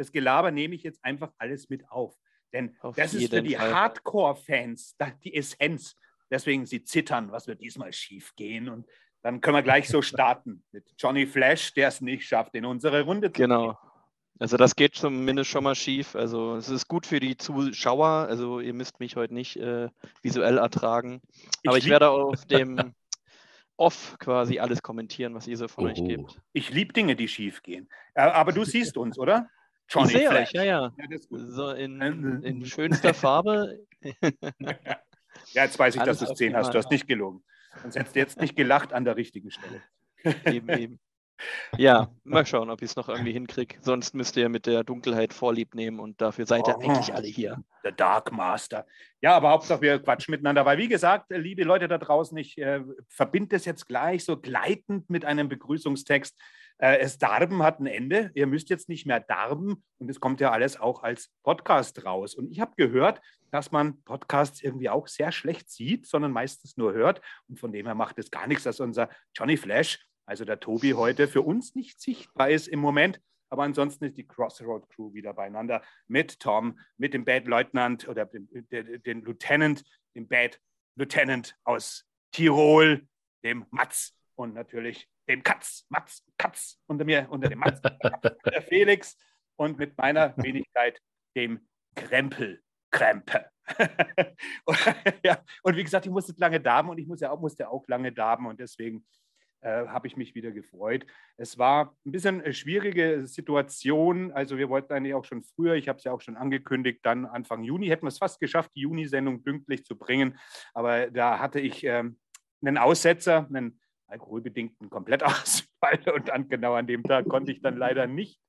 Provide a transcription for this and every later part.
das Gelaber nehme ich jetzt einfach alles mit auf. Denn Auf das ist für die. Hardcore-Fans die Essenz. Deswegen sie zittern, was wird diesmal schief gehen. Und dann können wir gleich so starten mit Johnny Flash, der es nicht schafft, in unsere Runde zu Genau. Also das geht zumindest schon mal schief. Also es ist gut für die Zuschauer. Also ihr müsst mich heute nicht äh, visuell ertragen. Aber ich, lieb- werde auf dem Off quasi alles kommentieren, was ihr so von euch Oh. gebt. Ich liebe Dinge, die schief gehen. Äh, aber du siehst uns, oder? Ich sehe euch, ja, ja. Ja, das ist gut. So in, in schönster Farbe. ja, jetzt weiß ich, Alles dass du es 10 hast. Du hast nicht gelogen. Sonst hättest du jetzt nicht gelacht an der richtigen Stelle. eben, eben. Ja, mal schauen, ob ich es noch irgendwie hinkriege. Sonst müsst ihr mit der Dunkelheit Vorlieb nehmen und dafür seid ihr Oh. eigentlich alle hier. Der Dark Master. Ja, aber Hauptsache wir quatschen miteinander. Weil, wie gesagt, äh, liebe Leute da draußen, ich äh, verbinde das jetzt gleich so gleitend mit einem Begrüßungstext. Äh, es Darben hat ein Ende. Ihr müsst jetzt nicht mehr darben. Und es kommt ja alles auch als Podcast raus. Und ich habe gehört, dass man Podcasts irgendwie auch sehr schlecht sieht, sondern meistens nur hört. Und von dem her macht es gar nichts, dass unser Johnny Flash, also der Tobi, heute für uns nicht sichtbar ist im Moment. Aber ansonsten ist die Crossroad Crew wieder beieinander mit Tom, mit dem Bad Lieutenant oder dem, den, den Lieutenant, dem Bad Lieutenant aus Tirol, dem Matz und natürlich dem Katz, Matz, Katz unter mir, unter dem Matz, der Felix und mit meiner Wenigkeit dem Krempel, Krempe. ja, und wie gesagt, ich musste lange darben und ich muss ja auch, musste auch lange darben und deswegen äh, habe ich mich wieder gefreut. Es war ein bisschen eine schwierige Situation. Also wir wollten eigentlich auch schon früher, ich habe es ja auch schon angekündigt, dann Anfang Juni hätten wir es fast geschafft, die Juni-Sendung pünktlich zu bringen. Aber da hatte ich ähm, einen Aussetzer, einen alkoholbedingten Komplettausfall und dann genau an dem Tag konnte ich dann leider nicht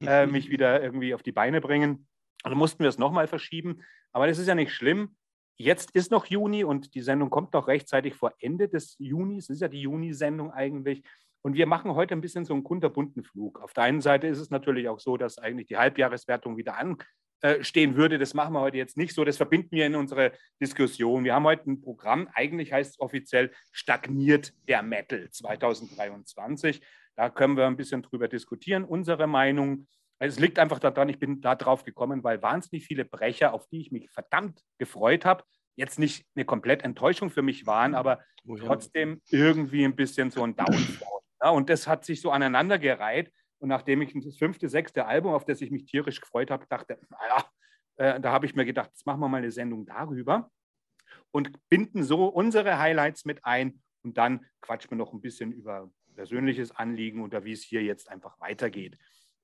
äh, mich wieder irgendwie auf die Beine bringen. Also mussten wir es nochmal verschieben. Aber das ist ja nicht schlimm. Jetzt ist noch Juni und die Sendung kommt noch rechtzeitig vor Ende des Junis. Das ist ja die Juni-Sendung eigentlich. Und wir machen heute ein bisschen so einen kunterbunten Flug. Auf der einen Seite ist es natürlich auch so, dass eigentlich die Halbjahreswertung wieder anstehen würde. Das machen wir heute jetzt nicht so. Das verbinden wir in unsere Diskussion. Wir haben heute ein Programm, eigentlich heißt es offiziell Stagniert der Metal 2023. Da können wir ein bisschen drüber diskutieren, unsere Meinung. Es liegt einfach daran, ich bin da drauf gekommen, weil wahnsinnig viele Brecher, auf die ich mich verdammt gefreut habe, jetzt nicht eine komplett Enttäuschung für mich waren, aber Oh ja. trotzdem irgendwie ein bisschen so ein Downfall. Ja, und das hat sich so aneinandergereiht. Und nachdem ich das fünfte, sechste Album, auf das ich mich tierisch gefreut habe, dachte, naja, äh, da habe ich mir gedacht, jetzt machen wir mal eine Sendung darüber und binden so unsere Highlights mit ein und dann quatschen wir noch ein bisschen über persönliches Anliegen oder wie es hier jetzt einfach weitergeht.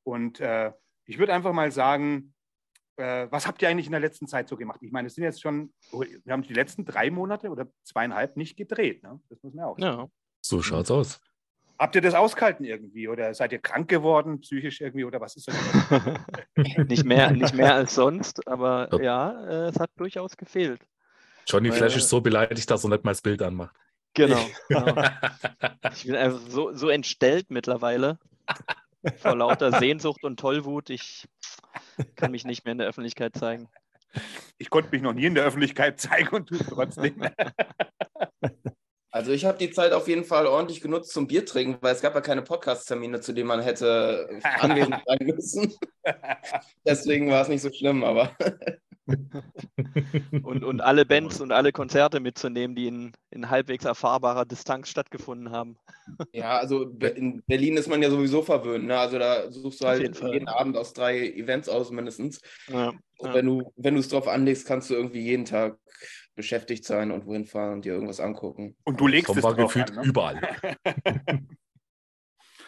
Und äh, ich würde einfach mal sagen, äh, was habt ihr eigentlich in der letzten Zeit so gemacht? Ich meine, es sind jetzt schon, wir haben die letzten drei Monate oder zweieinhalb nicht gedreht. Ne? Das muss man auch sagen. Ja. So schaut's aus. Habt ihr das ausgehalten irgendwie oder seid ihr krank geworden, psychisch irgendwie oder was ist das? nicht, mehr, nicht mehr als sonst, aber Ja. ja, äh, es hat durchaus gefehlt. Johnny Flash Äh, ist so beleidigt, dass er nicht mal das Bild anmacht. Genau. genau. Ich bin also so, so entstellt mittlerweile vor lauter Sehnsucht und Tollwut. Ich kann mich nicht mehr in der Öffentlichkeit zeigen. Ich konnte mich noch nie in der Öffentlichkeit zeigen und tue es trotzdem. Also ich habe die Zeit auf jeden Fall ordentlich genutzt zum Bier trinken, weil es gab ja keine Podcast-Termine, zu denen man hätte anwesend sein müssen. Deswegen war es nicht so schlimm, aber Und, und alle Bands und alle Konzerte mitzunehmen, die in, in halbwegs erfahrbarer Distanz stattgefunden haben. ja, also in Berlin ist man ja sowieso verwöhnt. Ne? Also da suchst du halt jeden jeden Abend aus drei Events aus mindestens. Ja, Und ja. wenn du wenn du es drauf anlegst, kannst du irgendwie jeden Tag beschäftigt sein und wohin fahren und dir irgendwas angucken. Und du legst es gefühlt an, ne? überall.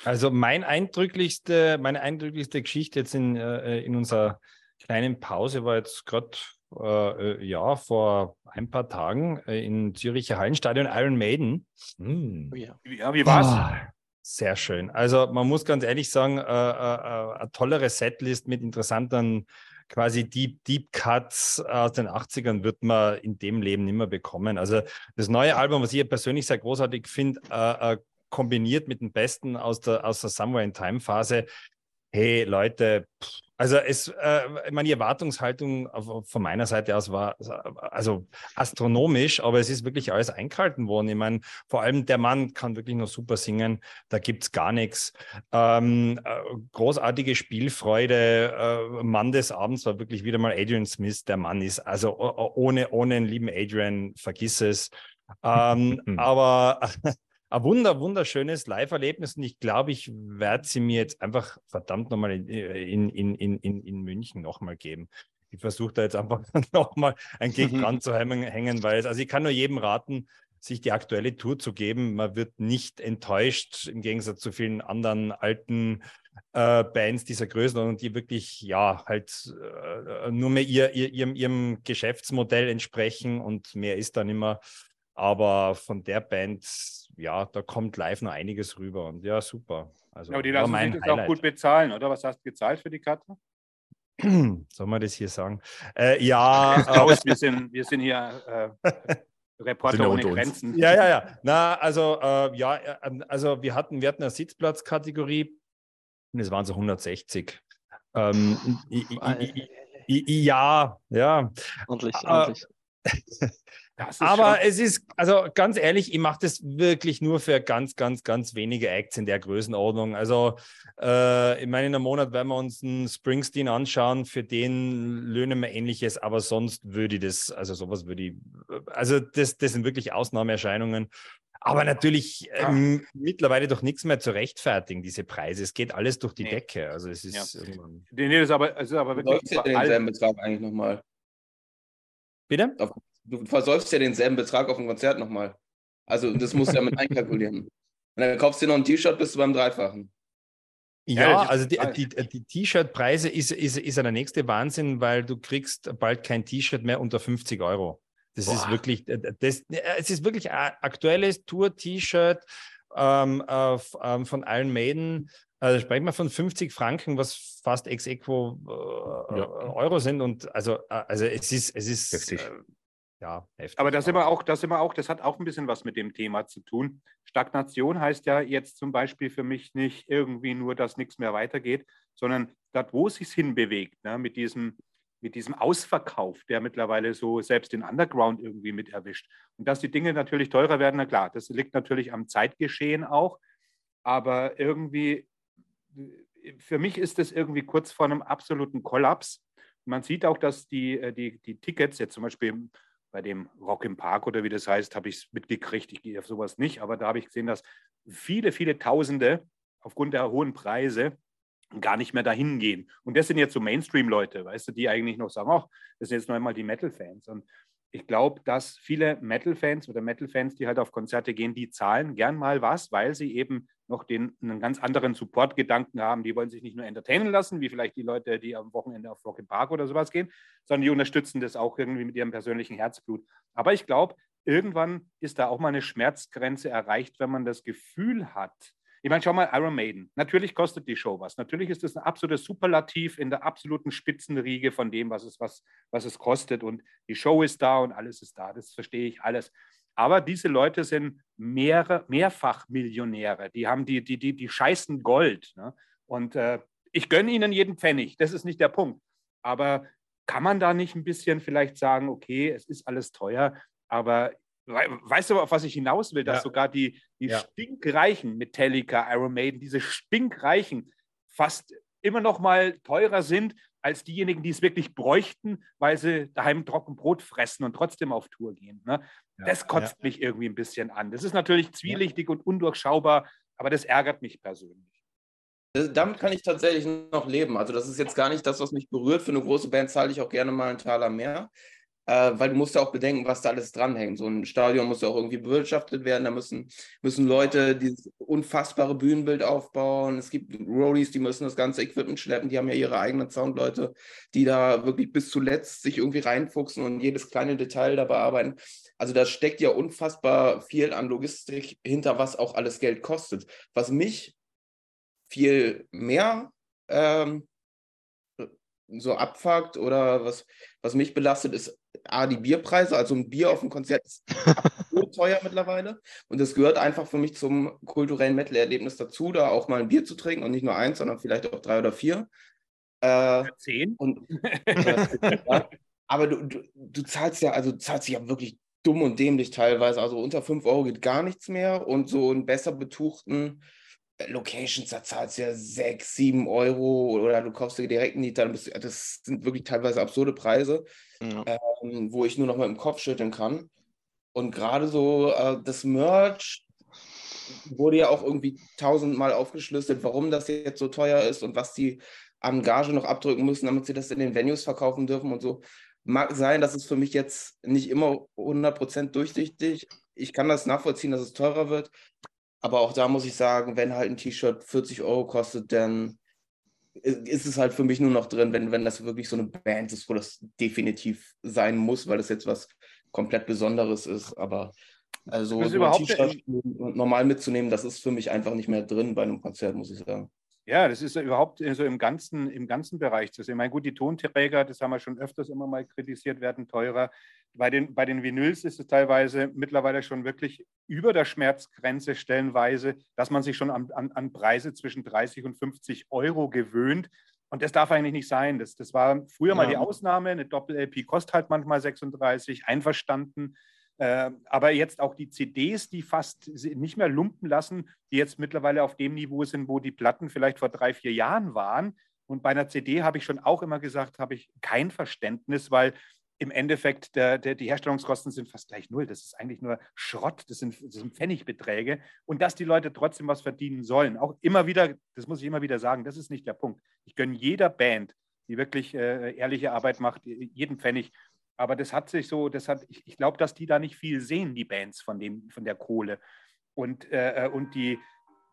Also mein eindrücklichste, meine eindrücklichste Geschichte jetzt in, äh, in unserer kleinen Pause war jetzt gerade äh, ja vor ein paar Tagen äh, in Züricher Hallenstadion Iron Maiden. Hm. Oh ja. Ja, wie war's? Ah, sehr schön. Also man muss ganz ehrlich sagen, äh, äh, äh, eine tollere Setlist mit interessanten quasi Deep, Deep Cuts aus den 80ern wird man in dem Leben nicht mehr bekommen. Also das neue Album, was ich persönlich sehr großartig finde, äh, äh, kombiniert mit dem Besten aus der, aus der Somewhere in Time Phase. Hey Leute, pff, Also es, äh, meine, Erwartungshaltung von meiner Seite aus war also astronomisch, aber es ist wirklich alles eingehalten worden. Ich meine, vor allem der Mann kann wirklich noch super singen, da gibt es gar nichts. Ähm, äh, großartige Spielfreude, äh, Mann des Abends war wirklich wieder mal Adrian Smith, der Mann ist. Also ohne, ohne einen lieben Adrian, vergiss es. Ähm, aber ein wunder, wunderschönes Live-Erlebnis und ich glaube, ich werde sie mir jetzt einfach verdammt nochmal in, in, in, in, in München nochmal geben. Ich versuche da jetzt einfach nochmal ein Gig dran zu hängen, weil es, also ich kann nur jedem raten, sich die aktuelle Tour zu geben. Man wird nicht enttäuscht, im Gegensatz zu vielen anderen alten äh, Bands dieser Größenordnung, die wirklich, ja, halt äh, nur mehr ihr, ihr, ihrem, ihrem Geschäftsmodell entsprechen und mehr ist dann immer. Aber von der Band, ja, da kommt live noch einiges rüber und ja, super. Also, Aber die lassen sich das auch gut bezahlen, oder? Was hast du gezahlt für die Karte? Soll man das hier sagen? Äh, ja. Klaus, wir, sind, wir sind hier äh, Reporter ohne Grenzen. Ja, ja, ja. Na, also, äh, ja, äh, also wir hatten, wir hatten eine Sitzplatzkategorie und es waren so 160. Ähm, ja, ja. Ordentlich, ordentlich. Aber schon... es ist, also ganz ehrlich, ich mache das wirklich nur für ganz, ganz, ganz wenige Acts in der Größenordnung. Also äh, ich meine, in einem Monat werden wir uns einen Springsteen anschauen, für den löhnen wir ähnliches, aber sonst würde ich das, also sowas würde ich, also das, das sind wirklich Ausnahmeerscheinungen. Aber natürlich ähm, mittlerweile doch nichts mehr zu rechtfertigen, diese Preise. Es geht alles durch die nee. Decke. Also es ist ja. irgendwann. Nee, nee, das ist aber, das ist aber wirklich. Läuft ja denselben Betrag eigentlich nochmal. Bitte? Auf du versäufst ja denselben Betrag auf dem Konzert nochmal. Also das musst du ja mit einkalkulieren. Und dann kaufst du dir noch ein T-Shirt, bist du beim Dreifachen. Ja, also die, die, die T-Shirt-Preise ist, ist, ist der nächste Wahnsinn, weil du kriegst bald kein T-Shirt mehr unter 50 Euro. Das Boah. ist wirklich, das, es ist wirklich ein aktuelles Tour-T-Shirt ähm, äh, ähm, von Iron Maiden. Also sprechen wir von 50 Franken, was fast ex equo äh, ja. Euro sind. Und also, äh, also es ist, es ist äh, ja, heftig. Aber das immer auch, das immer auch, das hat auch ein bisschen was mit dem Thema zu tun. Stagnation heißt ja jetzt zum Beispiel für mich nicht irgendwie nur, dass nichts mehr weitergeht, sondern dort, wo es sich hinbewegt, ne, mit diesem, mit diesem Ausverkauf, der mittlerweile so selbst den Underground irgendwie mit erwischt. Und dass die Dinge natürlich teurer werden, na klar, das liegt natürlich am Zeitgeschehen auch. Aber irgendwie, für mich ist das irgendwie kurz vor einem absoluten Kollaps. Man sieht auch, dass die, äh, die, die Tickets jetzt zum Beispiel bei dem Rock im Park oder wie das heißt, habe ich es mitgekriegt. Ich gehe auf sowas nicht, aber da habe ich gesehen, dass viele, viele Tausende aufgrund der hohen Preise gar nicht mehr dahin gehen. Und das sind jetzt so Mainstream-Leute, weißt du, die eigentlich noch sagen, ach, das sind jetzt noch einmal die Metal-Fans. Und ich glaube, dass viele Metal-Fans oder Metal-Fans, die halt auf Konzerte gehen, die zahlen gern mal was, weil sie eben noch den, einen ganz anderen Support-Gedanken haben. Die wollen sich nicht nur entertainen lassen, wie vielleicht die Leute, die am Wochenende auf Rock Park oder sowas gehen, sondern die unterstützen das auch irgendwie mit ihrem persönlichen Herzblut. Aber ich glaube, irgendwann ist da auch mal eine Schmerzgrenze erreicht, wenn man das Gefühl hat, ich meine, schau mal, Iron Maiden. Natürlich kostet die Show was. Natürlich ist das ein absolutes Superlativ in der absoluten Spitzenriege von dem, was es, was, was es kostet. Und die Show ist da und alles ist da. Das verstehe ich alles. Aber diese Leute sind mehrere, mehrfach Millionäre. Die haben die, die, die, die scheißen Gold. Ne? Und äh, ich gönne ihnen jeden Pfennig. Das ist nicht der Punkt. Aber kann man da nicht ein bisschen vielleicht sagen, okay, es ist alles teuer, aber Weißt du, auf was ich hinaus will? Dass ja. sogar die, die ja. stinkreichen Metallica, Iron Maiden, diese stinkreichen fast immer noch mal teurer sind als diejenigen, die es wirklich bräuchten, weil sie daheim trocken Brot fressen und trotzdem auf Tour gehen. Ne? Ja. Das kotzt mich irgendwie ein bisschen an. Das ist natürlich zwielichtig und undurchschaubar, aber das ärgert mich persönlich. Damit kann ich tatsächlich noch leben. Also das ist jetzt gar nicht das, was mich berührt. Für eine große Band zahle ich auch gerne mal einen Taler mehr äh, weil du musst ja auch bedenken, was da alles dranhängt. So ein Stadion muss ja auch irgendwie bewirtschaftet werden, da müssen, müssen Leute dieses unfassbare Bühnenbild aufbauen. Es gibt Rollies, die müssen das ganze Equipment schleppen, die haben ja ihre eigenen Soundleute, die da wirklich bis zuletzt sich irgendwie reinfuchsen und jedes kleine Detail da bearbeiten. Also da steckt ja unfassbar viel an Logistik hinter, was auch alles Geld kostet. Was mich viel mehr ähm, so abfuckt oder was, was mich belastet, ist A, die Bierpreise. Also ein Bier auf dem Konzert ist so teuer mittlerweile. Und das gehört einfach für mich zum kulturellen Metal-Erlebnis dazu, da auch mal ein Bier zu trinken und nicht nur eins, sondern vielleicht auch drei oder vier. Äh, Zehn. und, ja, aber du, du, du zahlst ja, also du zahlst ja wirklich dumm und dämlich teilweise. Also unter 5 Euro geht gar nichts mehr und so einen besser betuchten Locations, da zahlst du ja 6, 7 Euro oder du kaufst dir direkt einen Liter. Das sind wirklich teilweise absurde Preise, Ja. ähm, wo ich nur noch mit dem Kopf schütteln kann. Und gerade so äh, das Merch wurde ja auch irgendwie tausendmal aufgeschlüsselt, warum das jetzt so teuer ist und was die an Gage noch abdrücken müssen, damit sie das in den Venues verkaufen dürfen und so. Mag sein, dass es für mich jetzt nicht immer 100% durchsichtig. Ich kann das nachvollziehen, dass es teurer wird. Aber auch da muss ich sagen, wenn halt ein T-Shirt 40 Euro kostet, dann ist es halt für mich nur noch drin, wenn, wenn das wirklich so eine Band ist, wo das definitiv sein muss, weil das jetzt was komplett Besonderes ist. Aber also so ein überhaupt- T-Shirt normal mitzunehmen, das ist für mich einfach nicht mehr drin bei einem Konzert, muss ich sagen. Ja, das ist ja überhaupt so im ganzen, im ganzen Bereich zu sehen. Ich meine, gut, die Tonträger, das haben wir schon öfters immer mal kritisiert, werden teurer. Bei den, bei den Vinyls ist es teilweise mittlerweile schon wirklich über der Schmerzgrenze stellenweise, dass man sich schon an, an, an Preise zwischen 30 und 50 Euro gewöhnt. Und das darf eigentlich nicht sein. Das, das war früher mal Ja. die Ausnahme. Eine Doppel-LP kostet halt manchmal 36, einverstanden. Äh, aber jetzt auch die CDs, die fast nicht mehr lumpen lassen, die jetzt mittlerweile auf dem Niveau sind, wo die Platten vielleicht vor drei, vier Jahren waren. Und bei einer CD habe ich schon auch immer gesagt, habe ich kein Verständnis, weil im Endeffekt der, der, die Herstellungskosten sind fast gleich null. Das ist eigentlich nur Schrott, das sind, das sind Pfennigbeträge. Und dass die Leute trotzdem was verdienen sollen, auch immer wieder, das muss ich immer wieder sagen, das ist nicht der Punkt. Ich gönne jeder Band, die wirklich äh, ehrliche Arbeit macht, jeden Pfennig. Aber das hat sich so, das hat, ich, ich glaube, dass die da nicht viel sehen, die Bands von, dem, von der Kohle. Und, äh, und die,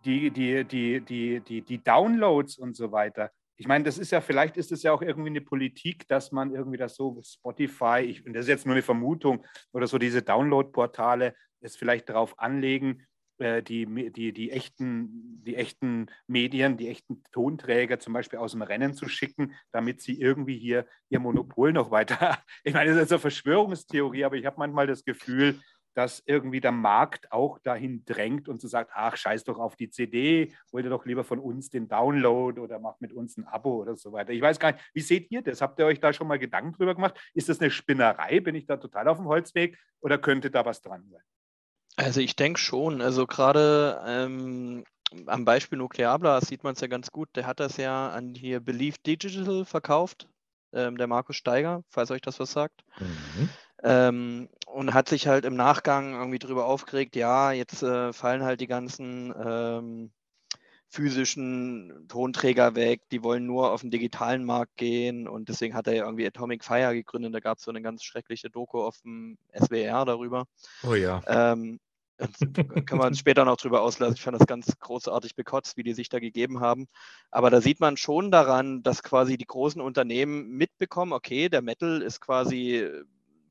die, die, die, die, die, die Downloads und so weiter. Ich meine, das ist ja, vielleicht ist es ja auch irgendwie eine Politik, dass man irgendwie das so Spotify, ich, und das ist jetzt nur eine Vermutung, oder so diese Download-Portale es vielleicht darauf anlegen, äh, die, die, die, echten, die echten Medien, die echten Tonträger zum Beispiel aus dem Rennen zu schicken, damit sie irgendwie hier ihr Monopol noch weiter. Ich meine, das ist eine Verschwörungstheorie, aber ich habe manchmal das Gefühl, dass irgendwie der Markt auch dahin drängt und so sagt, ach, scheiß doch auf die CD, hol dir doch lieber von uns den Download oder mach mit uns ein Abo oder so weiter. Ich weiß gar nicht, wie seht ihr das? Habt ihr euch da schon mal Gedanken drüber gemacht? Ist das eine Spinnerei? Bin ich da total auf dem Holzweg oder könnte da was dran sein? Also ich denke schon. Also gerade ähm, am Beispiel Nuklearblas sieht man es ja ganz gut. Der hat das ja an hier Believe Digital verkauft, ähm, der Markus Steiger, falls euch das was sagt. Mhm. Ähm, und hat sich halt im Nachgang irgendwie drüber aufgeregt, ja, jetzt äh, fallen halt die ganzen ähm, physischen Tonträger weg, die wollen nur auf den digitalen Markt gehen und deswegen hat er ja irgendwie Atomic Fire gegründet, da gab es so eine ganz schreckliche Doku auf dem SWR darüber. Oh ja. Ähm, können wir uns später noch drüber auslassen. Ich fand das ganz großartig bekotzt, wie die sich da gegeben haben. Aber da sieht man schon daran, dass quasi die großen Unternehmen mitbekommen, okay, der Metal ist quasi äh,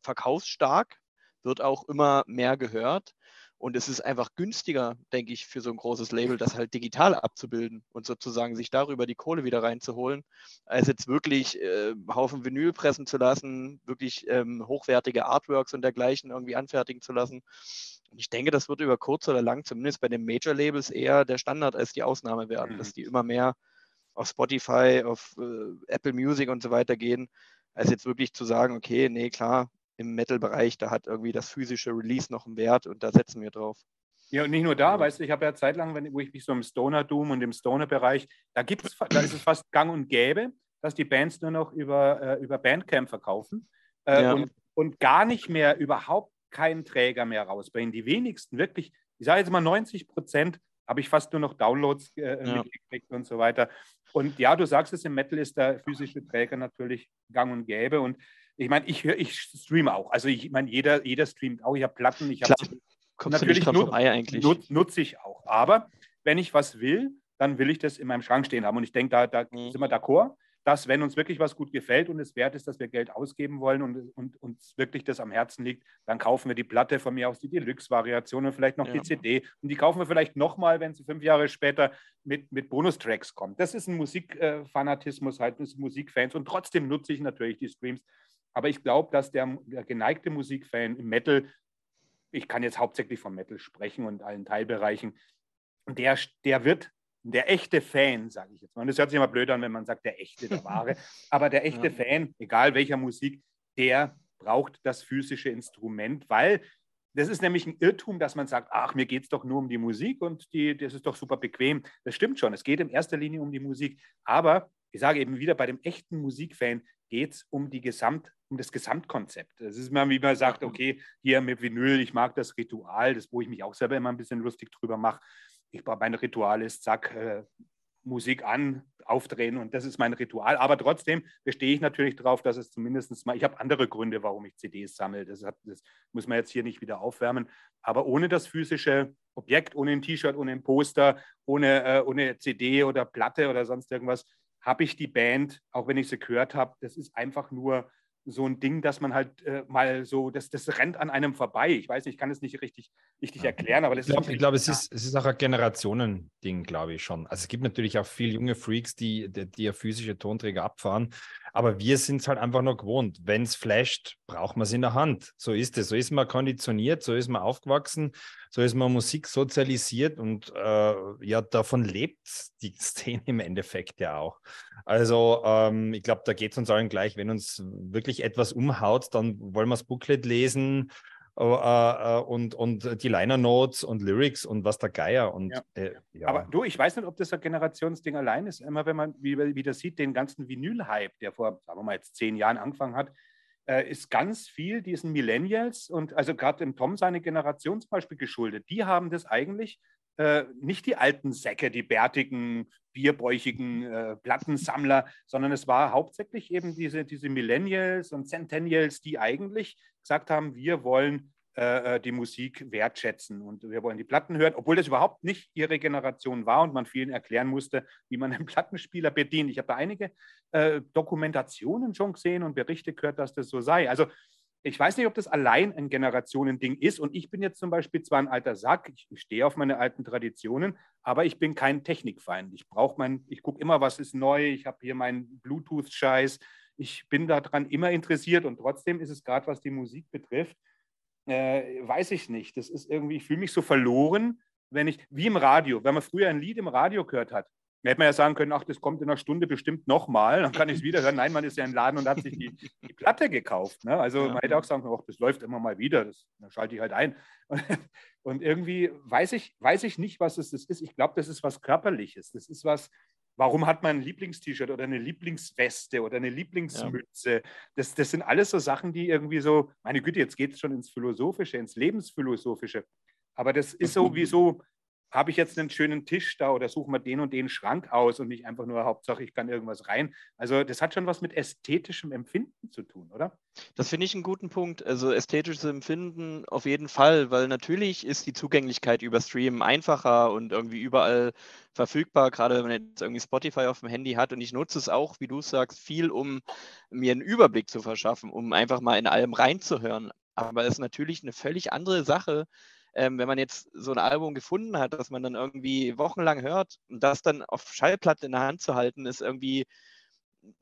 verkaufsstark, wird auch immer mehr gehört. Und es ist einfach günstiger, denke ich, für so ein großes Label, das halt digital abzubilden und sozusagen sich darüber die Kohle wieder reinzuholen, als jetzt wirklich äh, Haufen Vinyl pressen zu lassen, wirklich ähm, hochwertige Artworks und dergleichen irgendwie anfertigen zu lassen. Und ich denke, das wird über kurz oder lang, zumindest bei den Major-Labels, eher der Standard als die Ausnahme werden, Mhm. dass die immer mehr auf Spotify, auf äh, Apple Music und so weiter gehen, als jetzt wirklich zu sagen, okay, nee, klar, im Metal-Bereich, da hat irgendwie das physische Release noch einen Wert und da setzen wir drauf. Ja, und nicht nur da, weißt du, ich habe ja zeitlang, wenn, wo ich mich so im Stoner-Doom und im Stoner-Bereich, da gibt's, da ist es fast gang und gäbe, dass die Bands nur noch über, äh, über Bandcamp verkaufen äh, Ja. und, und gar nicht mehr, überhaupt keinen Träger mehr rausbringen. Die wenigsten, wirklich, ich sage jetzt mal 90 Prozent, habe ich fast nur noch Downloads äh, Ja. mitgekriegt und so weiter. Und ja, du sagst es, im Metal ist der physische Träger natürlich gang und gäbe. Und ich meine, ich, ich streame auch. Also ich meine, jeder, jeder streamt auch. Ich habe Platten, ich habe Natürlich nut-. Nut, nutze ich auch. Aber wenn ich was will, dann will ich das in meinem Schrank stehen haben. Und ich denke, da, da Mhm. sind wir d'accord, dass wenn uns wirklich was gut gefällt und es wert ist, dass wir Geld ausgeben wollen und, und uns wirklich das am Herzen liegt, dann kaufen wir die Platte von mir aus, die Deluxe-Variation und vielleicht noch Ja. die CD. Und die kaufen wir vielleicht nochmal, wenn sie fünf Jahre später mit, mit Bonustracks kommt. Das ist ein Musikfanatismus, halt das sind Musikfans. Und trotzdem nutze ich natürlich die Streams. Aber ich glaube, dass der, der geneigte Musikfan im Metal ich kann jetzt hauptsächlich vom Metal sprechen und allen Teilbereichen, der, der wird der echte Fan, sage ich jetzt mal, und das hört sich immer blöd an, wenn man sagt, der echte, der wahre, aber der echte Ja. Fan, egal welcher Musik, der braucht das physische Instrument, weil das ist nämlich ein Irrtum, dass man sagt, ach, mir geht es doch nur um die Musik und die, das ist doch super bequem. Das stimmt schon, es geht in erster Linie um die Musik. Aber ich sage eben wieder, bei dem echten Musikfan geht es um, die Gesamt, um das Gesamtkonzept. Das ist immer, wie man sagt, okay, hier mit Vinyl, ich mag das Ritual, das, wo ich mich auch selber immer ein bisschen lustig drüber mache. Ich, mein Ritual ist, zack, äh, Musik an, aufdrehen und das ist mein Ritual. Aber trotzdem bestehe ich natürlich darauf, dass es zumindest mal, ich habe andere Gründe, warum ich CDs sammle. Das, hat, das muss man jetzt hier nicht wieder aufwärmen. Aber ohne das physische Objekt, ohne ein T-Shirt, ohne ein Poster, ohne, äh, ohne CD oder Platte oder sonst irgendwas, habe ich die Band, auch wenn ich sie gehört habe, das ist einfach nur so ein Ding, dass man halt äh, mal so, das, das rennt an einem vorbei. Ich weiß nicht, ich kann es nicht richtig, richtig erklären, aber das Ich glaube, ist. ich glaub, es, ist, es ist auch ein Generationending, glaube ich schon. Also es gibt natürlich auch viele junge Freaks, die, die, die ja physische Tonträger abfahren. Aber wir sind es halt einfach nur gewohnt. Wenn es flasht, braucht man es in der Hand. So ist es. So ist man konditioniert, so ist man aufgewachsen, so ist man Musik sozialisiert und äh, ja, davon lebt die Szene im Endeffekt ja auch. Also ähm, ich glaube, da geht es uns allen gleich. Wenn uns wirklich etwas umhaut, dann wollen wir das Booklet lesen und, und die Liner Notes und Lyrics und was der Geier und Ja. äh, ja. Aber du, ich weiß nicht, ob das ein Generationsding allein ist. Immer wenn man wieder, wieder sieht, den ganzen Vinyl-Hype, der vor, sagen wir mal, jetzt zehn Jahren angefangen hat, äh, ist ganz viel diesen Millennials und also gerade dem Tom seine Generation zum Beispiel geschuldet. Die haben das eigentlich äh, nicht die alten Säcke, die bärtigen, bierbäuchigen äh, Plattensammler, sondern es war hauptsächlich eben diese, diese Millennials und Centennials, die eigentlich gesagt haben, wir wollen äh, die Musik wertschätzen und wir wollen die Platten hören, obwohl das überhaupt nicht ihre Generation war und man vielen erklären musste, wie man einen Plattenspieler bedient. Ich habe da einige äh, Dokumentationen schon gesehen und Berichte gehört, dass das so sei. Also ich weiß nicht, ob das allein ein Generationending ist. Und ich bin jetzt zum Beispiel zwar ein alter Sack, ich stehe auf meine alten Traditionen, aber ich bin kein Technikfeind. Ich brauche mein, ich gucke immer, was ist neu. Ich habe hier meinen Bluetooth-Scheiß. Ich bin daran immer interessiert und trotzdem ist es gerade, was die Musik betrifft, äh, weiß ich nicht. Das ist irgendwie, ich fühle mich so verloren, wenn ich, wie im Radio, wenn man früher ein Lied im Radio gehört hat, dann hätte man ja sagen können, ach, das kommt in einer Stunde bestimmt nochmal, dann kann ich es wieder hören. Nein, man ist ja im Laden und hat sich die, die Platte gekauft. Ne? Also Ja. man hätte auch sagen können, ach, das läuft immer mal wieder, das, dann schalte ich halt ein. Und, und irgendwie weiß ich, weiß ich nicht, was es das ist. Ich glaube, das ist was Körperliches. Das ist was, warum hat man ein Lieblingst-T-Shirt oder eine Lieblingsweste oder eine Lieblingsmütze? Das, das sind alles so Sachen, die irgendwie so, meine Güte, jetzt geht es schon ins Philosophische, ins Lebensphilosophische. Aber das ist sowieso, habe ich jetzt einen schönen Tisch da oder suche mal den und den Schrank aus und nicht einfach nur Hauptsache, ich kann irgendwas rein. Also das hat schon was mit ästhetischem Empfinden zu tun, oder? Das finde ich einen guten Punkt. Also ästhetisches Empfinden auf jeden Fall, weil natürlich ist die Zugänglichkeit über Stream einfacher und irgendwie überall verfügbar, gerade wenn man jetzt irgendwie Spotify auf dem Handy hat. Und ich nutze es auch, wie du sagst, viel, um mir einen Überblick zu verschaffen, um einfach mal in allem reinzuhören. Aber es ist natürlich eine völlig andere Sache, ähm, wenn man jetzt so ein Album gefunden hat, dass man dann irgendwie wochenlang hört und das dann auf Schallplatte in der Hand zu halten, ist irgendwie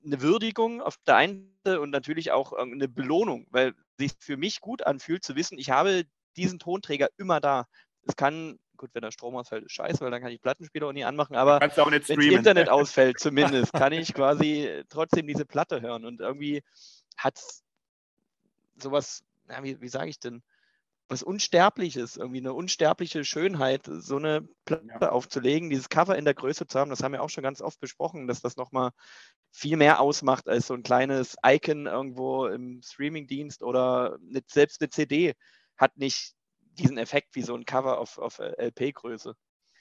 eine Würdigung auf der einen Seite und natürlich auch eine Belohnung, weil sich für mich gut anfühlt zu wissen, ich habe diesen Tonträger immer da. Es kann, gut, wenn der Strom ausfällt, ist scheiße, weil dann kann ich Plattenspieler auch nie anmachen, aber wenn das. Internet ausfällt zumindest, kann ich quasi trotzdem diese Platte hören und irgendwie hat sowas, ja, wie, wie sage ich denn, was Unsterbliches, irgendwie eine unsterbliche Schönheit, so eine Platte Ja. aufzulegen, dieses Cover in der Größe zu haben, das haben wir auch schon ganz oft besprochen, dass das nochmal viel mehr ausmacht als so ein kleines Icon irgendwo im Streamingdienst oder eine, selbst eine CD hat nicht diesen Effekt wie so ein Cover auf, auf LP-Größe.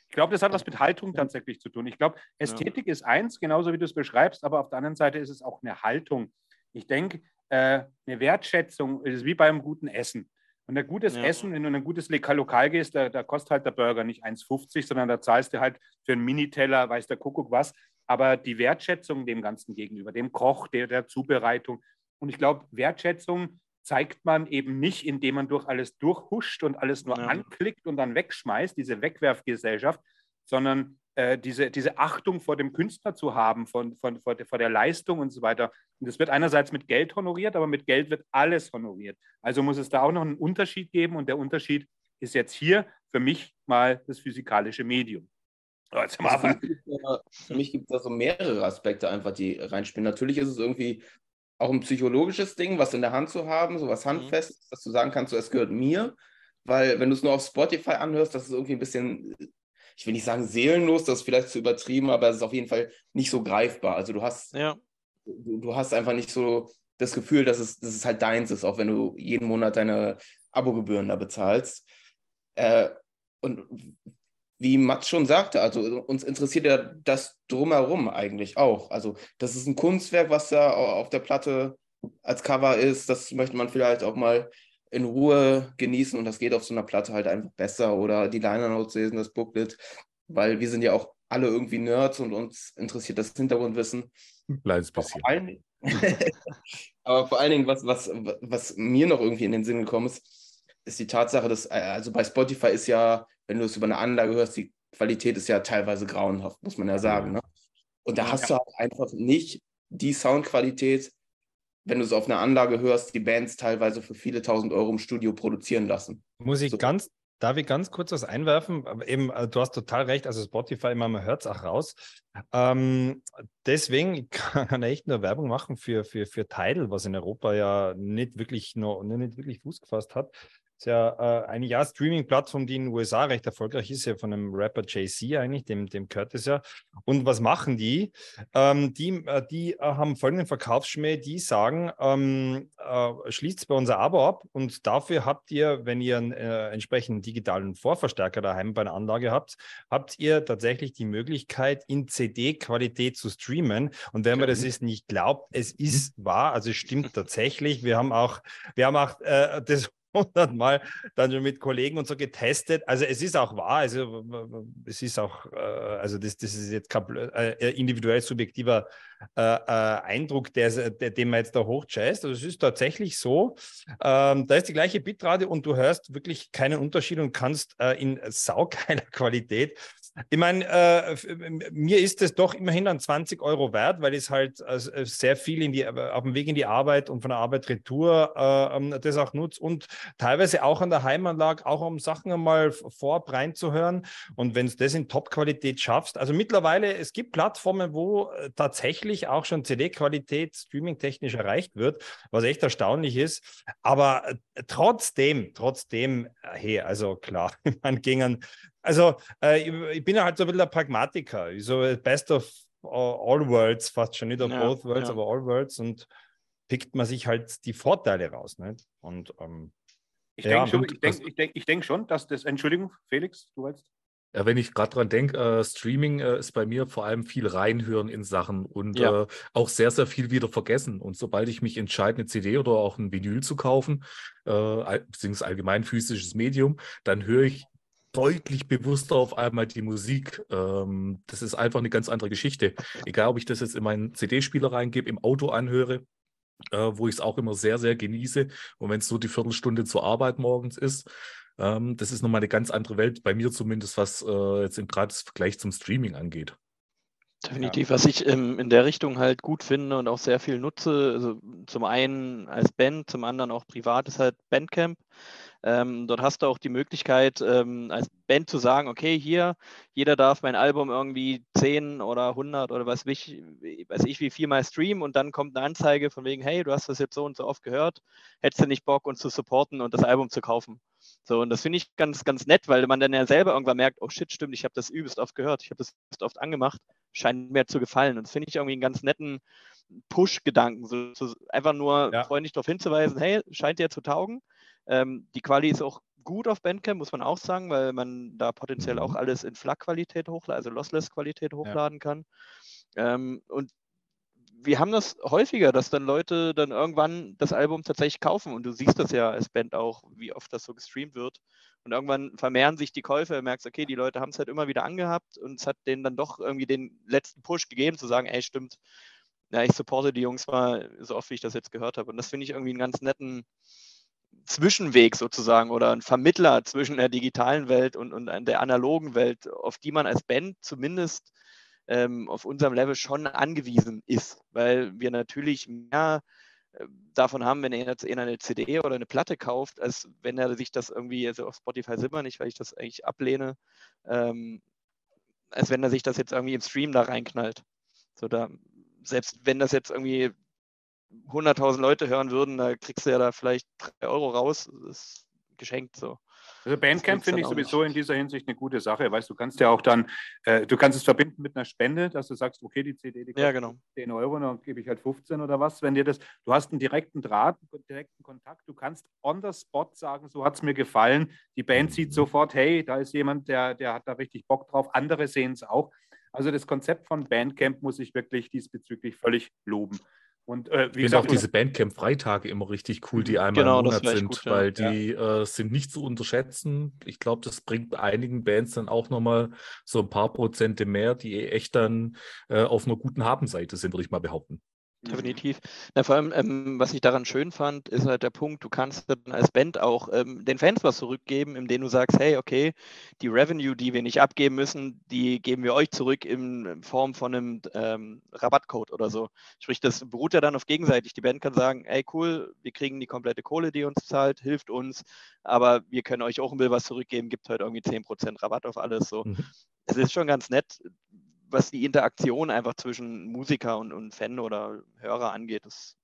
Ich glaube, das hat was mit Haltung tatsächlich zu tun. Ich glaube, Ästhetik ist eins, genauso wie du es beschreibst, aber auf der anderen Seite ist es auch eine Haltung. Ich denke, äh, eine Wertschätzung ist wie beim guten Essen. Und ein gutes Ja. Essen, wenn du in ein gutes Lokal gehst, da, da kostet halt der Burger nicht 1,50, sondern da zahlst du halt für einen Miniteller, weiß der Kuckuck was. Aber die Wertschätzung dem Ganzen gegenüber, dem Koch, der, der Zubereitung. Und ich glaube, Wertschätzung zeigt man eben nicht, indem man durch alles durchhuscht und alles nur Ja. anklickt und dann wegschmeißt, diese Wegwerfgesellschaft, sondern äh, diese, diese Achtung vor dem Künstler zu haben, von, von, vor, der, vor der Leistung und so weiter. Und das wird einerseits mit Geld honoriert, aber mit Geld wird alles honoriert. Also muss es da auch noch einen Unterschied geben und der Unterschied ist jetzt hier für mich mal das physikalische Medium. Also für mich gibt es da so mehrere Aspekte einfach, die reinspielen. Natürlich ist es irgendwie auch ein psychologisches Ding, was in der Hand zu haben, so was mhm. handfest, dass du sagen kannst, so, es gehört mir. Weil wenn du es nur auf Spotify anhörst, das ist irgendwie ein bisschen, ich will nicht sagen seelenlos, das ist vielleicht zu übertrieben, aber es ist auf jeden Fall nicht so greifbar. Also du hast, ja. du, du hast einfach nicht so das Gefühl, dass es, dass es halt deins ist, auch wenn du jeden Monat deine Abogebühren da bezahlst. Äh, und wie Mats schon sagte, also uns interessiert ja das drumherum eigentlich auch. Also das ist ein Kunstwerk, was da auf der Platte als Cover ist. Das möchte man vielleicht auch mal in Ruhe genießen und das geht auf so einer Platte halt einfach besser oder die Liner Notes lesen, das Booklet, weil wir sind ja auch alle irgendwie Nerds und uns interessiert das Hintergrundwissen. Kleines bisschen. Vor allen, aber vor allen Dingen, was, was, was mir noch irgendwie in den Sinn gekommen ist, ist die Tatsache, dass, also bei Spotify ist ja, wenn du es über eine Anlage hörst, die Qualität ist ja teilweise grauenhaft, muss man ja sagen. Ne? Und da hast du halt einfach nicht die Soundqualität, wenn du es auf einer Anlage hörst, die Bands teilweise für viele tausend Euro im Studio produzieren lassen. Muss ich so. ganz, darf ich ganz kurz was einwerfen? Eben, äh, du hast total recht, also Spotify, man hört es auch raus. Ähm, deswegen kann er echt nur Werbung machen für, für, für Tidal, was in Europa ja nicht wirklich, noch, nicht wirklich Fuß gefasst hat ist ja äh, eine ja Streaming-Plattform, die in den USA recht erfolgreich ist, ja von einem Rapper JC eigentlich, dem, dem gehört es ja. Und was machen die? Ähm, die äh, die äh, haben folgenden Verkaufsschmäh, die sagen, ähm, äh, schließt bei unser Abo ab und dafür habt ihr, wenn ihr einen äh, entsprechenden digitalen Vorverstärker daheim bei einer Anlage habt, habt ihr tatsächlich die Möglichkeit, in CD-Qualität zu streamen. Und wenn man das jetzt nicht glaubt, es mhm. ist wahr, also es stimmt tatsächlich. Wir haben auch, wir haben auch äh, das 100 Mal dann schon mit Kollegen und so getestet. Also es ist auch wahr, also es ist auch, äh, also das, das ist jetzt kein äh, äh, individuell subjektiver äh, Eindruck, der, der, den man jetzt da hochscheißt. Also es ist tatsächlich so, ähm, da ist die gleiche Bitrate und du hörst wirklich keinen Unterschied und kannst äh, in saugeiler Qualität ich meine, äh, mir ist es doch immerhin dann 20 Euro wert, weil es halt äh, sehr viel die, auf dem Weg in die Arbeit und von der Arbeit retour äh, ähm, das auch nutzt und teilweise auch an der Heimanlage, auch um Sachen einmal vorab reinzuhören. Und wenn du das in Top-Qualität schaffst, also mittlerweile, es gibt Plattformen, wo äh, tatsächlich auch schon CD-Qualität streaming-technisch erreicht wird, was echt erstaunlich ist. Aber äh, trotzdem, trotzdem, hey, also klar, man ging also äh, ich bin ja halt so ein bisschen ein Pragmatiker. So best of all worlds, fast schon nicht of ja, both worlds, ja. aber all worlds und pickt man sich halt die Vorteile raus. Nicht? Und ähm, ich ja, denke schon, ich denk, ich denk, ich denk schon, dass das, Entschuldigung, Felix, du wolltest. Ja, wenn ich gerade dran denke, äh, Streaming äh, ist bei mir vor allem viel reinhören in Sachen und ja. äh, auch sehr, sehr viel wieder vergessen. Und sobald ich mich entscheide, eine CD oder auch ein Vinyl zu kaufen, äh, beziehungsweise allgemein physisches Medium, dann höre ich deutlich bewusster auf einmal die Musik. Ähm, das ist einfach eine ganz andere Geschichte. Egal, ob ich das jetzt in meinen CD-Spieler reingebe, im Auto anhöre, äh, wo ich es auch immer sehr, sehr genieße. Und wenn es so die Viertelstunde zur Arbeit morgens ist, ähm, das ist nochmal eine ganz andere Welt, bei mir zumindest, was äh, jetzt gerade das Vergleich zum Streaming angeht. Definitiv, was ich ähm, in der Richtung halt gut finde und auch sehr viel nutze, also zum einen als Band, zum anderen auch privat, ist halt Bandcamp. Ähm, dort hast du auch die Möglichkeit, ähm, als Band zu sagen, okay, hier, jeder darf mein Album irgendwie 10 oder 100 oder was ich, weiß ich wie viel mal streamen und dann kommt eine Anzeige von wegen, hey, du hast das jetzt so und so oft gehört, hättest du nicht Bock, uns zu supporten und das Album zu kaufen. So, und das finde ich ganz, ganz nett, weil man dann ja selber irgendwann merkt, oh shit, stimmt, ich habe das übelst oft gehört, ich habe das übelst oft angemacht, scheint mir zu gefallen. Und das finde ich irgendwie einen ganz netten Push-Gedanken, so, so, einfach nur ja. freundlich darauf hinzuweisen, hey, scheint dir zu taugen. Ähm, die Quali ist auch gut auf Bandcamp, muss man auch sagen, weil man da potenziell auch mhm. alles in FLAC-Qualität hochladen, also Lossless-Qualität hochladen ja. kann. Ähm, und wir haben das häufiger, dass dann Leute dann irgendwann das Album tatsächlich kaufen und du siehst das ja als Band auch, wie oft das so gestreamt wird. Und irgendwann vermehren sich die Käufe, du merkst, okay, die Leute haben es halt immer wieder angehabt und es hat denen dann doch irgendwie den letzten Push gegeben, zu sagen, ey, stimmt, ja, ich supporte die Jungs mal so oft, wie ich das jetzt gehört habe. Und das finde ich irgendwie einen ganz netten, Zwischenweg sozusagen oder ein Vermittler zwischen der digitalen Welt und, und der analogen Welt, auf die man als Band zumindest ähm, auf unserem Level schon angewiesen ist, weil wir natürlich mehr äh, davon haben, wenn er jetzt eher eine CD oder eine Platte kauft, als wenn er sich das irgendwie, also auf Spotify sind wir nicht, weil ich das eigentlich ablehne, ähm, als wenn er sich das jetzt irgendwie im Stream da reinknallt. So da, selbst wenn das jetzt irgendwie 100.000 Leute hören würden, da kriegst du ja da vielleicht 3 Euro raus. Das ist geschenkt so. Also Bandcamp finde ich sowieso nicht. in dieser Hinsicht eine gute Sache. Weißt du, kannst ja auch dann, äh, du kannst es verbinden mit einer Spende, dass du sagst, okay, die CD, die kostet ja, genau. 10 Euro, dann gebe ich halt 15 oder was. Wenn dir das, du hast einen direkten Draht, einen direkten Kontakt, du kannst on the spot sagen, so hat es mir gefallen. Die Band sieht sofort, hey, da ist jemand, der, der hat da richtig Bock drauf. Andere sehen es auch. Also das Konzept von Bandcamp muss ich wirklich diesbezüglich völlig loben. Und äh, wie gesagt, auch diese Bandcamp-Freitage immer richtig cool, die einmal genau, im Monat sind, gut, ja. weil die ja. äh, sind nicht zu unterschätzen. Ich glaube, das bringt einigen Bands dann auch nochmal so ein paar Prozente mehr, die echt dann äh, auf einer guten Habenseite sind, würde ich mal behaupten. Definitiv. Na, vor allem, ähm, was ich daran schön fand, ist halt der Punkt, du kannst dann als Band auch ähm, den Fans was zurückgeben, indem du sagst, hey, okay, die Revenue, die wir nicht abgeben müssen, die geben wir euch zurück in Form von einem ähm, Rabattcode oder so. Sprich, das beruht ja dann auf gegenseitig. Die Band kann sagen, hey, cool, wir kriegen die komplette Kohle, die uns zahlt, hilft uns, aber wir können euch auch ein bisschen was zurückgeben, gibt halt irgendwie 10% Rabatt auf alles. So. Mhm. Es ist schon ganz nett was die Interaktion einfach zwischen Musiker und, und Fan oder Hörer angeht, das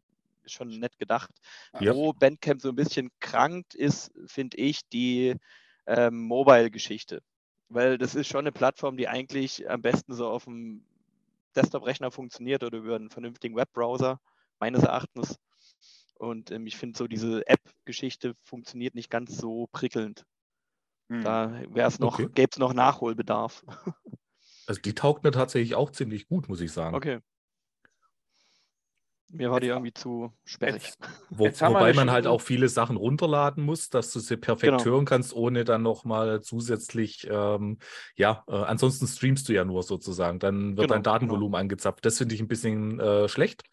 ist schon nett gedacht. Ja. Wo Bandcamp so ein bisschen krankt ist, finde ich, die ähm, Mobile-Geschichte. Weil das ist schon eine Plattform, die eigentlich am besten so auf dem Desktop-Rechner funktioniert oder über einen vernünftigen Webbrowser, meines Erachtens. Und ähm, ich finde so diese App-Geschichte funktioniert nicht ganz so prickelnd. Hm. Da wäre es noch, okay. gäbe es noch Nachholbedarf. Also die taugt mir tatsächlich auch ziemlich gut, muss ich sagen. Okay. Mir war die irgendwie zu sperrig. Jetzt, Wo, jetzt wobei man halt auch viele Sachen runterladen muss, dass du sie perfekt genau. hören kannst, ohne dann nochmal zusätzlich, ähm, ja, äh, ansonsten streamst du ja nur sozusagen. Dann wird genau, dein Datenvolumen genau. angezapft. Das finde ich ein bisschen äh, schlecht,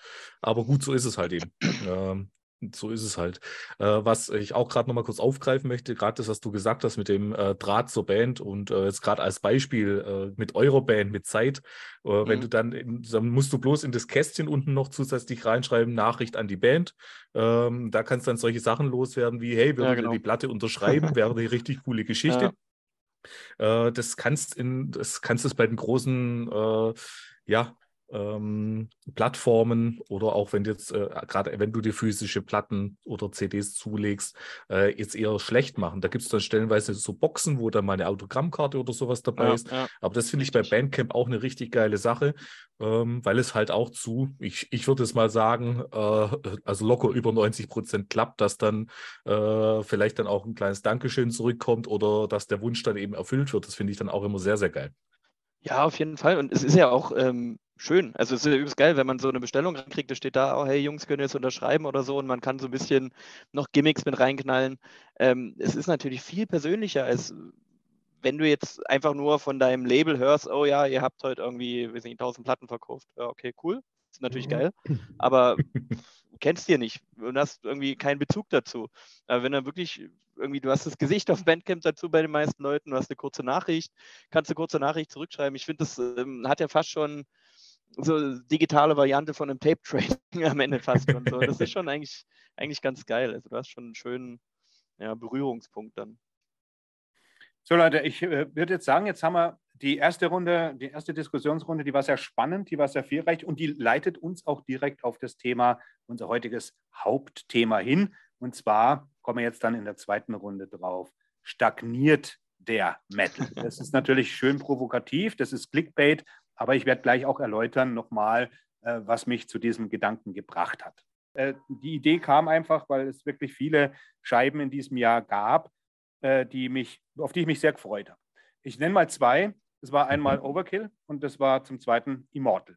aber gut, so ist es halt eben. ähm, so ist es halt. Äh, was ich auch gerade nochmal kurz aufgreifen möchte, gerade das, was du gesagt hast mit dem äh, Draht zur Band und äh, jetzt gerade als Beispiel äh, mit eurer Band, mit Zeit, äh, mhm. wenn du dann, in, dann musst du bloß in das Kästchen unten noch zusätzlich reinschreiben, Nachricht an die Band. Ähm, da kannst dann solche Sachen loswerden wie, hey, würdet ja, genau. die Platte unterschreiben? Wäre eine richtig coole Geschichte. Ja. Äh, das kannst in, das kannst du bei den großen, ja, ähm, Plattformen oder auch wenn jetzt äh, gerade wenn du dir physische Platten oder CDs zulegst, äh, jetzt eher schlecht machen. Da gibt es dann stellenweise so Boxen, wo dann mal eine Autogrammkarte oder sowas dabei ja, ist. Ja. Aber das finde ich bei Bandcamp auch eine richtig geile Sache, ähm, weil es halt auch zu, ich, ich würde es mal sagen, äh, also locker über 90 Prozent klappt, dass dann äh, vielleicht dann auch ein kleines Dankeschön zurückkommt oder dass der Wunsch dann eben erfüllt wird. Das finde ich dann auch immer sehr, sehr geil. Ja, auf jeden Fall. Und es ist ja auch ähm, schön. Also es ist ja übelst geil, wenn man so eine Bestellung kriegt, da steht da, oh hey Jungs, können jetzt unterschreiben oder so und man kann so ein bisschen noch Gimmicks mit reinknallen. Ähm, es ist natürlich viel persönlicher, als wenn du jetzt einfach nur von deinem Label hörst, oh ja, ihr habt heute irgendwie, weiß nicht, 1000 Platten verkauft. Ja, okay, cool. Ist natürlich geil. Aber kennst dir nicht und hast irgendwie keinen Bezug dazu. Aber wenn er wirklich irgendwie, du hast das Gesicht auf Bandcamp dazu bei den meisten Leuten, du hast eine kurze Nachricht, kannst eine kurze Nachricht zurückschreiben. Ich finde, das ähm, hat ja fast schon so digitale Variante von einem Tape-Trading am Ende fast schon. So. Das ist schon eigentlich, eigentlich ganz geil. Also du hast schon einen schönen ja, Berührungspunkt dann. So Leute, ich äh, würde jetzt sagen, jetzt haben wir die erste Runde, die erste Diskussionsrunde, die war sehr spannend, die war sehr vielreich und die leitet uns auch direkt auf das Thema, unser heutiges Hauptthema hin. Und zwar kommen wir jetzt dann in der zweiten Runde drauf. Stagniert der Metal? Das ist natürlich schön provokativ, das ist Clickbait, aber ich werde gleich auch erläutern nochmal, äh, was mich zu diesem Gedanken gebracht hat. Äh, die Idee kam einfach, weil es wirklich viele Scheiben in diesem Jahr gab, äh, die mich, auf die ich mich sehr gefreut habe. Ich nenne mal zwei. Das war einmal Overkill und das war zum zweiten Immortal.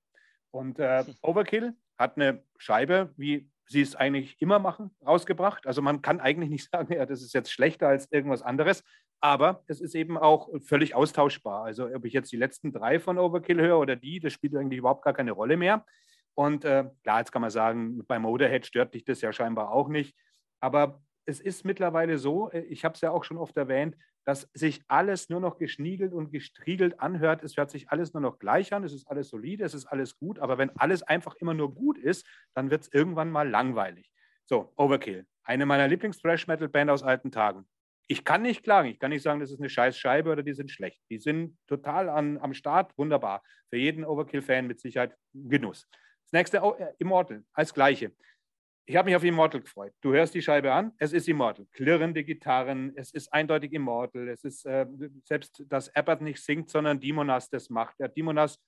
Und äh, Overkill hat eine Scheibe, wie sie es eigentlich immer machen, rausgebracht. Also man kann eigentlich nicht sagen, ja, das ist jetzt schlechter als irgendwas anderes, aber es ist eben auch völlig austauschbar. Also ob ich jetzt die letzten drei von Overkill höre oder die, das spielt eigentlich überhaupt gar keine Rolle mehr. Und äh, klar, jetzt kann man sagen, bei Motorhead stört dich das ja scheinbar auch nicht. Aber es ist mittlerweile so, äh, ich habe es ja auch schon oft erwähnt, dass sich alles nur noch geschniegelt und gestriegelt anhört. Es hört sich alles nur noch gleich an, es ist alles solide, es ist alles gut, aber wenn alles einfach immer nur gut ist, dann wird es irgendwann mal langweilig. So, Overkill, eine meiner Lieblings-Thrash-Metal-Band aus alten Tagen. Ich kann nicht klagen. Ich kann nicht sagen, das ist eine scheiß Scheibe oder die sind schlecht. Die sind total an, am Start, wunderbar. Für jeden Overkill-Fan mit Sicherheit Genuss. Das nächste, oh, äh, Immortal, als gleiche. Ich habe mich auf Immortal gefreut. Du hörst die Scheibe an, es ist Immortal. Klirrende Gitarren, es ist eindeutig Immortal. Es ist äh, selbst, dass Abbott nicht singt, sondern Dimonas das macht. Der Dimonas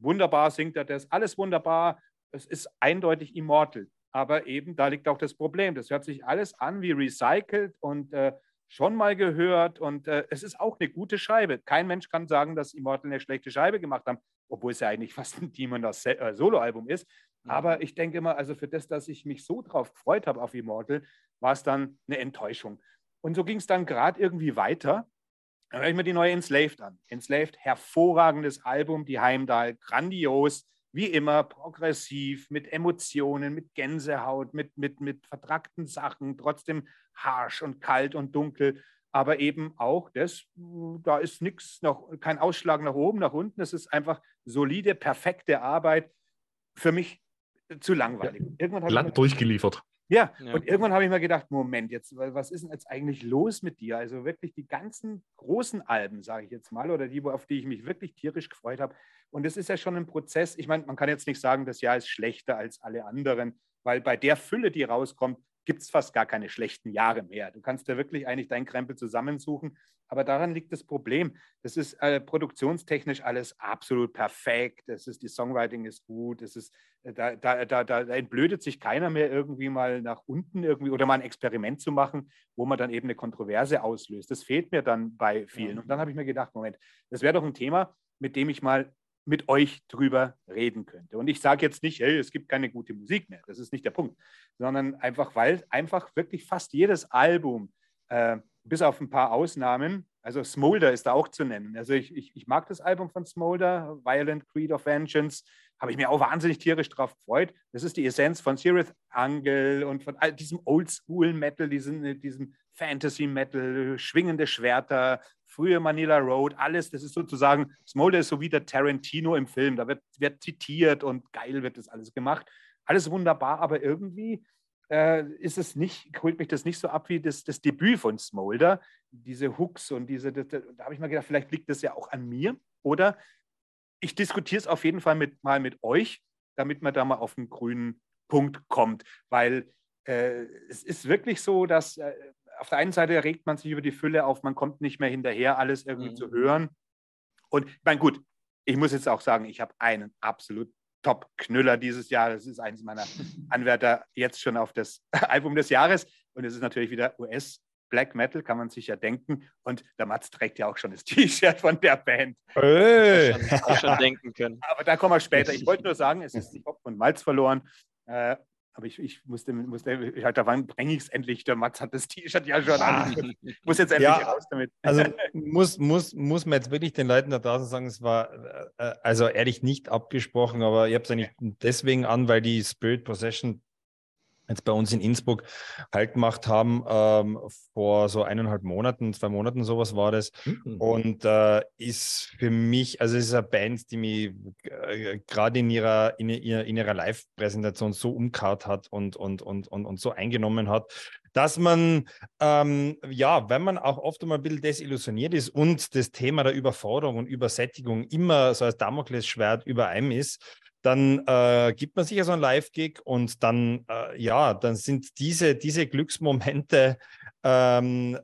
wunderbar singt er das, alles wunderbar. Es ist eindeutig Immortal. Aber eben, da liegt auch das Problem. Das hört sich alles an wie recycelt und äh, schon mal gehört. Und äh, es ist auch eine gute Scheibe. Kein Mensch kann sagen, dass Immortal eine schlechte Scheibe gemacht haben, obwohl es ja eigentlich fast ein Dimonas äh, Soloalbum ist. Aber ich denke mal, also für das, dass ich mich so drauf gefreut habe auf Immortal, war es dann eine Enttäuschung. Und so ging es dann gerade irgendwie weiter. Dann höre ich mir die neue Enslaved an. Enslaved, hervorragendes Album, die Heimdall, grandios, wie immer, progressiv, mit Emotionen, mit Gänsehaut, mit, mit, mit vertrackten Sachen, trotzdem harsch und kalt und dunkel. Aber eben auch das, da ist nichts, noch kein Ausschlag nach oben, nach unten. Es ist einfach solide, perfekte Arbeit. Für mich zu langweilig. Irgendwann Land durchgeliefert. Ja, ja, und irgendwann habe ich mir gedacht, Moment, jetzt, was ist denn jetzt eigentlich los mit dir? Also wirklich die ganzen großen Alben, sage ich jetzt mal, oder die, auf die ich mich wirklich tierisch gefreut habe. Und es ist ja schon ein Prozess. Ich meine, man kann jetzt nicht sagen, das Jahr ist schlechter als alle anderen, weil bei der Fülle, die rauskommt, gibt es fast gar keine schlechten Jahre mehr. Du kannst ja wirklich eigentlich deinen Krempel zusammensuchen. Aber daran liegt das Problem. Das ist äh, produktionstechnisch alles absolut perfekt. Es ist, die Songwriting ist gut. Es ist, äh, da, da, da, da entblödet sich keiner mehr irgendwie mal nach unten irgendwie oder mal ein Experiment zu machen, wo man dann eben eine Kontroverse auslöst. Das fehlt mir dann bei vielen. Und dann habe ich mir gedacht, Moment, das wäre doch ein Thema, mit dem ich mal mit euch drüber reden könnte. Und ich sage jetzt nicht, hey, es gibt keine gute Musik mehr, das ist nicht der Punkt, sondern einfach, weil einfach wirklich fast jedes Album, äh, bis auf ein paar Ausnahmen, also Smolder ist da auch zu nennen. Also ich, ich, ich mag das Album von Smolder, Violent Creed of Vengeance, habe ich mir auch wahnsinnig tierisch drauf gefreut. Das ist die Essenz von Sirith Angel und von all diesem Oldschool-Metal, diesem, diesem Fantasy-Metal, schwingende Schwerter, frühe Manila Road, alles, das ist sozusagen, Smolder ist so wie der Tarantino im Film, da wird, wird zitiert und geil wird das alles gemacht. Alles wunderbar, aber irgendwie äh, ist es nicht, holt mich das nicht so ab wie das, das Debüt von Smolder, diese Hooks und diese, das, da habe ich mal gedacht, vielleicht liegt das ja auch an mir oder? Ich diskutiere es auf jeden Fall mit, mal mit euch, damit man da mal auf einen grünen Punkt kommt, weil äh, es ist wirklich so, dass äh, auf der einen Seite regt man sich über die Fülle auf, man kommt nicht mehr hinterher, alles irgendwie mhm. zu hören. Und ich meine, gut, ich muss jetzt auch sagen, ich habe einen absolut Top-Knüller dieses Jahr. Das ist eines meiner Anwärter jetzt schon auf das Album des Jahres. Und es ist natürlich wieder US. Black Metal kann man sich ja denken. Und der Mats trägt ja auch schon das T-Shirt von der Band. Hey. Schon, schon denken können. Aber da kommen wir später. Ich wollte nur sagen, es ist nicht Hopf und Malz verloren. Äh, aber ich, ich musste, musste ich halt, da wann bringe ich es endlich? Der Mats hat das T-Shirt ja schon an. Ich muss jetzt endlich ja, raus damit. Also muss, muss, muss man jetzt wirklich den Leuten da draußen sagen, es war äh, also ehrlich nicht abgesprochen, aber ich habe es eigentlich deswegen an, weil die Spirit Possession jetzt bei uns in Innsbruck halt gemacht haben, ähm, vor so eineinhalb Monaten, zwei Monaten sowas war das. Mhm. Und äh, ist für mich, also es ist eine Band, die mich äh, gerade in ihrer, in, ihrer, in ihrer Live-Präsentation so umkaut hat und, und, und, und, und so eingenommen hat, dass man, ähm, ja, wenn man auch oft einmal ein bisschen desillusioniert ist und das Thema der Überforderung und Übersättigung immer so als Damoklesschwert über einem ist, dann äh, gibt man sich ja so ein Live-Gig und dann, äh, ja, dann sind diese, diese Glücksmomente ähm, äh,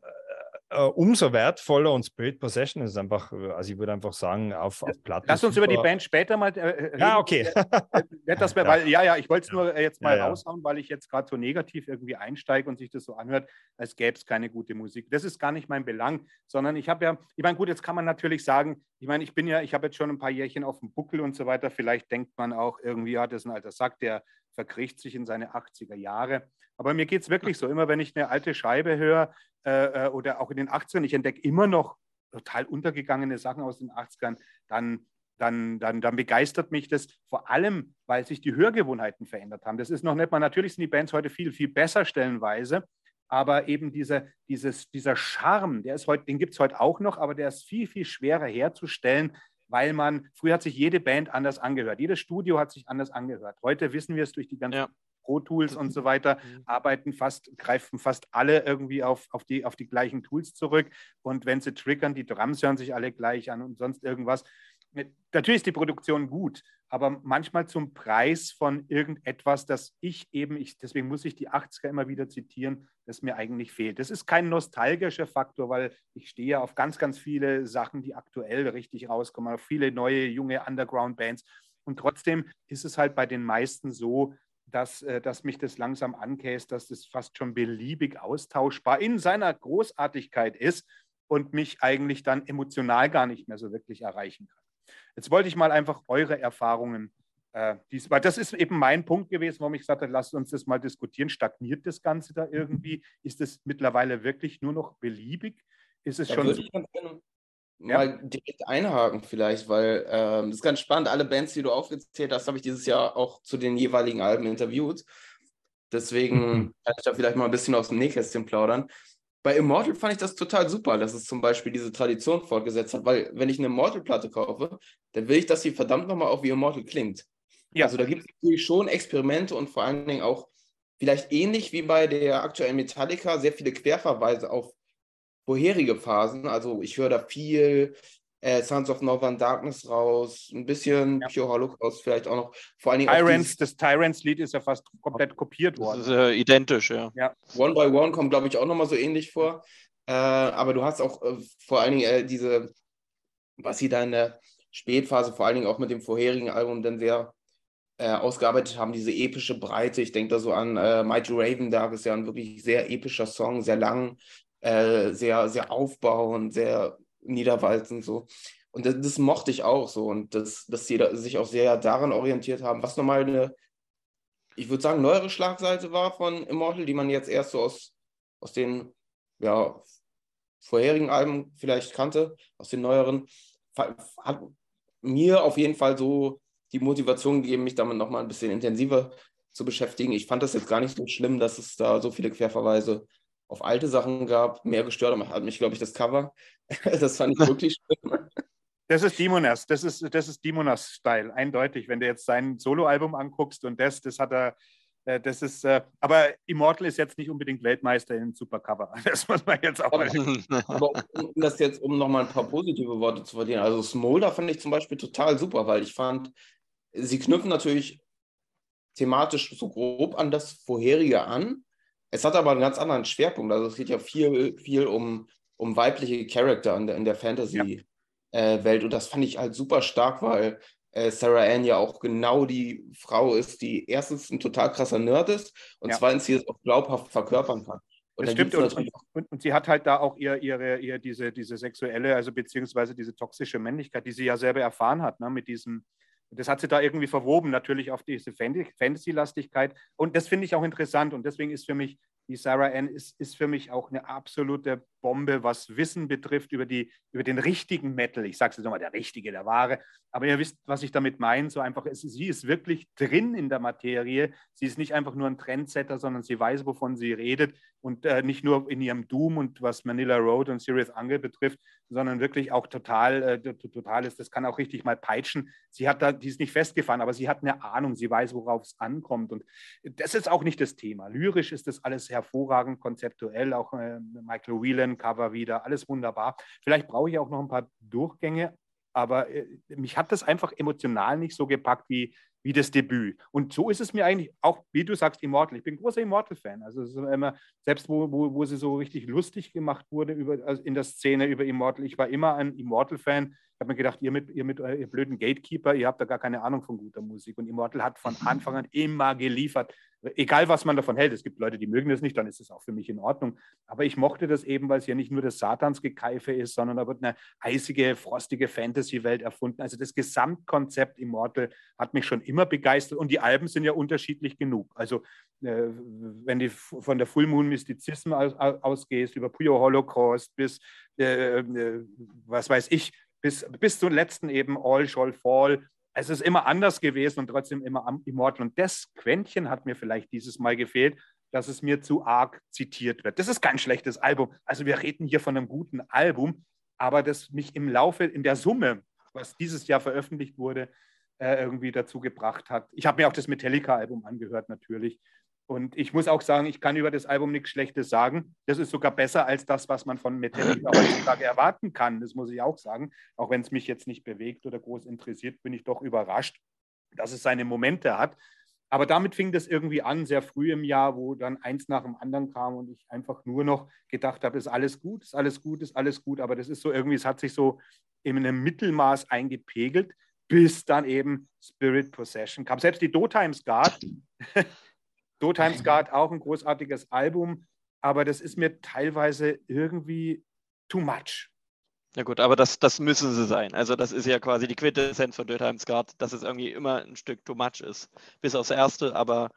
umso wertvoller und Spirit Possession ist einfach, äh, also ich würde einfach sagen, auf, auf Platten. Lass uns über die Band später mal äh, reden. Ja, okay. Das mehr, weil, ja, ja, ich wollte es nur jetzt mal ja, raushauen, weil ich jetzt gerade so negativ irgendwie einsteige und sich das so anhört, als gäbe es keine gute Musik. Das ist gar nicht mein Belang, sondern ich habe ja, ich meine, gut, jetzt kann man natürlich sagen, ich meine, ich bin ja, ich habe jetzt schon ein paar Jährchen auf dem Buckel und so weiter. Vielleicht denkt man auch irgendwie, ja, das ist ein alter Sack, der verkriecht sich in seine 80er Jahre. Aber mir geht es wirklich so, immer wenn ich eine alte Scheibe höre äh, äh oder auch in den 80ern, ich entdecke immer noch total untergegangene Sachen aus den 80ern, dann, dann, dann, dann begeistert mich das vor allem, weil sich die Hörgewohnheiten verändert haben. Das ist noch nicht mal, natürlich sind die Bands heute viel, viel besser stellenweise, aber eben diese, dieses, dieser Charme, der ist heute, den gibt es heute auch noch, aber der ist viel, viel schwerer herzustellen, weil man, früher hat sich jede Band anders angehört, jedes Studio hat sich anders angehört. Heute wissen wir es durch die ganzen ja. Pro Tools und so weiter, mhm. arbeiten fast, greifen fast alle irgendwie auf, auf, die, auf die gleichen Tools zurück. Und wenn sie triggern, die Drums hören sich alle gleich an und sonst irgendwas. Natürlich ist die Produktion gut, aber manchmal zum Preis von irgendetwas, das ich eben, ich, deswegen muss ich die 80er immer wieder zitieren, das mir eigentlich fehlt. Das ist kein nostalgischer Faktor, weil ich stehe auf ganz, ganz viele Sachen, die aktuell richtig rauskommen, auf viele neue, junge Underground-Bands. Und trotzdem ist es halt bei den meisten so, dass, äh, dass mich das langsam ankäst, dass das fast schon beliebig austauschbar in seiner Großartigkeit ist und mich eigentlich dann emotional gar nicht mehr so wirklich erreichen kann. Jetzt wollte ich mal einfach eure Erfahrungen, äh, dies, weil das ist eben mein Punkt gewesen, warum ich gesagt habe, lasst uns das mal diskutieren. Stagniert das Ganze da irgendwie? Ist es mittlerweile wirklich nur noch beliebig? Ist es da schon. Würde ich ganz gerne ja. mal direkt einhaken, vielleicht, weil ähm, das ist ganz spannend. Alle Bands, die du aufgezählt hast, habe ich dieses Jahr auch zu den jeweiligen Alben interviewt. Deswegen mhm. kann ich da vielleicht mal ein bisschen aus dem Nähkästchen plaudern bei Immortal fand ich das total super, dass es zum Beispiel diese Tradition fortgesetzt hat, weil wenn ich eine Immortal-Platte kaufe, dann will ich, dass sie verdammt nochmal auch wie Immortal klingt. Ja. Also da gibt es natürlich schon Experimente und vor allen Dingen auch vielleicht ähnlich wie bei der aktuellen Metallica sehr viele Querverweise auf vorherige Phasen. Also ich höre da viel äh, Sons of Northern Darkness raus, ein bisschen ja. Pure Holocaust vielleicht auch noch. Vor allen Dingen Tyrants, das Tyrants-Lied ist ja fast komplett kopiert worden. Das ist äh, identisch, ja. ja. One by One kommt, glaube ich, auch nochmal so ähnlich vor. Äh, aber du hast auch äh, vor allen Dingen äh, diese, was sie da in der Spätphase, vor allen Dingen auch mit dem vorherigen Album dann sehr äh, ausgearbeitet haben, diese epische Breite. Ich denke da so an äh, Mighty Raven Dark, ist ja ein wirklich sehr epischer Song, sehr lang, sehr, sehr aufbauend, sehr Niederwalzen so. Und das, das, mochte ich auch so. Und das, dass sie da, sich auch sehr daran orientiert haben, was nochmal eine, ich würde sagen, neuere Schlagseite war von Immortal, die man jetzt erst so aus, aus den ja, vorherigen Alben vielleicht kannte, aus den neueren, hat mir auf jeden Fall so die Motivation gegeben, mich damit nochmal ein bisschen intensiver zu beschäftigen. Ich fand das jetzt gar nicht so schlimm, dass es da so viele Querverweise auf alte Sachen gab. Mehr gestört hat mich, glaube ich, das Cover. das fand ich wirklich schlimm. Das ist Dimonas, das ist, das ist Dimonas-Style, eindeutig. Wenn du jetzt sein Soloalbum anguckst und das, das hat er, äh, das ist, äh, aber Immortal ist jetzt nicht unbedingt Weltmeister in Supercover. Das muss man jetzt auch mal. Aber um das jetzt, um nochmal ein paar positive Worte zu verdienen. Also Smolder fand ich zum Beispiel total super, weil ich fand, sie knüpfen natürlich thematisch so grob an das vorherige an, es hat aber einen ganz anderen Schwerpunkt. Also es geht ja viel, viel um, um weibliche Charakter in der, in der Fantasy-Welt. Ja. Äh, und das fand ich halt super stark, weil äh, Sarah Ann ja auch genau die Frau ist, die erstens ein total krasser Nerd ist und ja. zweitens sie es auch glaubhaft verkörpern kann. Und, das stimmt. Und, und, und, sie hat halt da auch ihr, ihre, ihr diese, diese sexuelle, also beziehungsweise diese toxische Männlichkeit, die sie ja selber erfahren hat, ne, mit diesem, das hat sie da irgendwie verwoben, natürlich auf diese Fantasy-Lastigkeit. Und das finde ich auch interessant. Und deswegen ist für mich, die Sarah Ann ist, ist für mich auch eine absolute Bombe, was Wissen betrifft über, die, über den richtigen Metal. Ich sage es jetzt nochmal, der richtige, der wahre. Aber ihr wisst, was ich damit meine. So einfach, ist, sie ist wirklich drin in der Materie. Sie ist nicht einfach nur ein Trendsetter, sondern sie weiß, wovon sie redet. Und äh, nicht nur in ihrem Doom und was Manila Road und Serious Angle betrifft, sondern wirklich auch total, äh, total ist. Das kann auch richtig mal peitschen. Sie hat da, die ist nicht festgefahren, aber sie hat eine Ahnung. Sie weiß, worauf es ankommt. Und das ist auch nicht das Thema. Lyrisch ist das alles hervorragend, konzeptuell. Auch äh, Michael Whelan Cover wieder, alles wunderbar. Vielleicht brauche ich auch noch ein paar Durchgänge, aber äh, mich hat das einfach emotional nicht so gepackt wie, wie das Debüt. Und so ist es mir eigentlich auch, wie du sagst, Immortal. Ich bin großer Immortal-Fan. Also immer, selbst wo, wo, wo sie so richtig lustig gemacht wurde über, also in der Szene über Immortal, ich war immer ein Immortal-Fan. Ich habe mir gedacht, ihr mit, ihr mit ihr blöden Gatekeeper, ihr habt da gar keine Ahnung von guter Musik. Und Immortal hat von Anfang an immer geliefert egal was man davon hält, es gibt Leute, die mögen das nicht, dann ist es auch für mich in Ordnung. Aber ich mochte das eben, weil es ja nicht nur das Satansgekeife ist, sondern da wird eine eisige, frostige Fantasy-Welt erfunden. Also das Gesamtkonzept Immortal hat mich schon immer begeistert und die Alben sind ja unterschiedlich genug. Also äh, wenn du von der Full Moon Mystizism aus, ausgehst, über Pure Holocaust bis, äh, äh, was weiß ich, bis, bis zum letzten eben All Shall Fall, es ist immer anders gewesen und trotzdem immer immortal. Und das Quäntchen hat mir vielleicht dieses Mal gefehlt, dass es mir zu arg zitiert wird. Das ist kein schlechtes Album. Also wir reden hier von einem guten Album, aber das mich im Laufe, in der Summe, was dieses Jahr veröffentlicht wurde, äh, irgendwie dazu gebracht hat. Ich habe mir auch das Metallica-Album angehört, natürlich. Und ich muss auch sagen, ich kann über das Album nichts Schlechtes sagen. Das ist sogar besser als das, was man von Metallica heutzutage erwarten kann. Das muss ich auch sagen. Auch wenn es mich jetzt nicht bewegt oder groß interessiert, bin ich doch überrascht, dass es seine Momente hat. Aber damit fing das irgendwie an, sehr früh im Jahr, wo dann eins nach dem anderen kam und ich einfach nur noch gedacht habe, ist alles gut, ist alles gut, ist alles gut. Aber das ist so irgendwie, es hat sich so in einem Mittelmaß eingepegelt, bis dann eben Spirit Possession kam. Selbst die Do Times Guard Do Times Guard auch ein großartiges Album, aber das ist mir teilweise irgendwie too much. Ja gut, aber das, das müssen sie sein. Also das ist ja quasi die Quintessenz von Do Times Guard, dass es irgendwie immer ein Stück too much ist. Bis aufs erste, aber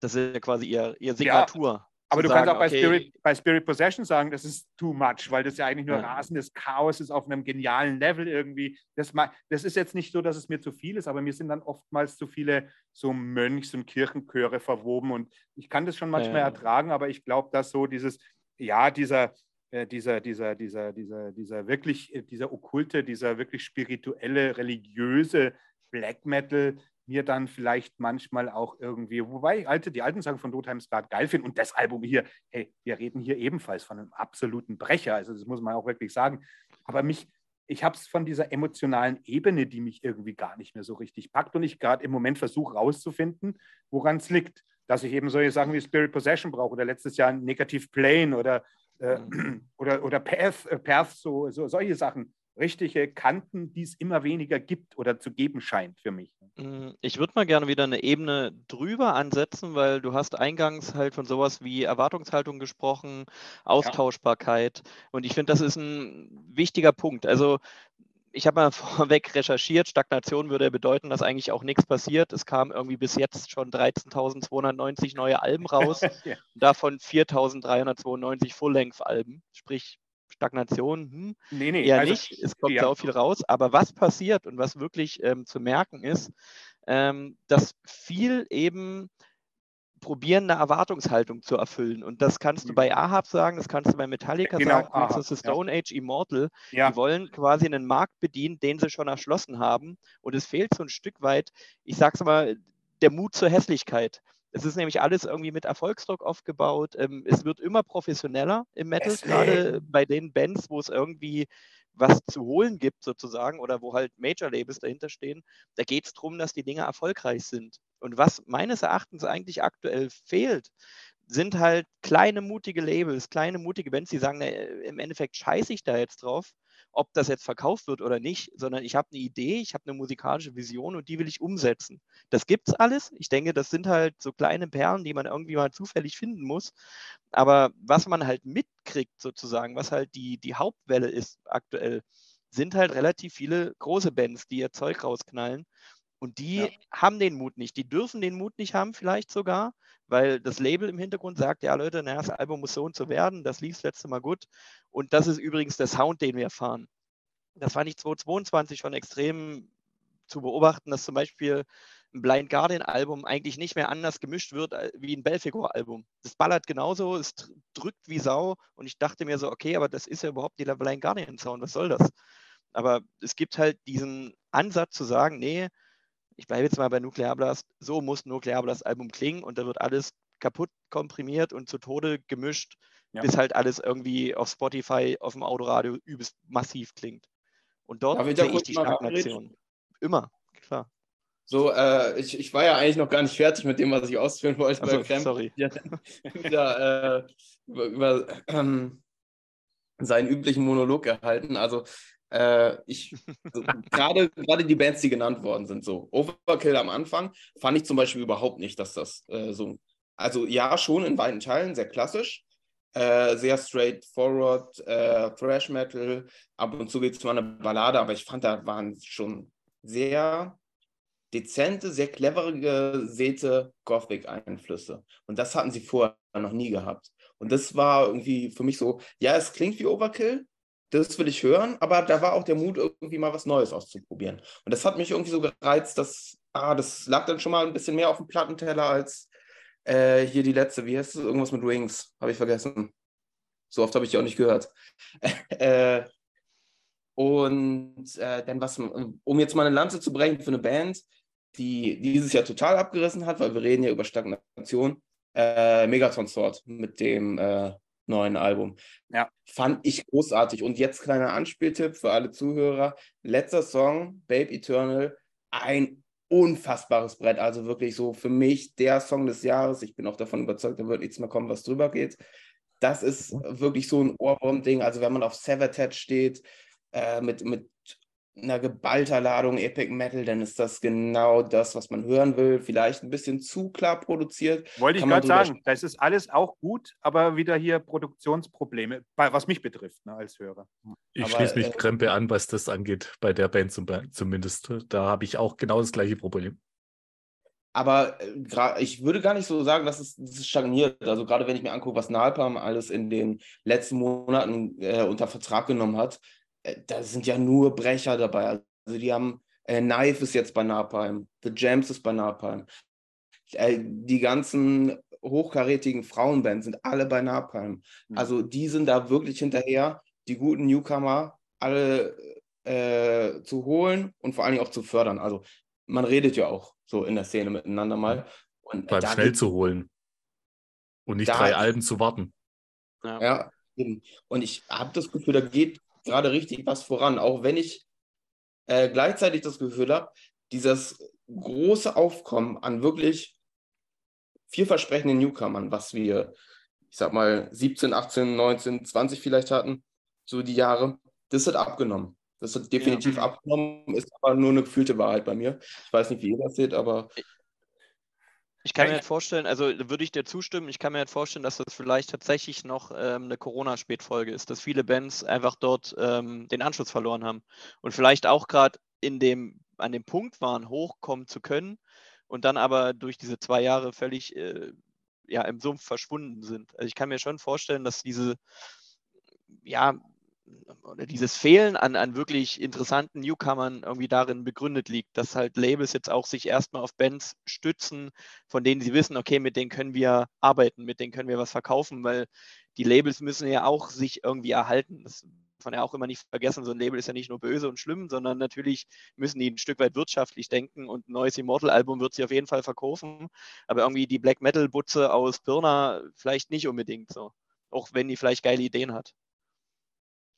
das ist ja quasi ihr, ihr Signatur. Ja, aber du sagen, kannst auch bei, okay, Spirit, bei Spirit Possession sagen, das ist too much, weil das ja eigentlich nur ja. rasendes Chaos ist auf einem genialen Level irgendwie. Das, das ist jetzt nicht so, dass es mir zu viel ist, aber mir sind dann oftmals zu viele so Mönchs- und Kirchenchöre verwoben und ich kann das schon manchmal ja. ertragen, aber ich glaube, dass so dieses, ja, dieser, äh, dieser, dieser, dieser, dieser, dieser wirklich, äh, dieser okkulte, dieser wirklich spirituelle, religiöse Black Metal, mir dann vielleicht manchmal auch irgendwie, wobei ich alte, die alten Sachen von Dotheims gerade geil finde und das Album hier, hey, wir reden hier ebenfalls von einem absoluten Brecher, also das muss man auch wirklich sagen. Aber mich, ich habe es von dieser emotionalen Ebene, die mich irgendwie gar nicht mehr so richtig packt und ich gerade im Moment versuche rauszufinden, woran es liegt. Dass ich eben solche Sachen wie Spirit Possession brauche oder letztes Jahr Negative Plane oder, äh, mhm. oder, oder Path, äh, Path so, so, solche Sachen richtige Kanten, die es immer weniger gibt oder zu geben scheint für mich. Mm, ich würde mal gerne wieder eine Ebene drüber ansetzen, weil du hast eingangs halt von sowas wie Erwartungshaltung gesprochen, Austauschbarkeit. Ja. Und ich finde, das ist ein wichtiger Punkt. Also ich habe mal vorweg recherchiert, Stagnation würde bedeuten, dass eigentlich auch nichts passiert. Es kamen irgendwie bis jetzt schon 13.290 neue Alben raus, ja. davon 4.392 Full-Length-Alben, sprich Stagnation, hm, nee, nee, eher also, nicht. Es kommt ja. auch viel raus. Aber was passiert und was wirklich ähm, zu merken ist, ähm, dass viel eben probieren, eine Erwartungshaltung zu erfüllen. Und das kannst du bei mhm. Ahab sagen, das kannst du bei Metallica genau, sagen, Ahab, das ist Stone ja. Age Immortal. Ja. Die wollen quasi einen Markt bedienen, den sie schon erschlossen haben. Und es fehlt so ein Stück weit, ich sag's mal, der Mut zur Hässlichkeit. Es ist nämlich alles irgendwie mit Erfolgsdruck aufgebaut. Ähm, es wird immer professioneller im Metal, gerade bei den Bands, wo es irgendwie was zu holen gibt sozusagen oder wo halt Major-Labels dahinter stehen. Da geht es darum, dass die Dinge erfolgreich sind. Und was meines Erachtens eigentlich aktuell fehlt, sind halt kleine, mutige Labels, kleine, mutige Bands, die sagen, na, im Endeffekt scheiße ich da jetzt drauf ob das jetzt verkauft wird oder nicht, sondern ich habe eine Idee, ich habe eine musikalische Vision und die will ich umsetzen. Das gibt es alles. Ich denke, das sind halt so kleine Perlen, die man irgendwie mal zufällig finden muss. Aber was man halt mitkriegt sozusagen, was halt die, die Hauptwelle ist aktuell, sind halt relativ viele große Bands, die ihr Zeug rausknallen. Und die ja. haben den Mut nicht. Die dürfen den Mut nicht haben, vielleicht sogar, weil das Label im Hintergrund sagt, ja Leute, na, das Album muss so und so werden, das lief das letzte Mal gut. Und das ist übrigens der Sound, den wir fahren. Das fand ich 2022 schon extrem zu beobachten, dass zum Beispiel ein Blind Guardian Album eigentlich nicht mehr anders gemischt wird äh, wie ein Belfigur Album. Das ballert genauso, es drückt wie Sau und ich dachte mir so, okay, aber das ist ja überhaupt nicht der Blind Guardian Sound, was soll das? Aber es gibt halt diesen Ansatz zu sagen, nee, ich bleibe jetzt mal bei Nuclear Blast, so muss Nuclear Blast Album klingen und da wird alles kaputt komprimiert und zu Tode gemischt, ja. bis halt alles irgendwie auf Spotify, auf dem Autoradio übelst massiv klingt. Und dort sehe ich die Stagnation. Immer, klar. So, äh, ich, ich war ja eigentlich noch gar nicht fertig mit dem, was ich ausführen wollte. Also, sorry. Ja, wieder äh, über, über ähm, seinen üblichen Monolog gehalten. Also äh, ich, so, gerade, gerade die Bands, die genannt worden sind, so Overkill am Anfang, fand ich zum Beispiel überhaupt nicht, dass das äh, so, also ja, schon in weiten Teilen, sehr klassisch, äh, sehr straightforward, äh, Thrash Metal, ab und zu gibt es mal eine Ballade, aber ich fand, da waren schon sehr dezente, sehr clevere gesäte Gothic-Einflüsse. Und das hatten sie vorher noch nie gehabt. Und das war irgendwie für mich so, ja, es klingt wie Overkill, das will ich hören, aber da war auch der Mut, irgendwie mal was Neues auszuprobieren. Und das hat mich irgendwie so gereizt, dass, ah, das lag dann schon mal ein bisschen mehr auf dem Plattenteller als äh, hier die letzte, wie heißt es? Irgendwas mit Wings, habe ich vergessen. So oft habe ich die auch nicht gehört. äh, Und äh, dann was, um jetzt mal eine Lanze zu brechen für eine Band, die dieses Jahr total abgerissen hat, weil wir reden ja über Stagnation, äh, Megaton Sword mit dem äh, neuen Album. Ja. Fand ich großartig. Und jetzt kleiner Anspieltipp für alle Zuhörer. Letzter Song, Babe Eternal, ein unfassbares Brett. Also wirklich so für mich der Song des Jahres. Ich bin auch davon überzeugt, da wird nichts mehr kommen, was drüber geht. Das ist wirklich so ein Ohrwurm-Ding. Also wenn man auf Savatage steht, äh, mit, mit einer geballter Ladung Epic Metal, dann ist das genau das, was man hören will. Vielleicht ein bisschen zu klar produziert. Wollte ich gerade sagen, das ist alles auch gut, aber wieder hier Produktionsprobleme, was mich betrifft, ne, als Hörer. Ich schließe mich äh, Krempe an, was das angeht, bei der Band zum, zumindest. Da habe ich auch genau das gleiche Problem. Aber äh, ich würde gar nicht so sagen, dass es, dass es stagniert. Also gerade wenn ich mir angucke, was Nalpam alles in den letzten Monaten äh, unter Vertrag genommen hat, da sind ja nur Brecher dabei. Also die haben, äh, Knife ist jetzt bei Napalm, The Jams ist bei Napalm. Äh, die ganzen hochkarätigen Frauenbands sind alle bei Napalm. Mhm. Also die sind da wirklich hinterher, die guten Newcomer alle äh, zu holen und vor allen Dingen auch zu fördern. Also man redet ja auch so in der Szene miteinander mal. Und Beim schnell zu holen. Und nicht drei Alben zu warten. Ja, ja und ich habe das Gefühl, da geht gerade richtig was voran, auch wenn ich äh, gleichzeitig das Gefühl habe, dieses große Aufkommen an wirklich vielversprechenden Newcomern, was wir, ich sag mal, 17, 18, 19, 20 vielleicht hatten, so die Jahre, das hat abgenommen. Das hat definitiv ja. abgenommen, ist aber nur eine gefühlte Wahrheit bei mir. Ich weiß nicht, wie ihr das seht, aber ich kann mir halt vorstellen, also würde ich dir zustimmen, ich kann mir halt vorstellen, dass das vielleicht tatsächlich noch ähm, eine Corona-Spätfolge ist, dass viele Bands einfach dort ähm, den Anschluss verloren haben und vielleicht auch gerade in dem, an dem Punkt waren, hochkommen zu können und dann aber durch diese zwei Jahre völlig äh, ja, im Sumpf verschwunden sind. Also ich kann mir schon vorstellen, dass diese, ja, oder dieses Fehlen an, an wirklich interessanten Newcomern irgendwie darin begründet liegt, dass halt Labels jetzt auch sich erstmal auf Bands stützen, von denen sie wissen, okay, mit denen können wir arbeiten, mit denen können wir was verkaufen, weil die Labels müssen ja auch sich irgendwie erhalten. Das darf man ja auch immer nicht vergessen, so ein Label ist ja nicht nur böse und schlimm, sondern natürlich müssen die ein Stück weit wirtschaftlich denken und ein neues Immortal-Album wird sie auf jeden Fall verkaufen, aber irgendwie die Black Metal-Butze aus Pirna vielleicht nicht unbedingt so, auch wenn die vielleicht geile Ideen hat.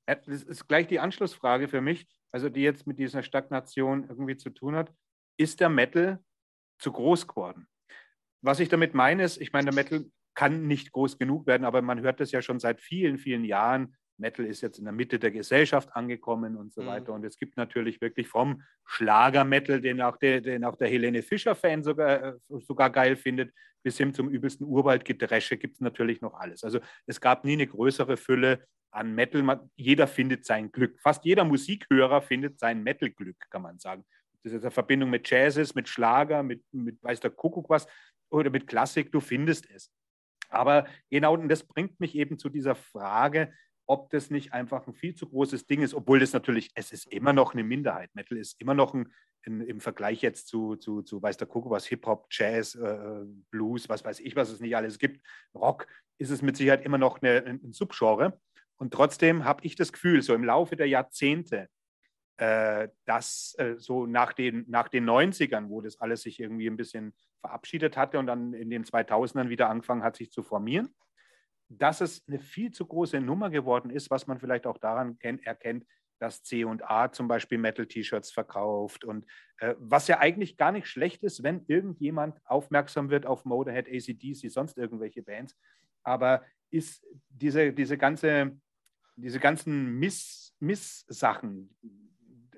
Das ist gleich die Anschlussfrage für mich, also die jetzt mit dieser Stagnation irgendwie zu tun hat. Ist der Metal zu groß geworden? Was ich damit meine ist, ich meine, der Metal kann nicht groß genug werden, aber man hört das ja schon seit vielen, vielen Jahren. Metal ist jetzt in der Mitte der Gesellschaft angekommen und so mhm. weiter. Und es gibt natürlich wirklich vom Schlager-Metal, den auch der, den auch der Helene Fischer-Fan sogar, äh, sogar geil findet, bis hin zum übelsten Urwaldgedresche gibt es natürlich noch alles. Also es gab nie eine größere Fülle an Metal. Jeder findet sein Glück. Fast jeder Musikhörer findet sein Metal-Glück, kann man sagen. Das ist eine Verbindung mit Jazzes, mit Schlager, mit, mit weiß der Kuckuck was oder mit Klassik, du findest es. Aber genau, und das bringt mich eben zu dieser Frage, ob das nicht einfach ein viel zu großes Ding ist, obwohl das natürlich, es ist immer noch eine Minderheit. Metal ist immer noch ein, in, im Vergleich jetzt zu, zu, zu weiß der Kuckuck was, Hip-Hop, Jazz, äh, Blues, was weiß ich, was es nicht alles gibt, Rock, ist es mit Sicherheit immer noch eine, ein Subgenre. Und trotzdem habe ich das Gefühl, so im Laufe der Jahrzehnte, äh, dass äh, so nach den, nach den 90ern, wo das alles sich irgendwie ein bisschen verabschiedet hatte und dann in den 2000ern wieder angefangen hat, sich zu formieren, dass es eine viel zu große Nummer geworden ist, was man vielleicht auch daran erkennt, dass C&A zum Beispiel Metal-T-Shirts verkauft und äh, was ja eigentlich gar nicht schlecht ist, wenn irgendjemand aufmerksam wird auf Motorhead, ACDC, sonst irgendwelche Bands, aber ist diese, diese ganze diese ganzen Miss, Miss-Sachen.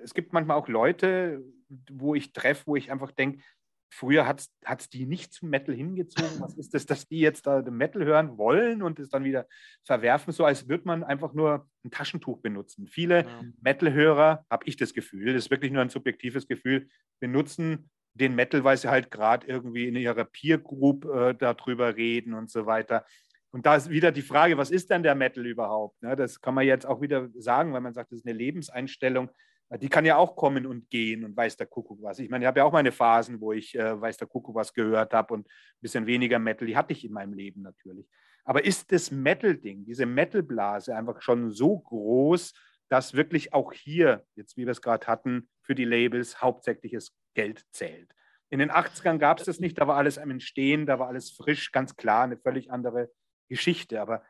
Es gibt manchmal auch Leute, wo ich treffe, wo ich einfach denke, früher hat es die nicht zum Metal hingezogen. Was ist das, dass die jetzt da Metal hören wollen und es dann wieder verwerfen, so als würde man einfach nur ein Taschentuch benutzen. Viele ja. Metal-Hörer, habe ich das Gefühl, das ist wirklich nur ein subjektives Gefühl, benutzen den Metal, weil sie halt gerade irgendwie in ihrer Peer Group äh, darüber reden und so weiter. Und da ist wieder die Frage, was ist denn der Metal überhaupt? Ne, das kann man jetzt auch wieder sagen, weil man sagt, das ist eine Lebenseinstellung. Die kann ja auch kommen und gehen und weiß der Kuckuck was. Ich meine, ich habe ja auch meine Phasen, wo ich äh, weiß der Kuckuck was gehört habe und ein bisschen weniger Metal. Die hatte ich in meinem Leben natürlich. Aber ist das Metal-Ding, diese Metal-Blase einfach schon so groß, dass wirklich auch hier, jetzt wie wir es gerade hatten, für die Labels hauptsächliches Geld zählt. In den 80ern gab es das nicht, da war alles am Entstehen, da war alles frisch, ganz klar, eine völlig andere Geschichte. Aber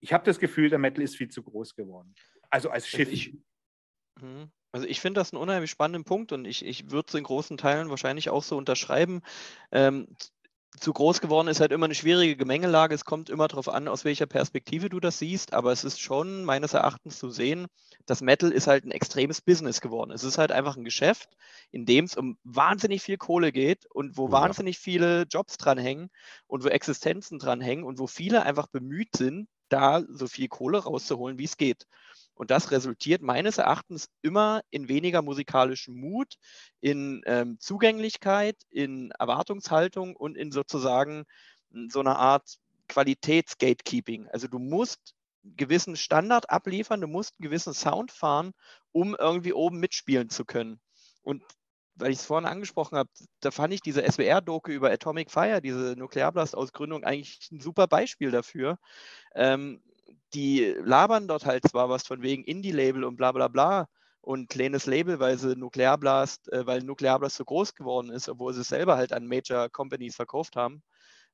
ich habe das Gefühl, der Metal ist viel zu groß geworden. Also als also Schiff. Ich, mhm. Also ich finde das einen unheimlich spannenden Punkt und ich, ich würde es in großen Teilen wahrscheinlich auch so unterschreiben. Ähm, zu groß geworden ist halt immer eine schwierige Gemengelage. Es kommt immer darauf an, aus welcher Perspektive du das siehst, aber es ist schon meines Erachtens zu sehen, dass Metal ist halt ein extremes Business geworden. Es ist halt einfach ein Geschäft, in dem es um wahnsinnig viel Kohle geht und wo ja. wahnsinnig viele Jobs dranhängen und wo Existenzen dranhängen und wo viele einfach bemüht sind, da so viel Kohle rauszuholen, wie es geht. Und das resultiert meines Erachtens immer in weniger musikalischen Mut, in ähm, Zugänglichkeit, in Erwartungshaltung und in sozusagen hm, so einer Art Qualitätsgatekeeping. Also du musst einen gewissen Standard abliefern, du musst einen gewissen Sound fahren, um irgendwie oben mitspielen zu können. Und weil ich es vorhin angesprochen habe, da fand ich diese SWR-Doku über Atomic Fire, diese Nuklearblast-Ausgründung, eigentlich ein super Beispiel dafür. Ähm, die labern dort halt zwar was von wegen Indie-Label und bla bla bla und kleines Label, weil sie Nuklearblast, äh, weil Nuklearblast so groß geworden ist, obwohl sie es selber halt an Major Companies verkauft haben.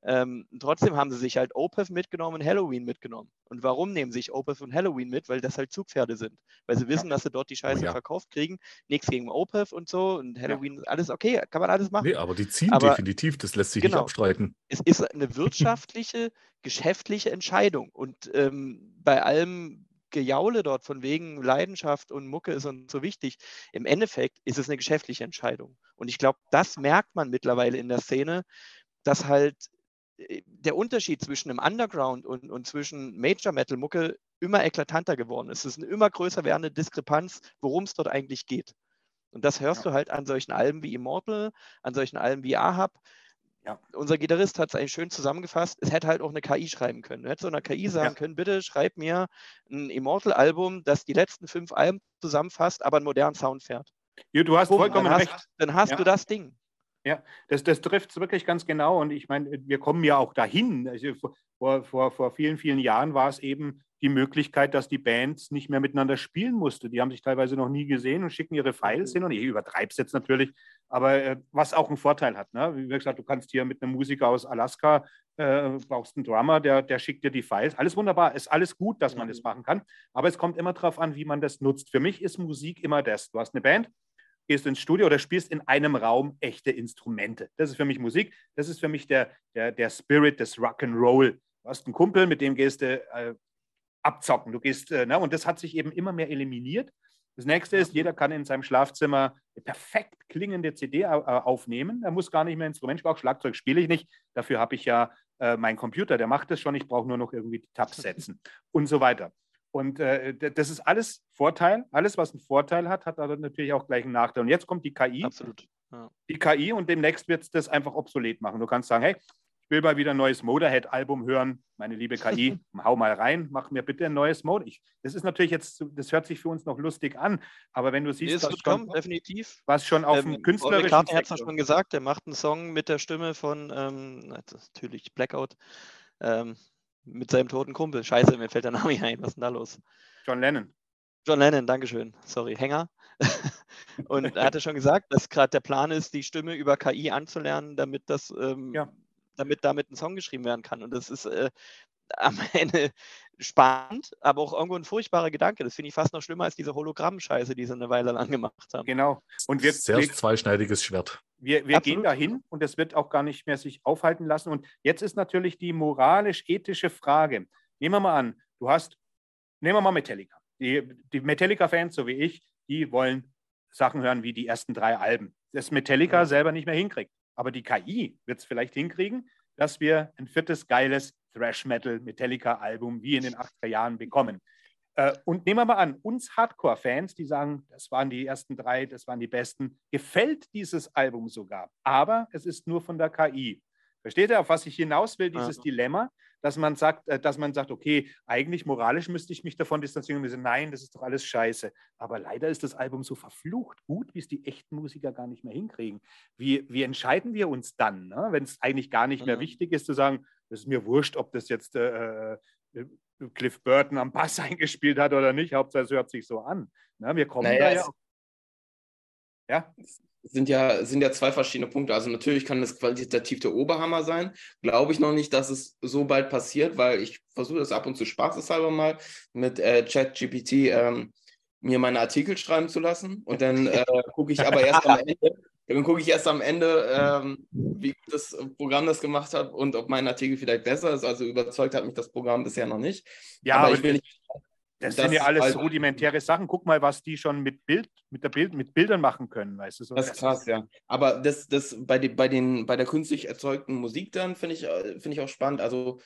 Ähm, trotzdem haben sie sich halt Opeth mitgenommen und Halloween mitgenommen. Und warum nehmen sich Opeth und Halloween mit? Weil das halt Zugpferde sind. Weil sie wissen, dass sie dort die Scheiße oh, ja. verkauft kriegen. Nichts gegen Opeth und so. Und Halloween, ja. alles okay, kann man alles machen. Nee, aber die ziehen aber, definitiv, das lässt sich genau, nicht abstreiten. Es ist eine wirtschaftliche, geschäftliche Entscheidung. Und ähm, bei allem Gejaule dort von wegen Leidenschaft und Mucke ist uns so wichtig. Im Endeffekt ist es eine geschäftliche Entscheidung. Und ich glaube, das merkt man mittlerweile in der Szene, dass halt der Unterschied zwischen dem Underground und, und zwischen Major Metal Mucke immer eklatanter geworden ist. Es ist eine immer größer werdende Diskrepanz, worum es dort eigentlich geht. Und das hörst ja. du halt an solchen Alben wie Immortal, an solchen Alben wie Ahab. Ja. Unser Gitarrist hat es eigentlich schön zusammengefasst. Es hätte halt auch eine KI schreiben können. Du hättest so einer KI sagen ja. können, bitte schreib mir ein Immortal-Album, das die letzten fünf Alben zusammenfasst, aber einen modernen Sound fährt. Ja, du hast Boom, vollkommen dann recht. Hast, dann hast du das Ding. Ja, das, das trifft es wirklich ganz genau. Und ich meine, wir kommen ja auch dahin. Also vor, vor, vor vielen, vielen Jahren war es eben die Möglichkeit, dass die Bands nicht mehr miteinander spielen mussten. Die haben sich teilweise noch nie gesehen und schicken ihre Files mhm. hin. Und ich übertreibe es jetzt natürlich, aber äh, was auch einen Vorteil hat. Ne? Wie gesagt, du kannst hier mit einem Musiker aus Alaska, äh, brauchst einen Drummer, der, der schickt dir die Files. Alles wunderbar, ist alles gut, dass man das machen kann. Aber es kommt immer darauf an, wie man das nutzt. Für mich ist Musik immer das. Du hast eine Band, gehst ins Studio oder spielst in einem Raum echte Instrumente. Das ist für mich Musik. Das ist für mich der, der, der Spirit des Rock'n'Roll. Du hast einen Kumpel, mit dem gehst du äh, abzocken. Du gehst, äh, ne? und das hat sich eben immer mehr eliminiert. Das nächste ist, jeder kann in seinem Schlafzimmer eine perfekt klingende CD äh, aufnehmen. Er muss gar nicht mehr Instrument spielen. Auch Schlagzeug spiele ich nicht. Dafür habe ich ja äh, meinen Computer, der macht das schon. Ich brauche nur noch irgendwie die Tabs setzen und so weiter. Und äh, das ist alles Vorteil. Alles, was einen Vorteil hat, hat aber natürlich auch gleich einen Nachteil. Und jetzt kommt die KI. Absolut. Ja. Die KI und demnächst wird es das einfach obsolet machen. Du kannst sagen, hey, ich will mal wieder ein neues Motorhead-Album hören. Meine liebe KI, hau mal rein, mach mir bitte ein neues Mode. Ich, das ist natürlich jetzt, das hört sich für uns noch lustig an, aber wenn du siehst, nee, was, schon, definitiv. was schon auf ähm, dem künstlerischen hat es schon gesagt, der macht einen Song mit der Stimme von, ähm, natürlich Blackout, ähm, mit seinem toten Kumpel. Scheiße, mir fällt der Name nicht ein. Was ist denn da los? John Lennon. John Lennon, Dankeschön. Sorry, Hänger. und er hatte schon gesagt, dass gerade der Plan ist, die Stimme über KI anzulernen, damit das, ähm, ja. damit damit ein Song geschrieben werden kann. Und das ist äh, am Ende spannend, aber auch irgendwo ein furchtbarer Gedanke. Das finde ich fast noch schlimmer als diese Hologramm-Scheiße, die sie eine Weile lang gemacht haben. Genau. Und wir, Sehr wir, zweischneidiges Schwert. Wir, wir gehen dahin und es wird auch gar nicht mehr sich aufhalten lassen. Und jetzt ist natürlich die moralisch-ethische Frage. Nehmen wir mal an, du hast, nehmen wir mal Metallica. Die, die Metallica-Fans, so wie ich, die wollen Sachen hören wie die ersten drei Alben. Das Metallica ja. selber nicht mehr hinkriegt. Aber die KI wird es vielleicht hinkriegen, dass wir ein viertes geiles Thrash Metal Metallica Album wie in den 80er Jahren bekommen. Äh, und nehmen wir mal an, uns Hardcore-Fans, die sagen, das waren die ersten drei, das waren die besten, gefällt dieses Album sogar. Aber es ist nur von der KI. Versteht ihr, auf was ich hinaus will, dieses ja. Dilemma, dass man sagt, äh, dass man sagt, okay, eigentlich moralisch müsste ich mich davon distanzieren und sagen, nein, das ist doch alles scheiße. Aber leider ist das Album so verflucht gut, wie es die echten Musiker gar nicht mehr hinkriegen. Wie, wie entscheiden wir uns dann, ne? wenn es eigentlich gar nicht mehr mhm. wichtig ist, zu sagen, das ist mir wurscht, ob das jetzt äh, äh, Cliff Burton am Bass eingespielt hat oder nicht. Hauptsache, es hört sich so an. Na, wir kommen Naja, da ja. Ja, sind ja, sind ja zwei verschiedene Punkte. Also natürlich kann das qualitativ der Oberhammer sein. Glaube ich noch nicht, dass es so bald passiert, weil ich versuche das ab und zu spaßeshalber mal mit äh, ChatGPT ähm, mir meine Artikel schreiben zu lassen. Und dann äh, gucke ich aber erst am Ende, dann gucke ich erst am Ende, ähm, wie gut das Programm das gemacht hat und ob mein Artikel vielleicht besser ist. Also überzeugt hat mich das Programm bisher noch nicht. ja aber aber ich will nicht. das, das sind ja alles halt- rudimentäre Sachen. Guck mal, was die schon mit Bild, mit der Bild, mit Bildern machen können, weißt du so. Das ist krass, ja. Aber das, das bei, den, bei, den, bei der künstlich erzeugten Musik dann finde ich, äh, finde ich auch spannend. Also,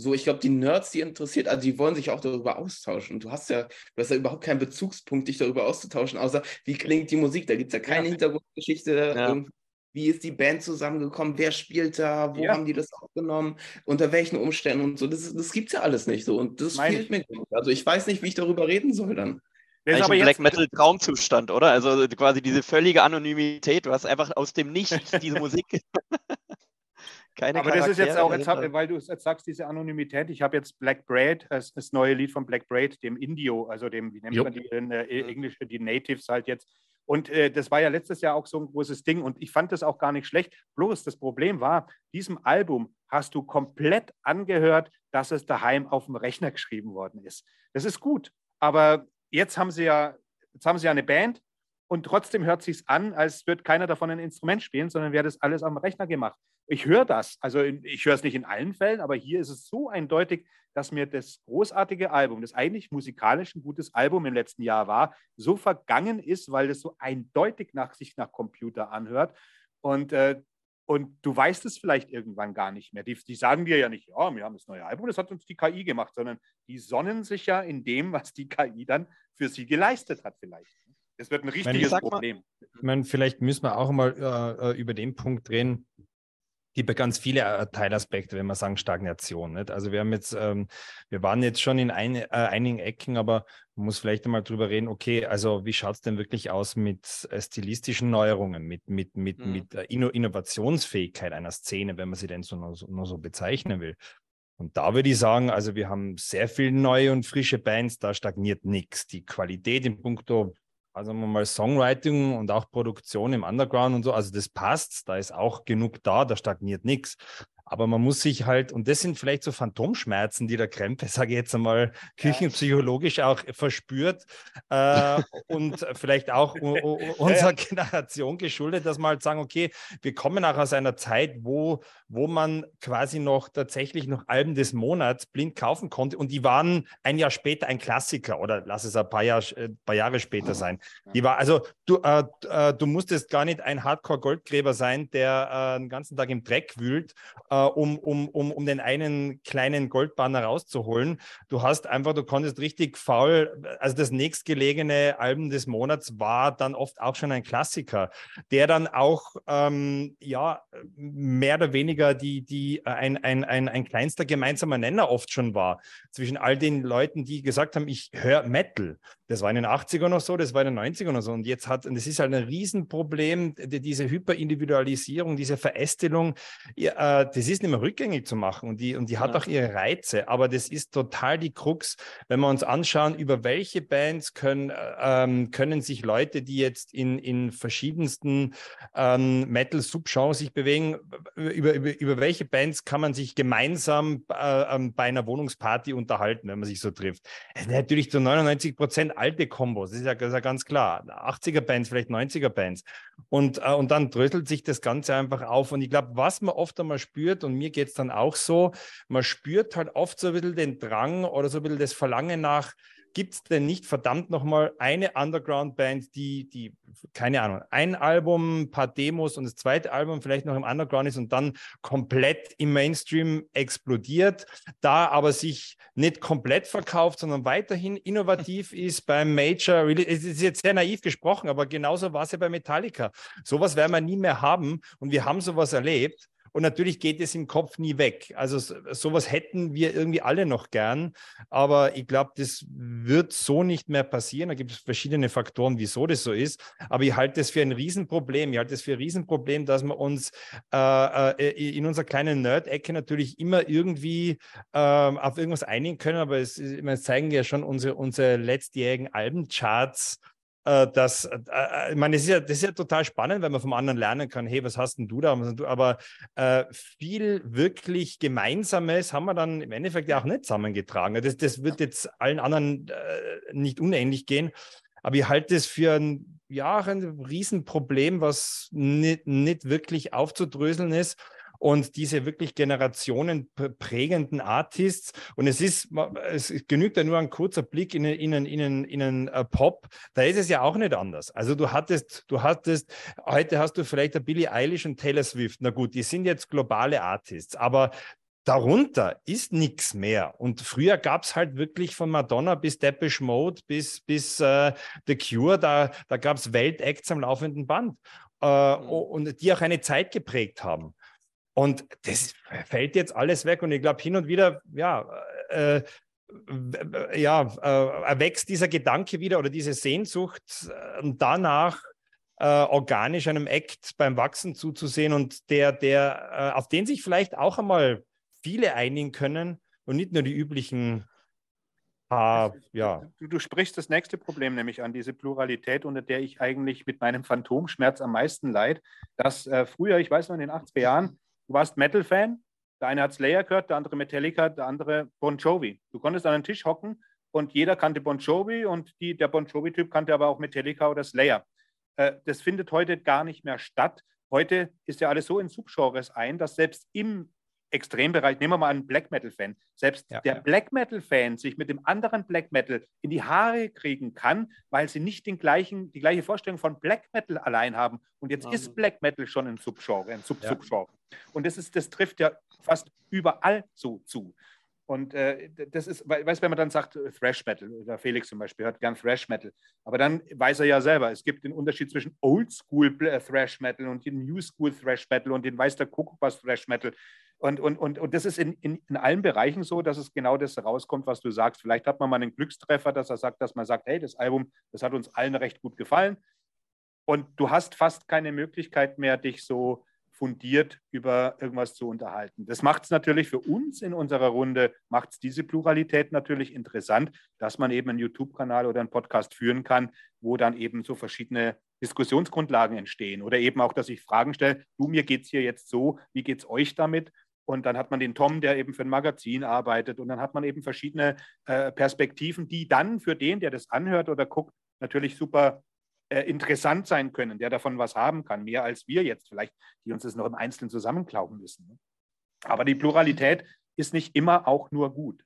so, ich glaube, die Nerds, die interessiert, also die wollen sich auch darüber austauschen. Und du hast ja, du hast ja überhaupt keinen Bezugspunkt, dich darüber auszutauschen, außer wie klingt die Musik. Da gibt es ja keine Ja. Hintergrundgeschichte. Ja. irgendwie. Wie ist die Band zusammengekommen? Wer spielt da? Wo Ja. haben die das aufgenommen? Unter welchen Umständen und so? Das, das gibt es ja alles nicht so. Und das Meine fehlt mir. Also ich weiß nicht, wie ich darüber reden soll dann. Das ist Eigentlich aber Black Metal Traumzustand, oder? Also quasi diese völlige Anonymität. Du hast einfach aus dem Nichts diese Musik. Keine aber das ist jetzt Charaktere auch, jetzt hab, weil du es jetzt sagst, diese Anonymität. Ich habe jetzt Black Braid, das, das neue Lied von Black Braid, dem Indio, also dem, wie nennt Jo. man die in äh, Englisch, die Natives halt jetzt. Und äh, das war ja letztes Jahr auch so ein großes Ding und ich fand das auch gar nicht schlecht. Bloß das Problem war, diesem Album hast du komplett angehört, dass es daheim auf dem Rechner geschrieben worden ist. Das ist gut, aber jetzt haben sie ja, jetzt haben sie ja eine Band und trotzdem hört sich an, als würde keiner davon ein Instrument spielen, sondern wäre das alles am Rechner gemacht. Ich höre das, also ich höre es nicht in allen Fällen, aber hier ist es so eindeutig, dass mir das großartige Album, das eigentlich musikalisch ein gutes Album im letzten Jahr war, so vergangen ist, weil es so eindeutig nach sich nach Computer anhört. Und, äh, und du weißt es vielleicht irgendwann gar nicht mehr. Die, die sagen dir ja nicht, ja, wir haben das neue Album, das hat uns die KI gemacht, sondern die sonnen sich ja in dem, was die KI dann für sie geleistet hat, vielleicht. Das wird ein richtiges mal- Problem. Ich meine, vielleicht müssen wir auch mal äh, äh, über den Punkt reden. Gibt ja ganz viele äh, Teilaspekte, wenn wir sagen Stagnation. Nicht? Also wir haben jetzt, ähm, wir waren jetzt schon in ein, äh, einigen Ecken, aber man muss vielleicht einmal drüber reden, okay, also wie schaut es denn wirklich aus mit äh, stilistischen Neuerungen, mit, mit, mit, Mhm. mit äh, Inno Innovationsfähigkeit einer Szene, wenn man sie denn so nur, so nur so bezeichnen will. Und da würde ich sagen, also wir haben sehr viele neue und frische Bands, da stagniert nichts. Die Qualität in puncto also mal Songwriting und auch Produktion im Underground und so, also das passt, da ist auch genug da, da stagniert nichts. Aber man muss sich halt, und das sind vielleicht so Phantomschmerzen, die der Krempe, sage ich jetzt einmal, küchenpsychologisch auch verspürt äh, und vielleicht auch unserer Generation geschuldet, dass wir halt sagen, okay, wir kommen auch aus einer Zeit, wo, wo man quasi noch tatsächlich noch Alben des Monats blind kaufen konnte. Und die waren ein Jahr später ein Klassiker oder lass es ein paar, Jahr, äh, paar Jahre später sein. Die war, also du, äh, äh, du musstest gar nicht ein Hardcore-Goldgräber sein, der äh, den ganzen Tag im Dreck wühlt, äh, um, um, um, um den einen kleinen Goldbanner rauszuholen. Du hast einfach, du konntest richtig faul, also das nächstgelegene Album des Monats war dann oft auch schon ein Klassiker, der dann auch ähm, ja mehr oder weniger die, die äh, ein, ein, ein, ein kleinster gemeinsamer Nenner oft schon war zwischen all den Leuten, die gesagt haben, ich höre Metal. Das war in den 80ern noch so, das war in den 90ern noch so. Und jetzt hat, und das ist halt ein Riesenproblem, die- diese Hyperindividualisierung, diese Verästelung, äh, das ist nicht mehr rückgängig zu machen und die, und die hat Ja. auch ihre Reize. Aber das ist total die Krux, wenn wir uns anschauen, über welche Bands können, äh, ähm, können sich Leute, die jetzt in, in verschiedensten ähm, Metal-Subgenres sich bewegen, über, über, über welche Bands kann man sich gemeinsam äh, ähm, bei einer Wohnungsparty unterhalten, wenn man sich so trifft. Natürlich zu 99 Prozent alte Kombos, das ist ja, das ist ja ganz klar. 80er-Bands, vielleicht 90er-Bands. Und, äh, und dann dröselt sich das Ganze einfach auf. Und ich glaube, was man oft einmal spürt, und mir geht es dann auch so, man spürt halt oft so ein bisschen den Drang oder so ein bisschen das Verlangen nach, gibt es denn nicht verdammt nochmal eine Underground-Band, die, die, keine Ahnung, ein Album, ein paar Demos und das zweite Album vielleicht noch im Underground ist und dann komplett im Mainstream explodiert, da aber sich nicht komplett verkauft, sondern weiterhin innovativ ist beim Major. Release. Es ist jetzt sehr naiv gesprochen, aber genauso war es ja bei Metallica. Sowas werden wir nie mehr haben und wir haben sowas erlebt. Und natürlich geht es im Kopf nie weg. Also sowas hätten wir irgendwie alle noch gern. Aber ich glaube, das wird so nicht mehr passieren. Da gibt es verschiedene Faktoren, wieso das so ist. Aber ich halte es für ein Riesenproblem. Ich halte es für ein Riesenproblem, dass wir uns äh, äh in unserer kleinen Nerd-Ecke natürlich immer irgendwie äh, auf irgendwas einigen können. Aber es, es zeigen ja schon unsere, unsere letztjährigen Albencharts äh, das, äh, äh, ich meine, das ist, ja, das ist ja total spannend, wenn man vom anderen lernen kann, hey, was hast denn du da? Aber äh, viel wirklich Gemeinsames haben wir dann im Endeffekt ja auch nicht zusammengetragen. Das, das wird jetzt allen anderen äh, nicht unähnlich gehen. Aber ich halte es für ein, ja, ein Riesenproblem, was nicht, nicht wirklich aufzudröseln ist und diese wirklich generationenprägenden Artists. Und es ist, es genügt ja nur ein kurzer Blick in, in, in, in, in einen äh, Pop. Da ist es ja auch nicht anders. Also du hattest, du hattest, heute hast du vielleicht der Billie Eilish und Taylor Swift. Na gut, die sind jetzt globale Artists, aber darunter ist nichts mehr. Und früher gab es halt wirklich von Madonna bis Depeche Mode bis, bis uh, The Cure, da, da gab es Weltacts am laufenden Band. Uh, und die auch eine Zeit geprägt haben. Und das fällt jetzt alles weg. Und ich glaube, hin und wieder, ja, äh, ja, äh, erwächst dieser Gedanke wieder oder diese Sehnsucht äh, danach, äh, organisch einem Act beim Wachsen zuzusehen und der, der, äh, auf den sich vielleicht auch einmal viele einigen können und nicht nur die üblichen Ah, ja. Du, du, sprichst das nächste Problem nämlich an, diese Pluralität, unter der ich eigentlich mit meinem Phantomschmerz am meisten leid. Dass äh, früher, ich weiß noch in den 80er Jahren, Du warst Metal-Fan, der eine hat Slayer gehört, der andere Metallica, der andere Bon Jovi. Du konntest an einen Tisch hocken und jeder kannte Bon Jovi und die, der Bon Jovi-Typ kannte aber auch Metallica oder Slayer. Äh, das findet heute gar nicht mehr statt. Heute ist ja alles so in Subgenres ein, dass selbst im Extrembereich, nehmen wir mal einen Black Metal-Fan, selbst ja, der ja. Black Metal-Fan sich mit dem anderen Black Metal in die Haare kriegen kann, weil sie nicht den gleichen, die gleiche Vorstellung von Black Metal allein haben. Und jetzt ist Black Metal schon ein Subgenre, ein Sub-Subgenre. Ja. Und das, ist, das trifft ja fast überall so zu. Und äh, das ist, weißt du, wenn man dann sagt äh, Thrash Metal, der Felix zum Beispiel hört gern Thrash Metal, aber dann weiß er ja selber, es gibt den Unterschied zwischen Old School äh, Thrash Metal und den New School Thrash Metal und den weiß der Kuckuck was Thrash Metal. Und, und, und, und das ist in, in, in allen Bereichen so, dass es genau das rauskommt, was du sagst. Vielleicht hat man mal einen Glückstreffer, dass er sagt, dass man sagt, hey, das Album, das hat uns allen recht gut gefallen. Und du hast fast keine Möglichkeit mehr, dich so fundiert über irgendwas zu unterhalten. Das macht es natürlich für uns in unserer Runde, macht es diese Pluralität natürlich interessant, dass man eben einen YouTube-Kanal oder einen Podcast führen kann, wo dann eben so verschiedene Diskussionsgrundlagen entstehen oder eben auch, dass ich Fragen stelle, du, mir geht es hier jetzt so, wie geht es euch damit? Und dann hat man den Tom, der eben für ein Magazin arbeitet. Und dann hat man eben verschiedene äh, Perspektiven, die dann für den, der das anhört oder guckt, natürlich super äh, interessant sein können, der davon was haben kann, mehr als wir jetzt vielleicht, die uns das noch im Einzelnen zusammenklauben müssen. Ne? Aber die Pluralität ist nicht immer auch nur gut.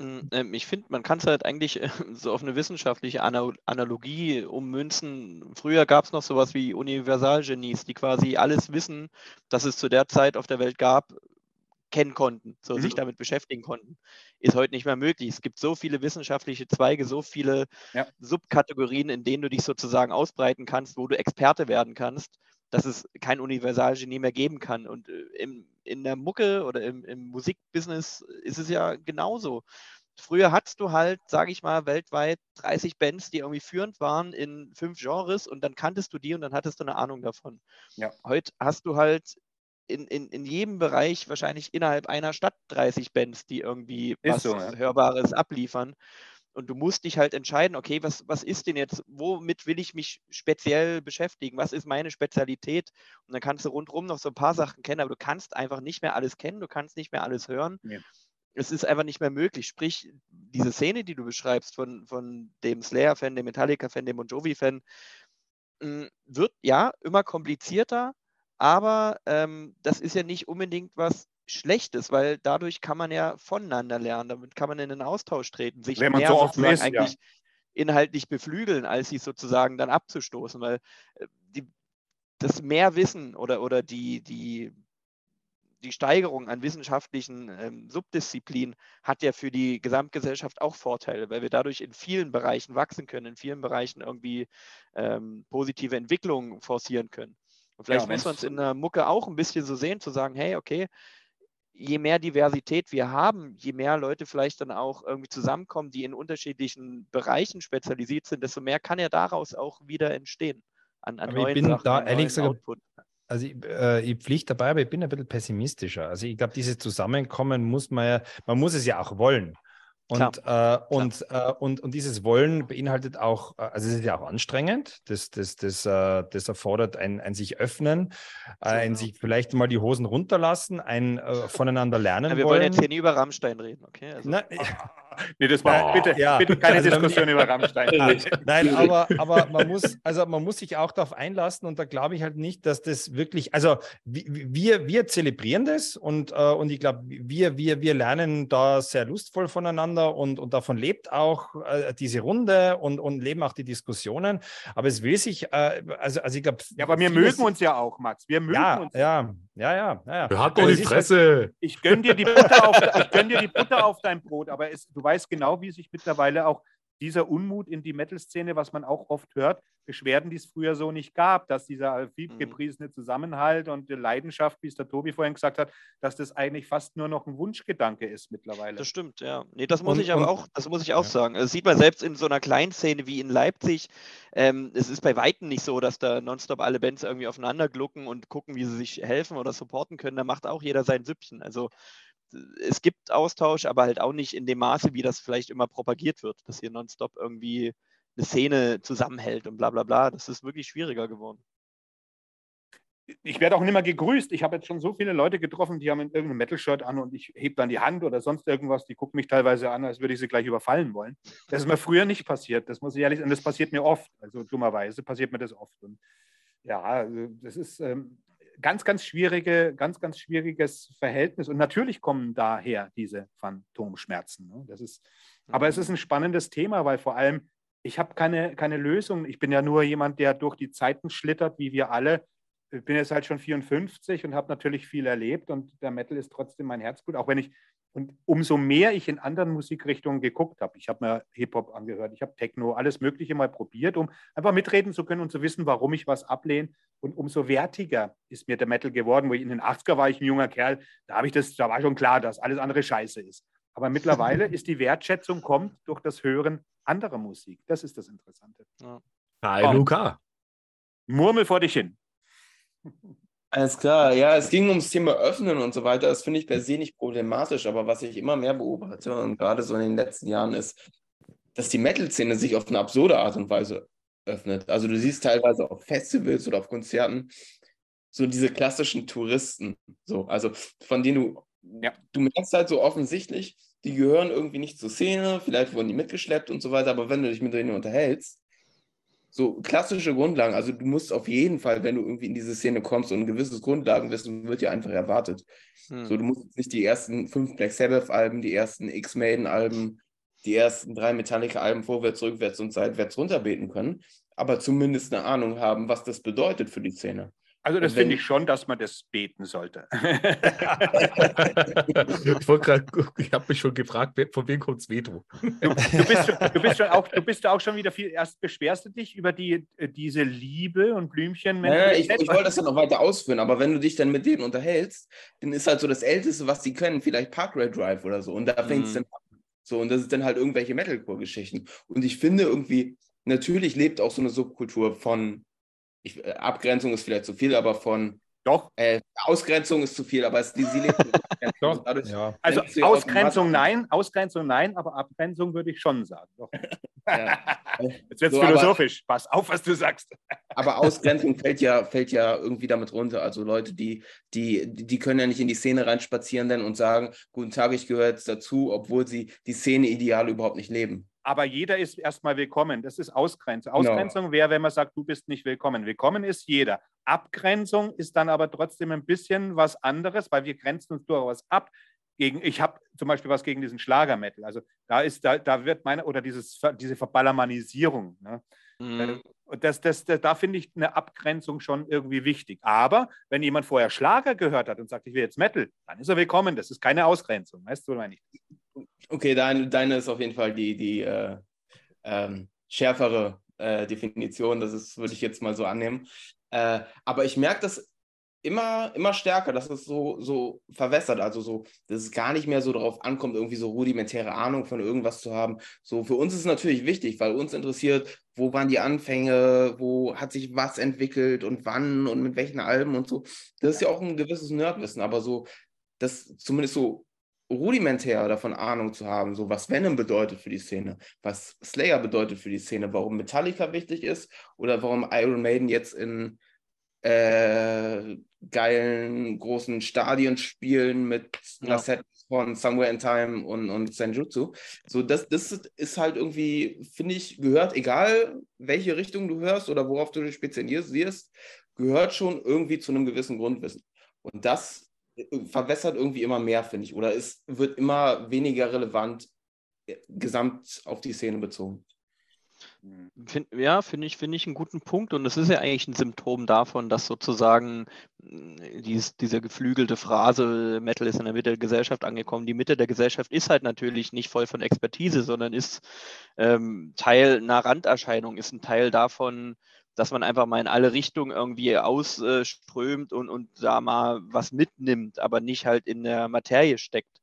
Hm, ähm, ich finde, man kann es halt eigentlich so auf eine wissenschaftliche Analogie ummünzen. Früher gab es noch sowas wie Universalgenies, die quasi alles Wissen, das es zu der Zeit auf der Welt gab, kennen konnten, so mhm. sich damit beschäftigen konnten, ist heute nicht mehr möglich. Es gibt so viele wissenschaftliche Zweige, so viele ja. Subkategorien, in denen du dich sozusagen ausbreiten kannst, wo du Experte werden kannst, dass es kein Universalgenie mehr geben kann. Und äh, im, in der Mucke oder im, im Musikbusiness ist es ja genauso. Früher hattest du halt, sage ich mal, weltweit 30 Bands, die irgendwie führend waren in fünf Genres und dann kanntest du die und dann hattest du eine Ahnung davon. Ja. Heute hast du halt in, in, in jedem Bereich wahrscheinlich innerhalb einer Stadt 30 Bands, die irgendwie ist was so, ja. Hörbares abliefern. Und du musst dich halt entscheiden, okay, was, was ist denn jetzt, womit will ich mich speziell beschäftigen? Was ist meine Spezialität? Und dann kannst du rundherum noch so ein paar Sachen kennen, aber du kannst einfach nicht mehr alles kennen, du kannst nicht mehr alles hören. Ja. Es ist einfach nicht mehr möglich. Sprich, diese Szene, die du beschreibst von, von dem Slayer-Fan, dem Metallica-Fan, dem Bon Jovi-Fan, hm, wird ja immer komplizierter, aber ähm, das ist ja nicht unbedingt was Schlechtes, weil dadurch kann man ja voneinander lernen, damit kann man in den Austausch treten, sich Wenn man mehr so oft misst, eigentlich ja. inhaltlich beflügeln, als sich sozusagen dann abzustoßen, weil äh, die, das Mehrwissen oder, oder die, die, die Steigerung an wissenschaftlichen ähm, Subdisziplinen hat ja für die Gesamtgesellschaft auch Vorteile, weil wir dadurch in vielen Bereichen wachsen können, in vielen Bereichen irgendwie ähm, positive Entwicklungen forcieren können. Und vielleicht ja, muss man es in der Mucke auch ein bisschen so sehen, zu sagen, hey, okay, je mehr Diversität wir haben, je mehr Leute vielleicht dann auch irgendwie zusammenkommen, die in unterschiedlichen Bereichen spezialisiert sind, desto mehr kann ja daraus auch wieder entstehen. An, an neuen ich bin Sachen, da ehrlich gesagt. Also ich, äh, ich pflicht dabei, aber ich bin ein bisschen pessimistischer. Also ich glaube, dieses Zusammenkommen muss man ja, man muss es ja auch wollen. Und, äh, und, äh, und, und dieses Wollen beinhaltet auch, äh, also es ist ja auch anstrengend, das, das, das, äh, das erfordert ein, ein sich öffnen, ein genau. sich vielleicht mal die Hosen runterlassen, ein äh, voneinander lernen. Ja, wir wollen. wollen jetzt hier nie über Rammstein reden, okay? Also. Na, nee, das war oh. bitte, ja. bitte keine also, Diskussion über Rammstein. Nein, aber, aber man muss, also man muss sich auch darauf einlassen und da glaube ich halt nicht, dass das wirklich, also wir, wir zelebrieren das und, äh, und ich glaube, wir, wir, wir lernen da sehr lustvoll voneinander und, und davon lebt auch äh, diese Runde und, und leben auch die Diskussionen. Aber es will sich, äh, also, also ich glaube. Ja, aber wir mögen uns ja auch, Max. Wir mögen ja, uns. Ja, ja, ja. ja. ja. Hat doch die Fresse. Halt, ich gönne dir, die Butter auf, gönn dir die Butter auf dein Brot, aber es, du weißt genau, wie sich mittlerweile auch dieser Unmut in die Metal-Szene, was man auch oft hört, Beschwerden, die es früher so nicht gab, dass dieser viel gepriesene Zusammenhalt und die Leidenschaft, wie es der Tobi vorhin gesagt hat, dass das eigentlich fast nur noch ein Wunschgedanke ist mittlerweile. Das stimmt, ja. Nee, das muss und, ich aber auch, das muss ich auch ja. sagen. Das sieht man selbst in so einer Kleinszene wie in Leipzig. Ähm, es ist bei Weitem nicht so, dass da nonstop alle Bands irgendwie aufeinander glucken und gucken, wie sie sich helfen oder supporten können. Da macht auch jeder sein Süppchen. Also es gibt Austausch, aber halt auch nicht in dem Maße, wie das vielleicht immer propagiert wird, dass hier nonstop irgendwie eine Szene zusammenhält und bla bla bla. Das ist wirklich schwieriger geworden. Ich werde auch nicht mehr gegrüßt. Ich habe jetzt schon so viele Leute getroffen, die haben irgendein Metal-Shirt an und ich hebe dann die Hand oder sonst irgendwas. Die gucken mich teilweise an, als würde ich sie gleich überfallen wollen. Das ist mir früher nicht passiert. Das muss ich ehrlich sagen. Das passiert mir oft. Also dummerweise passiert mir das oft. Und ja, also das ist, ähm, ganz, ganz schwierige, ganz, ganz schwieriges Verhältnis. Und natürlich kommen daher diese Phantomschmerzen. Ne? Das ist, aber es ist ein spannendes Thema, weil vor allem ich habe keine, keine Lösung. Ich bin ja nur jemand, der durch die Zeiten schlittert, wie wir alle. Ich bin jetzt halt schon 54 und habe natürlich viel erlebt und der Metal ist trotzdem mein Herzblut, auch wenn ich und umso mehr ich in anderen Musikrichtungen geguckt habe, ich habe mir Hip-Hop angehört, ich habe Techno, alles Mögliche mal probiert, um einfach mitreden zu können und zu wissen, warum ich was ablehne. Und umso wertiger ist mir der Metal geworden, wo ich in den 80er war ich ein junger Kerl, da habe ich das, da war schon klar, dass alles andere scheiße ist. Aber mittlerweile ist die Wertschätzung kommt durch das Hören anderer Musik. Das ist das Interessante. Ja. Hi, Luca. Murmel vor dich hin. Alles klar, ja, es ging ums Thema Öffnen und so weiter. Das finde ich per se nicht problematisch, aber was ich immer mehr beobachte und gerade so in den letzten Jahren ist, dass die Metal-Szene sich auf eine absurde Art und Weise öffnet. Also du siehst teilweise auf Festivals oder auf Konzerten so diese klassischen Touristen, so, also von denen du, ja, du merkst halt so offensichtlich, die gehören irgendwie nicht zur Szene, vielleicht wurden die mitgeschleppt und so weiter, aber wenn du dich mit denen unterhältst, so klassische Grundlagen. Also du musst auf jeden Fall, wenn du irgendwie in diese Szene kommst und ein gewisses Grundlagenwissen wird ja einfach erwartet. Hm. So, du musst nicht die ersten fünf Black Sabbath-Alben, die ersten X-Maiden-Alben, die ersten drei Metallica-Alben vorwärts, rückwärts und seitwärts runterbeten können, aber zumindest eine Ahnung haben, was das bedeutet für die Szene. Also das finde ich schon, dass man das beten sollte. ich ich habe mich schon gefragt, von wem kommt das Veto? Du, du, bist, du, bist schon auch, du bist auch schon wieder viel, erst beschwerst du dich über die, äh, diese Liebe und Blümchen. Naja, ich, ich wollte das ja noch weiter ausführen, aber wenn du dich dann mit denen unterhältst, dann ist halt so das Älteste, was sie können, vielleicht Parkway Drive oder so. Und da fängt es mhm. dann an. So, und das ist dann halt irgendwelche Metalcore-Geschichten. Und ich finde irgendwie, natürlich lebt auch so eine Subkultur von ich, äh, Abgrenzung ist vielleicht zu viel, aber von doch. Äh, Ausgrenzung ist zu viel, aber es, die, lebt Doch. Dadurch, ja. Also Ausgrenzung nein, Ausgrenzung nein, aber Abgrenzung würde ich schon sagen. Doch. Ja. Jetzt wird es so, philosophisch. Aber, Pass auf, was du sagst. Aber Ausgrenzung fällt ja, fällt ja irgendwie damit runter. Also Leute, die, die, die können ja nicht in die Szene reinspazieren denn und sagen, guten Tag, ich gehöre jetzt dazu, obwohl sie die Szene ideal überhaupt nicht leben aber jeder ist erstmal willkommen. Das ist Ausgrenzung. Genau. Ausgrenzung no. wäre, wenn man sagt, du bist nicht willkommen. Willkommen ist jeder. Abgrenzung ist dann aber trotzdem ein bisschen was anderes, weil wir grenzen uns durchaus ab. Gegen, ich habe zum Beispiel was gegen diesen Schlagermetal. Also da ist, da, da wird meine, oder dieses, diese Verballermanisierung. Ne? Mhm. Äh, das, das, das, da finde ich eine Abgrenzung schon irgendwie wichtig. Aber wenn jemand vorher Schlager gehört hat und sagt, ich will jetzt Metal, dann ist er willkommen. Das ist keine Ausgrenzung. Weißt du, meine ich? Okay, deine, deine ist auf jeden Fall die, die äh, ähm, schärfere äh, Definition. Das ist, würde ich jetzt mal so annehmen. Äh, aber ich merke das immer, immer stärker, dass es so, so verwässert. Also so, dass es gar nicht mehr so darauf ankommt, irgendwie so rudimentäre Ahnung von irgendwas zu haben. So, für uns ist es natürlich wichtig, weil uns interessiert, wo waren die Anfänge, wo hat sich was entwickelt und wann und mit welchen Alben und so. Das ist ja auch ein gewisses Nerdwissen, aber so, das zumindest so rudimentär davon Ahnung zu haben, so was Venom bedeutet für die Szene, was Slayer bedeutet für die Szene, warum Metallica wichtig ist oder warum Iron Maiden jetzt in äh, geilen großen Stadien spielen mit ja. einer Set von Somewhere in Time und, und Senjutsu. So, das, das ist halt irgendwie, finde ich, gehört, egal welche Richtung du hörst oder worauf du dich spezialisierst, gehört schon irgendwie zu einem gewissen Grundwissen. Und das verwässert irgendwie immer mehr, finde ich, oder es wird immer weniger relevant äh, gesamt auf die Szene bezogen. Find, ja, finde ich, find ich einen guten Punkt. Und es ist ja eigentlich ein Symptom davon, dass sozusagen hm, dies, diese geflügelte Phrase, Metal ist in der Mitte der Gesellschaft angekommen. Die Mitte der Gesellschaft ist halt natürlich nicht voll von Expertise, sondern ist ähm, Teil einer Randerscheinung, ist ein Teil davon, dass man einfach mal in alle Richtungen irgendwie ausströmt und, und da mal was mitnimmt, aber nicht halt in der Materie steckt.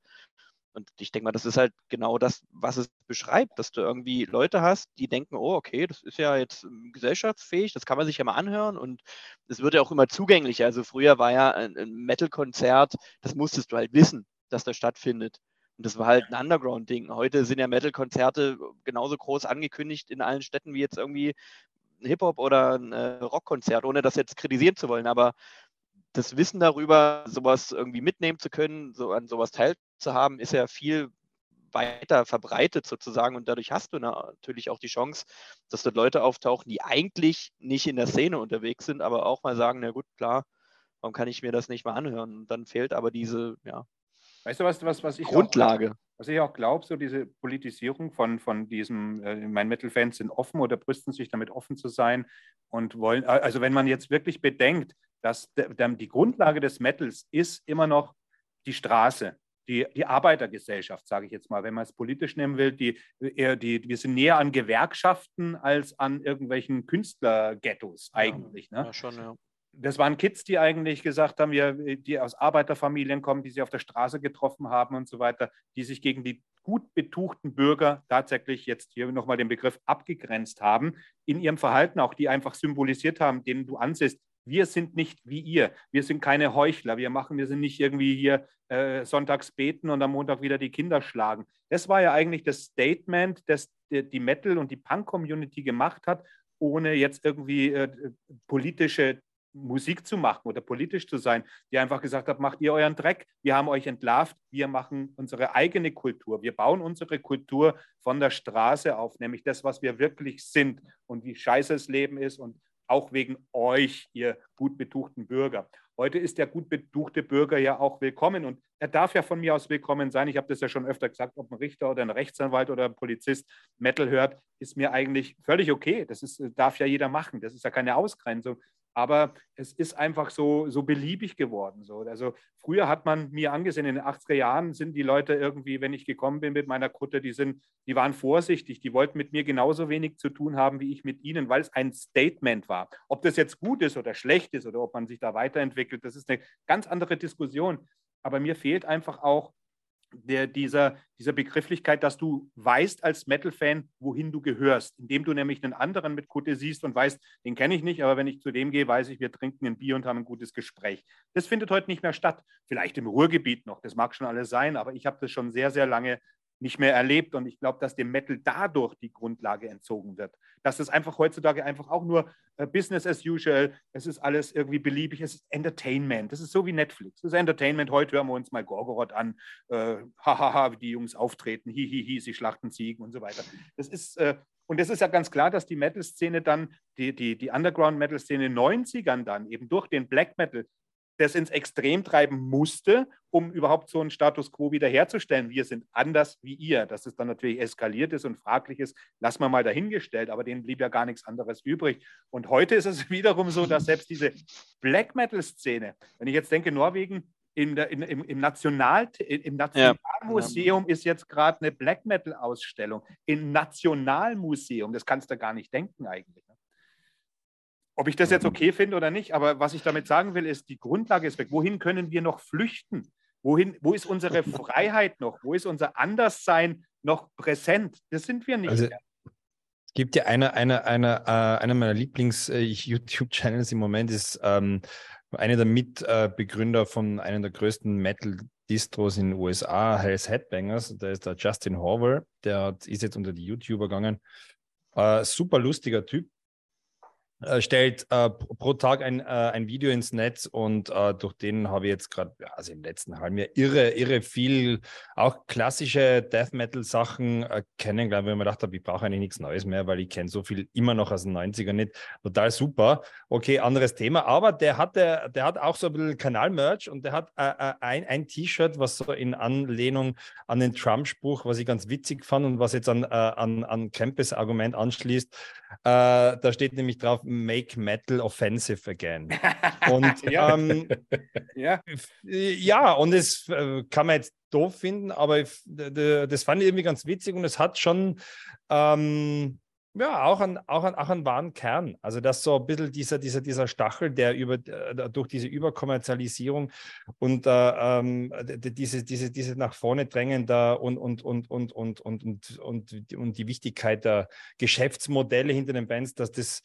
Und ich denke mal, das ist halt genau das, was es beschreibt, dass du irgendwie Leute hast, die denken, oh, okay, das ist ja jetzt ähm, gesellschaftsfähig, das kann man sich ja mal anhören und es wird ja auch immer zugänglicher. Also früher war ja ein, Metal-Konzert, das musstest du halt wissen, dass das stattfindet. Und das war halt ein Underground-Ding. Heute sind ja Metal-Konzerte genauso groß angekündigt in allen Städten wie jetzt irgendwie Hip-Hop oder ein äh, Rockkonzert, ohne das jetzt kritisieren zu wollen. Aber das Wissen darüber, sowas irgendwie mitnehmen zu können, so an sowas teilzuhaben, ist ja viel weiter verbreitet sozusagen und dadurch hast du natürlich auch die Chance, dass dort Leute auftauchen, die eigentlich nicht in der Szene unterwegs sind, aber auch mal sagen, na gut, klar, warum kann ich mir das nicht mal anhören? Und dann fehlt aber diese, ja, weißt du, was, was, was ich Grundlage. Auch, was ich auch glaube, so diese Politisierung von, von diesem, äh, meine Metal-Fans sind offen oder brüsten sich damit offen zu sein und wollen, also wenn man jetzt wirklich bedenkt, dass die Grundlage des Metals ist immer noch die Straße, die, die Arbeitergesellschaft, sage ich jetzt mal, wenn man es politisch nehmen will. Die, die, wir sind näher an Gewerkschaften als an irgendwelchen Künstlerghettos eigentlich. Ja, ne? ja schon, ja. Das waren Kids, die eigentlich gesagt haben, wir, die aus Arbeiterfamilien kommen, die sie auf der Straße getroffen haben und so weiter, die sich gegen die gut betuchten Bürger tatsächlich jetzt hier nochmal den Begriff abgegrenzt haben, in ihrem Verhalten auch, die einfach symbolisiert haben, denen du ansiehst, wir sind nicht wie ihr. Wir sind keine Heuchler. Wir machen, wir sind nicht irgendwie hier äh, sonntags beten und am Montag wieder die Kinder schlagen. Das war ja eigentlich das Statement, das die, Metal- und die Punk-Community gemacht hat, ohne jetzt irgendwie äh, politische Musik zu machen oder politisch zu sein, die einfach gesagt hat, macht ihr euren Dreck, wir haben euch entlarvt, wir machen unsere eigene Kultur, wir bauen unsere Kultur von der Straße auf, nämlich das, was wir wirklich sind und wie scheiße das Leben ist und auch wegen euch, ihr gut betuchten Bürger. Heute ist der gut betuchte Bürger ja auch willkommen und er darf ja von mir aus willkommen sein. Ich habe das ja schon öfter gesagt, ob ein Richter oder ein Rechtsanwalt oder ein Polizist Metal hört, ist mir eigentlich völlig okay. Das ist, darf ja jeder machen. Das ist ja keine Ausgrenzung aber es ist einfach so, so beliebig geworden. So. Also früher hat man mir angesehen, in den 80er Jahren sind die Leute irgendwie, wenn ich gekommen bin mit meiner Kutte, die, sind, die waren vorsichtig, die wollten mit mir genauso wenig zu tun haben wie ich mit ihnen, weil es ein Statement war. Ob das jetzt gut ist oder schlecht ist oder ob man sich da weiterentwickelt, das ist eine ganz andere Diskussion. Aber mir fehlt einfach auch der, dieser, dieser Begrifflichkeit, dass du weißt als Metal-Fan, wohin du gehörst, indem du nämlich einen anderen mit Kutte siehst und weißt, den kenne ich nicht, aber wenn ich zu dem gehe, weiß ich, wir trinken ein Bier und haben ein gutes Gespräch. Das findet heute nicht mehr statt. Vielleicht im Ruhrgebiet noch, das mag schon alles sein, aber ich habe das schon sehr, sehr lange nicht mehr erlebt. Und ich glaube, dass dem Metal dadurch die Grundlage entzogen wird. Dass es einfach heutzutage einfach auch nur äh, Business as usual, es ist alles irgendwie beliebig, es ist Entertainment. Das ist so wie Netflix. Das ist Entertainment. Heute hören wir uns mal Gorgoroth an. Äh, hahaha, wie die Jungs auftreten. Hihihi, hi, hi, sie schlachten Ziegen und so weiter. Das ist. Äh, und es ist ja ganz klar, dass die Metal-Szene dann, die, die, die Underground-Metal-Szene in den 90ern dann eben durch den Black Metal das ins Extrem treiben musste, um überhaupt so einen Status quo wiederherzustellen. Wir sind anders wie ihr. Dass es dann natürlich eskaliert ist und fraglich ist, lassen wir mal dahingestellt, aber denen blieb ja gar nichts anderes übrig. Und heute ist es wiederum so, dass selbst diese Black Metal-Szene, wenn ich jetzt denke, Norwegen in der, in, im, im, National, im Nationalmuseum ja. ist jetzt gerade eine Black Metal-Ausstellung. Im Nationalmuseum, das kannst du gar nicht denken eigentlich. Ob ich das jetzt okay finde oder nicht, aber was ich damit sagen will, ist, die Grundlage ist weg. Wohin können wir noch flüchten? Wohin, wo ist unsere Freiheit noch? Wo ist unser Anderssein noch präsent? Das sind wir nicht Also, mehr. Es gibt ja eine, eine, eine, äh, einer meiner Lieblings-YouTube-Channels im Moment ist ähm, einer der Mitbegründer von einer der größten Metal-Distros in den USA, Hells Headbangers. Da ist der Justin Horver, der ist jetzt unter die YouTuber gegangen. Äh, super lustiger Typ. Äh, stellt äh, pro Tag ein, äh, ein Video ins Netz und äh, durch den habe ich jetzt gerade, also im letzten halben Jahr, irre, irre viel auch klassische Death Metal Sachen äh, kennengelernt, weil ich mir gedacht habe, ich brauche eigentlich nichts Neues mehr, weil ich kenne so viel immer noch aus den 90ern nicht. Total super. Okay, anderes Thema, aber der hat, der, hat auch so ein bisschen Kanal-Merch und der hat ein, ein T-Shirt, was so in Anlehnung an den Trump-Spruch, was ich ganz witzig fand und was jetzt an, an, an Kempes Argument anschließt. Da steht nämlich drauf, Make Metal Offensive Again. Und Ja. ähm, Ja, ja, und das äh, kann man jetzt doof finden, aber das fand ich irgendwie ganz witzig und es hat schon ähm, ja auch einen, auch, einen, auch einen wahren Kern. Also, dass so ein bisschen dieser, dieser, dieser Stachel, der über, durch diese Überkommerzialisierung und äh, ähm, diese, diese, diese nach vorne drängen da und, und, und, und, und, und, und, und, und die Wichtigkeit der Geschäftsmodelle hinter den Bands, dass das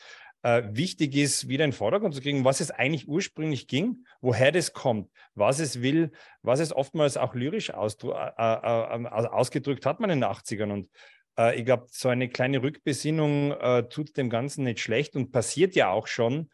äh, wichtig ist, wieder in den Vordergrund zu kriegen, was es eigentlich ursprünglich ging, woher das kommt, was es will, was es oftmals auch lyrisch äh, äh, äh, also ausgedrückt hat man in den 80ern. Und äh, ich glaube, so eine kleine Rückbesinnung tut dem Ganzen nicht schlecht und passiert ja auch schon.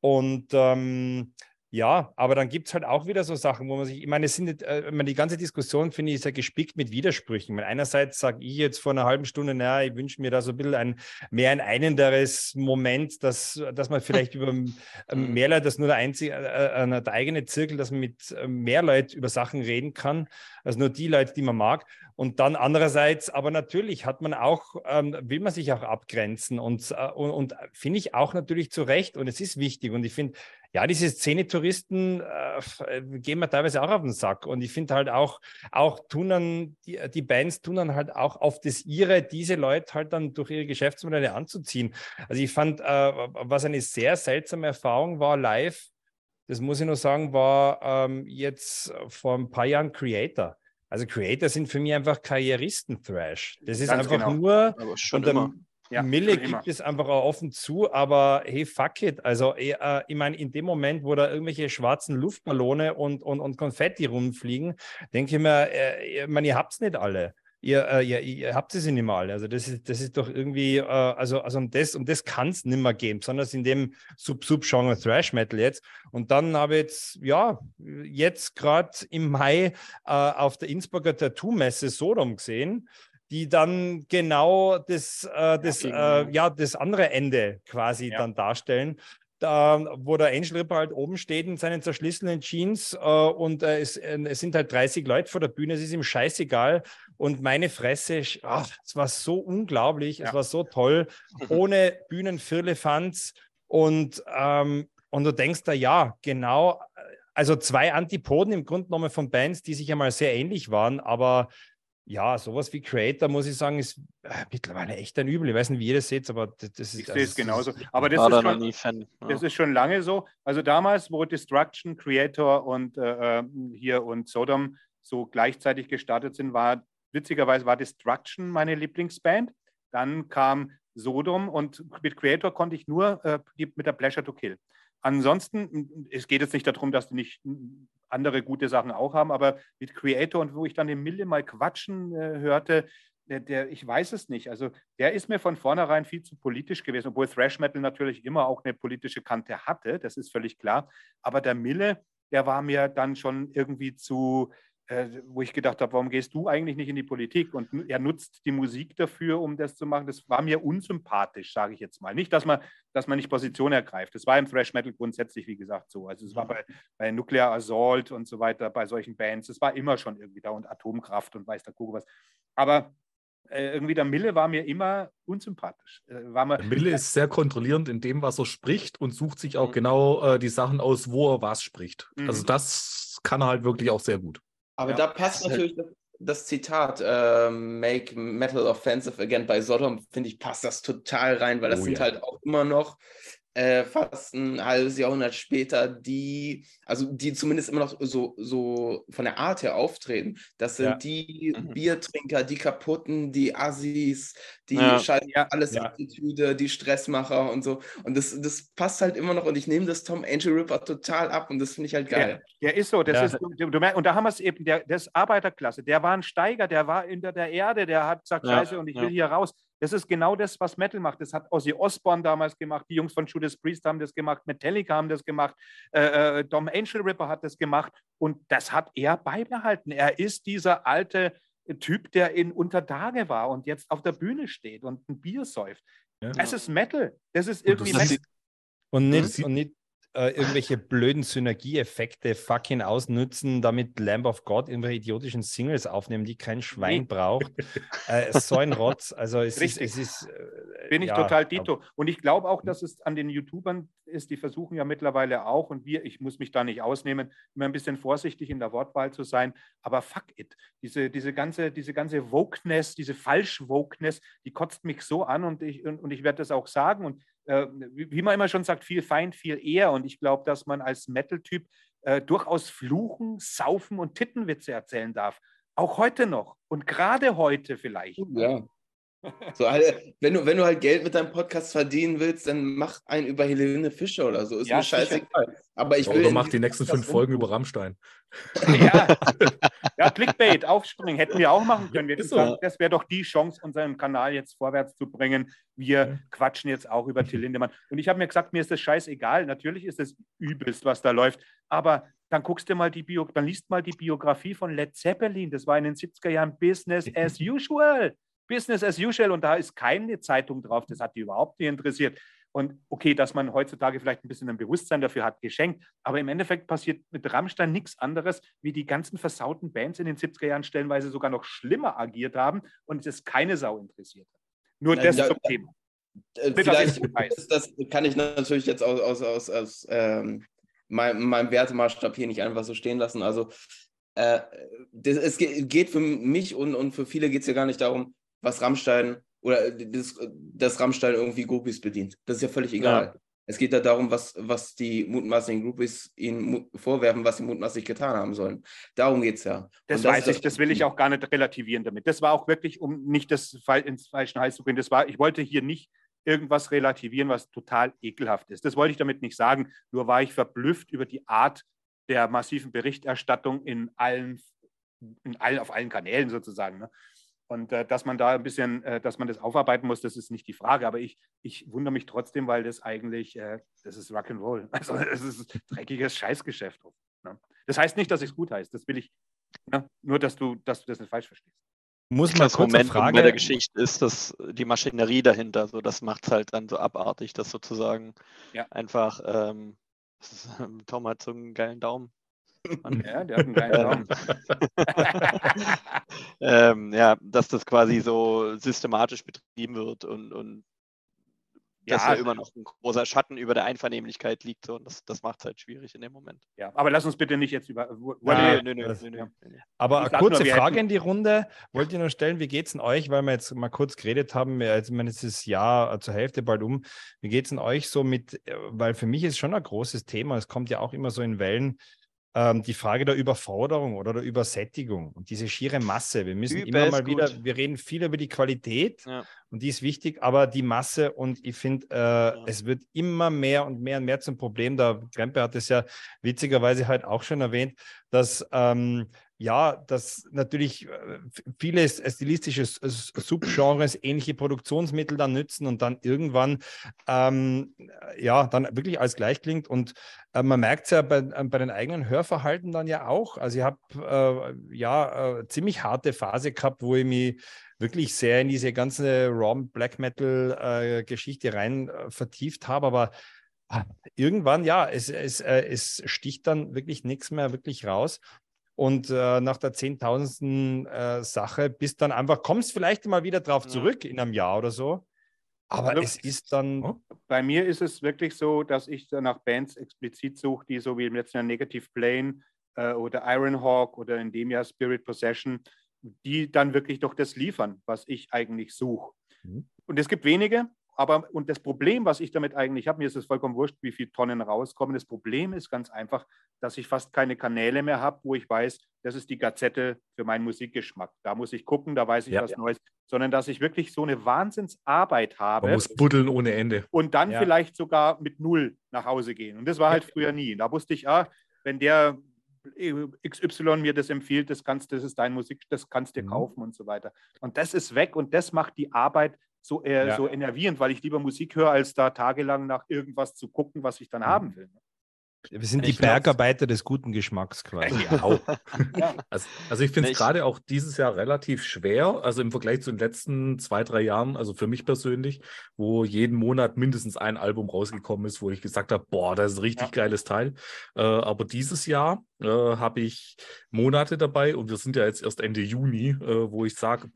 Und ähm, ja, aber dann gibt es halt auch wieder so Sachen, wo man sich, ich meine, es sind, äh, ich meine, die ganze Diskussion finde ich sehr gespickt mit Widersprüchen. Weil einerseits sage ich jetzt vor einer halben Stunde, naja, ich wünsche mir da so ein bisschen ein mehr ein einenderes Moment, dass, dass man vielleicht über ähm, mehr Leute, dass nur der einzige, äh, äh, der eigene Zirkel, dass man mit äh, mehr Leuten über Sachen reden kann, als nur die Leute, die man mag. Und dann andererseits, aber natürlich hat man auch, ähm, will man sich auch abgrenzen und, äh, und, und finde ich auch natürlich zu Recht und es ist wichtig und ich finde, ja, diese Szene-Touristen äh, äh, gehen mir teilweise auch auf den Sack. Und ich finde halt auch, auch tun dann, die, die Bands tun dann halt auch auf das ihre, diese Leute halt dann durch ihre Geschäftsmodelle anzuziehen. Also ich fand, äh, was eine sehr seltsame Erfahrung war live, das muss ich nur sagen, war ähm, jetzt vor ein paar Jahren Creator. Also Creator sind für mich einfach Karrieristen-Thrash. Das ist Ganz einfach genau. nur Aber schon und immer. Ja, Mille gibt es einfach auch offen zu, aber hey, fuck it. Also, eh, äh, ich meine, in dem Moment, wo da irgendwelche schwarzen Luftballone und, und, und Konfetti rumfliegen, denke ich mir, äh, ich meine, ihr habt es nicht alle. Ihr, äh, ihr, ihr habt es nicht mehr alle. Also, das ist, das ist doch irgendwie, äh, also, also um das, um das kann es nicht mehr geben, besonders in dem Sub-Sub-Genre Thrash Metal jetzt. Und dann habe ich jetzt, ja, jetzt gerade im Mai äh, auf der Innsbrucker Tattoo-Messe Sodom gesehen die dann genau das, äh, das, Ja, äh, ja, das andere Ende quasi Ja. dann darstellen. Da, wo der Angel Ripper halt oben steht in seinen zerschlissenen Jeans äh, und äh, es, äh, es sind halt 30 Leute vor der Bühne, es ist ihm scheißegal. Und meine Fresse, ach, es war so unglaublich, es Ja. war so toll, ohne Bühnenfirlefanz. Und, ähm, und du denkst da, ja, genau, also zwei Antipoden im Grunde genommen von Bands, die sich einmal sehr ähnlich waren, aber ja, sowas wie Creator, muss ich sagen, ist äh, mittlerweile echt ein Übel. Ich weiß nicht, wie ihr das seht, aber das, das ist. Ich sehe es also, genauso. Aber das ist, schon, nie Fan. das Ja. ist schon lange so. Also damals, wo Destruction, Creator und äh, hier und Sodom so gleichzeitig gestartet sind, war witzigerweise war Destruction meine Lieblingsband. Dann kam Sodom und mit Creator konnte ich nur äh, mit der Pleasure to Kill. Ansonsten, es geht jetzt nicht darum, dass die nicht andere gute Sachen auch haben, aber mit Creator und wo ich dann den Mille mal quatschen äh, hörte, der, der, ich weiß es nicht. Also der ist mir von vornherein viel zu politisch gewesen, obwohl Thrash Metal natürlich immer auch eine politische Kante hatte, das ist völlig klar. Aber der Mille, der war mir dann schon irgendwie zu, wo ich gedacht habe, warum gehst du eigentlich nicht in die Politik? Und er nutzt die Musik dafür, um das zu machen. Das war mir unsympathisch, sage ich jetzt mal. Nicht, dass man, dass man nicht Position ergreift. Das war im Thrash Metal grundsätzlich, wie gesagt, so. Also es war bei, bei Nuclear Assault und so weiter, bei solchen Bands. Es war immer schon irgendwie da und Atomkraft und weiß der Kuckuck was. Aber äh, irgendwie der Mille war mir immer unsympathisch. Äh, war mir, Der Mille ist sehr kontrollierend in dem, was er spricht und sucht sich auch Mhm. genau äh, die Sachen aus, wo er was spricht. Mhm. Also das kann er halt wirklich auch sehr gut. Aber Ja. da passt ist natürlich das, das Zitat, äh, Make Metal Offensive Again bei Sodom, finde ich, passt das total rein, weil das Oh sind ja. halt auch immer noch äh, fast ein halbes Jahrhundert später, die, also die zumindest immer noch so, so von der Art her auftreten. Das sind Ja. die Mhm. Biertrinker, die Kaputten, die Assis, die Ja. schalten Ja. alles Ja. Attitüde, die Stressmacher und so. Und das, das passt halt immer noch und ich nehme das Tom Angel Ripper total ab und das finde ich halt geil. Der ist so, das Ja. ist, du, du merkst, und da haben wir es eben, der, das ist Arbeiterklasse, der war ein Steiger, der war hinter der Erde, der hat gesagt, Ja, scheiße, und ich ja. will hier raus. Das ist genau das, was Metal macht. Das hat Ozzy Osbourne damals gemacht, die Jungs von Judas Priest haben das gemacht, Metallica haben das gemacht, äh, äh, Dom Angel Ripper hat das gemacht und das hat er beibehalten. Er ist dieser alte Typ, der in Untertage war und jetzt auf der Bühne steht und ein Bier säuft. Ja. Das ist Metal. Das ist Und irgendwie das Metal. ist- Und nicht, sieht- und nicht äh, irgendwelche blöden Synergieeffekte fucking ausnutzen, damit Lamb of God irgendwelche idiotischen Singles aufnehmen, die kein Schwein Nee. braucht. äh, so ein Rotz. Also es Richtig. ist, es ist äh, Bin ich ja, total Dito. Und ich glaube auch, dass es an den YouTubern ist, die versuchen ja mittlerweile auch, und wir, ich muss mich da nicht ausnehmen, immer ein bisschen vorsichtig in der Wortwahl zu sein. Aber fuck it. Diese, diese ganze, diese ganze Wokeness, diese Falsch-Wokeness, die kotzt mich so an und ich, und, und ich werde das auch sagen. Und wie, wie man immer schon sagt, viel Feind, viel eher. Und ich glaube, dass man als Metal-Typ äh, durchaus fluchen, saufen und Tittenwitze erzählen darf. Auch heute noch. Und gerade heute vielleicht. Ja. So, halt, wenn, du, wenn du halt Geld mit deinem Podcast verdienen willst, dann mach einen über Helene Fischer oder so. Ist Ja, mir scheißegal. Aber ich will. Oder mach die nächsten Podcast fünf Folgen über Rammstein. Ja. ja, Clickbait, aufspringen, hätten wir auch machen können. Wir so. gesagt, das wäre doch die Chance, unseren Kanal jetzt vorwärts zu bringen. Wir Ja. quatschen jetzt auch über Till Lindemann. Und ich habe mir gesagt, mir ist das scheißegal. Natürlich ist es übelst, was da läuft. Aber dann guckst du mal die Bio, dann liest mal die Biografie von Led Zeppelin. Das war in den 70er Jahren Business as usual. Business as usual. Und da ist keine Zeitung drauf. Das hat die überhaupt nicht interessiert. Und okay, dass man heutzutage vielleicht ein bisschen ein Bewusstsein dafür hat, geschenkt. Aber im Endeffekt passiert mit Rammstein nichts anderes, wie die ganzen versauten Bands in den 70er Jahren stellenweise sogar noch schlimmer agiert haben und es keine Sau interessiert hat. Nur Nein, das ja, zum Thema. Äh, vielleicht, das weiß. das, das kann ich natürlich jetzt aus, aus, aus, aus ähm, meinem, meinem Wertemaßstab hier nicht einfach so stehen lassen. Also äh, das, es ge- geht für mich und, und für viele geht es ja gar nicht darum, was Rammstein oder das, dass Rammstein irgendwie Groupies bedient. Das ist ja völlig egal. Es geht ja darum, was, was die mutmaßlichen Groupies ihnen vorwerfen, was sie mutmaßlich getan haben sollen. Darum geht es ja. Das Und weiß ich, das will ich auch gar nicht relativieren damit. Das war auch wirklich, um nicht das ins falschen Hals zu bringen. Das war, ich wollte hier nicht irgendwas relativieren, was total ekelhaft ist. Das wollte ich damit nicht sagen. Nur war ich verblüfft über die Art der massiven Berichterstattung in allen, in allen auf allen Kanälen sozusagen. Ne? Und äh, dass man da ein bisschen, äh, dass man das aufarbeiten muss, das ist nicht die Frage. Aber ich, ich wundere mich trotzdem, weil das eigentlich, äh, das ist Rock'n'Roll. Also es ist dreckiges Scheißgeschäft. Ne? Das heißt nicht, dass ich es gut heiße. Das will ich, ne? nur dass du, dass du das nicht falsch verstehst. Muss man das Moment Frage. bei der Geschichte ist, dass die Maschinerie dahinter, so das macht es halt dann so abartig, dass sozusagen Ja. einfach, ähm, Tom hat so einen geilen Daumen. Ja, der hat einen geilen Daumen. ähm, ja, dass das quasi so systematisch betrieben wird und, und dass Ja. ja immer noch ein großer Schatten über der Einvernehmlichkeit liegt. So, und das, das macht es halt schwierig in dem Moment. Ja, aber lass uns bitte nicht jetzt über. Ja, nö, nö, nö, ja. Aber eine kurze nur, Frage hätten- in die Runde. Wollt ihr noch stellen, wie geht es denn euch? Weil wir jetzt mal kurz geredet haben, ja, jetzt, ich meine, es ist das Jahr äh, zur Hälfte bald um. Wie geht es denn euch so mit, äh, weil für mich ist schon ein großes Thema, es kommt ja auch immer so in Wellen, ähm, die Frage der Überforderung oder der Übersättigung und diese schiere Masse. Wir müssen immer Übelst mal wieder, gut. wir reden viel über die Qualität Ja. und die ist wichtig, aber die Masse und ich finde, äh, es wird immer mehr und mehr und mehr zum Problem. Der Krempe hat es ja witzigerweise halt auch schon erwähnt, dass ähm, ja, dass natürlich äh, viele s- stilistische Subgenres ähnliche Produktionsmittel dann nützen und dann irgendwann ähm, ja dann wirklich alles gleich klingt. Und äh, man merkt es ja bei, äh, bei den eigenen Hörverhalten dann ja auch. Also ich habe äh, ja äh, ziemlich harte Phase gehabt, wo ich mich wirklich sehr in diese ganze Raw Black Metal äh, Geschichte rein äh, vertieft habe, aber ah, irgendwann, ja, es, es, äh, es sticht dann wirklich nichts mehr wirklich raus. Und äh, nach der zehntausendsten äh, Sache bist dann einfach, kommst vielleicht mal wieder drauf zurück in einem Jahr oder so. Aber Also, es ist dann, Oh. Bei mir ist es wirklich so, dass ich nach Bands explizit suche, die so wie im letzten Jahr Negative Plane äh, oder Ironhawk oder in dem Jahr Spirit Possession, die dann wirklich doch das liefern, was ich eigentlich suche. Mhm. Und es gibt wenige, aber und das Problem, was ich damit eigentlich habe, mir ist es vollkommen wurscht, wie viele Tonnen rauskommen. Das Problem ist ganz einfach, dass ich fast keine Kanäle mehr habe, wo ich weiß, das ist die Gazette für meinen Musikgeschmack. Da muss ich gucken, da weiß ich ja, was ja. Neues, sondern dass ich wirklich so eine Wahnsinnsarbeit habe. Man muss buddeln ohne Ende. Und dann ja. vielleicht sogar mit null nach Hause gehen. Und das war halt früher nie. Da wusste ich, ah, wenn der XY mir das empfiehlt, das kannst, das ist dein Musik, das kannst du dir mhm. kaufen und so weiter. Und das ist weg und das macht die Arbeit so, äh, ja. so enervierend, weil ich lieber Musik höre, als da tagelang nach irgendwas zu gucken, was ich dann mhm. haben will. Wir sind die Bergarbeiter des guten Geschmacks quasi. Ja, ja. Also, also, ich finde es gerade auch dieses Jahr relativ schwer, also im Vergleich zu den letzten zwei, drei Jahren, also für mich persönlich, wo jeden Monat mindestens ein Album rausgekommen ist, wo ich gesagt habe, boah, das ist ein richtig ja. geiles Teil. Äh, aber dieses Jahr äh, habe ich Monate dabei und wir sind ja jetzt erst Ende Juni, äh, wo ich sage,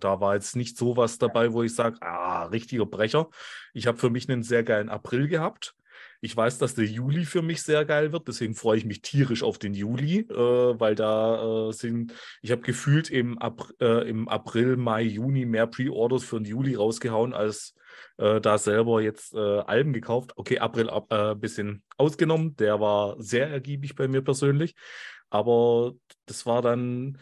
da war jetzt nicht so was dabei, wo ich sage, ah, richtiger Brecher. Ich habe für mich einen sehr geilen April gehabt. Ich weiß, dass der Juli für mich sehr geil wird, deswegen freue ich mich tierisch auf den Juli, äh, weil da äh, sind, ich habe gefühlt im, Ap äh, im, April, Mai, Juni mehr Pre-Orders für den Juli rausgehauen, als äh, da selber jetzt äh, Alben gekauft. Okay, April ein äh, bisschen ausgenommen, der war sehr ergiebig bei mir persönlich, aber das war dann